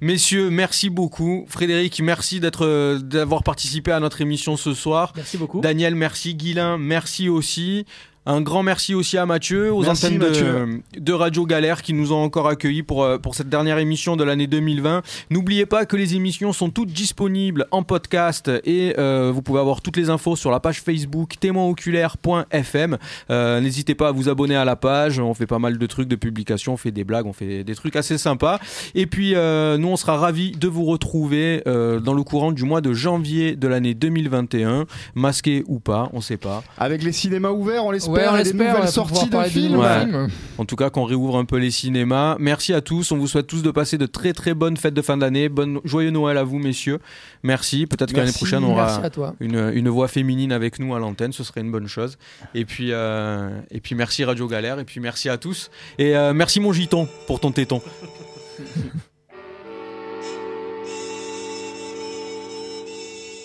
Speaker 1: Messieurs, merci beaucoup. Frédéric, merci d'être, euh, d'avoir participé à notre émission ce soir.
Speaker 4: Merci beaucoup.
Speaker 1: Daniel, merci. Guilain, merci aussi. Un grand merci aussi à Mathieu, aux
Speaker 2: Merci,
Speaker 1: antennes de,
Speaker 2: Mathieu.
Speaker 1: de Radio Galère qui nous ont encore accueillis pour, euh, pour cette dernière émission de l'année 2020. N'oubliez pas que les émissions sont toutes disponibles en podcast et euh, vous pouvez avoir toutes les infos sur la page Facebook témoinoculaire.fm. Euh, N'hésitez pas à vous abonner à la page. On fait pas mal de trucs de publications, on fait des blagues, on fait des trucs assez sympas. Et puis, euh, nous, on sera ravis de vous retrouver euh, dans le courant du mois de janvier de l'année 2021, masqué ou pas, on sait pas.
Speaker 2: Avec les cinémas ouverts, on l'espère,
Speaker 3: Ouais, on
Speaker 2: et des nouvelles
Speaker 3: ouais,
Speaker 2: sorties de films.
Speaker 1: Ouais.
Speaker 3: films.
Speaker 1: En tout cas, qu'on réouvre un peu les cinémas. Merci à tous. On vous souhaite tous de passer de très très bonnes fêtes de fin d'année. Bonne joyeux Noël à vous, messieurs. Merci. Peut-être que l'année prochaine, on aura une, une voix féminine avec nous à l'antenne. Ce serait une bonne chose. Et puis, euh, et puis merci Radio Galère. Et puis merci à tous. Et euh, merci mon giton pour ton téton. [laughs]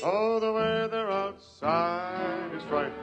Speaker 6: Oh, the weather outside is frightful,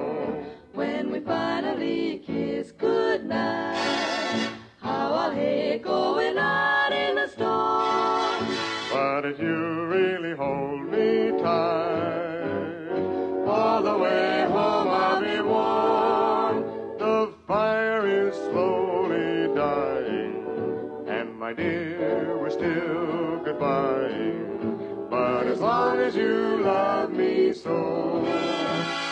Speaker 5: Finally kiss goodnight, how I'll hate going out in the storm.
Speaker 6: But if you really hold me tight, all the way home I'll be warm. The fire is slowly dying, and my dear, we're still goodbye. But as long as you love me so,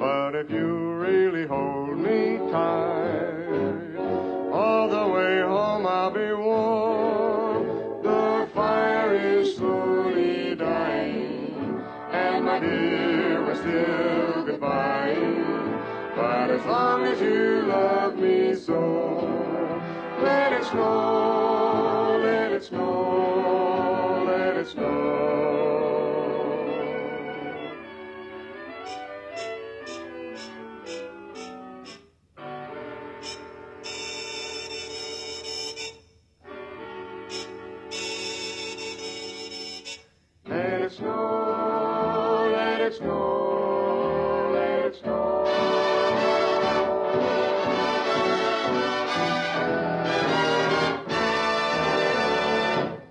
Speaker 6: But if you really hold me tight, all the way home I'll be warm. The fire is slowly dying, and my dear, we're still goodbye. But as long as you love me so, let it snow. Let it snow, let it snow,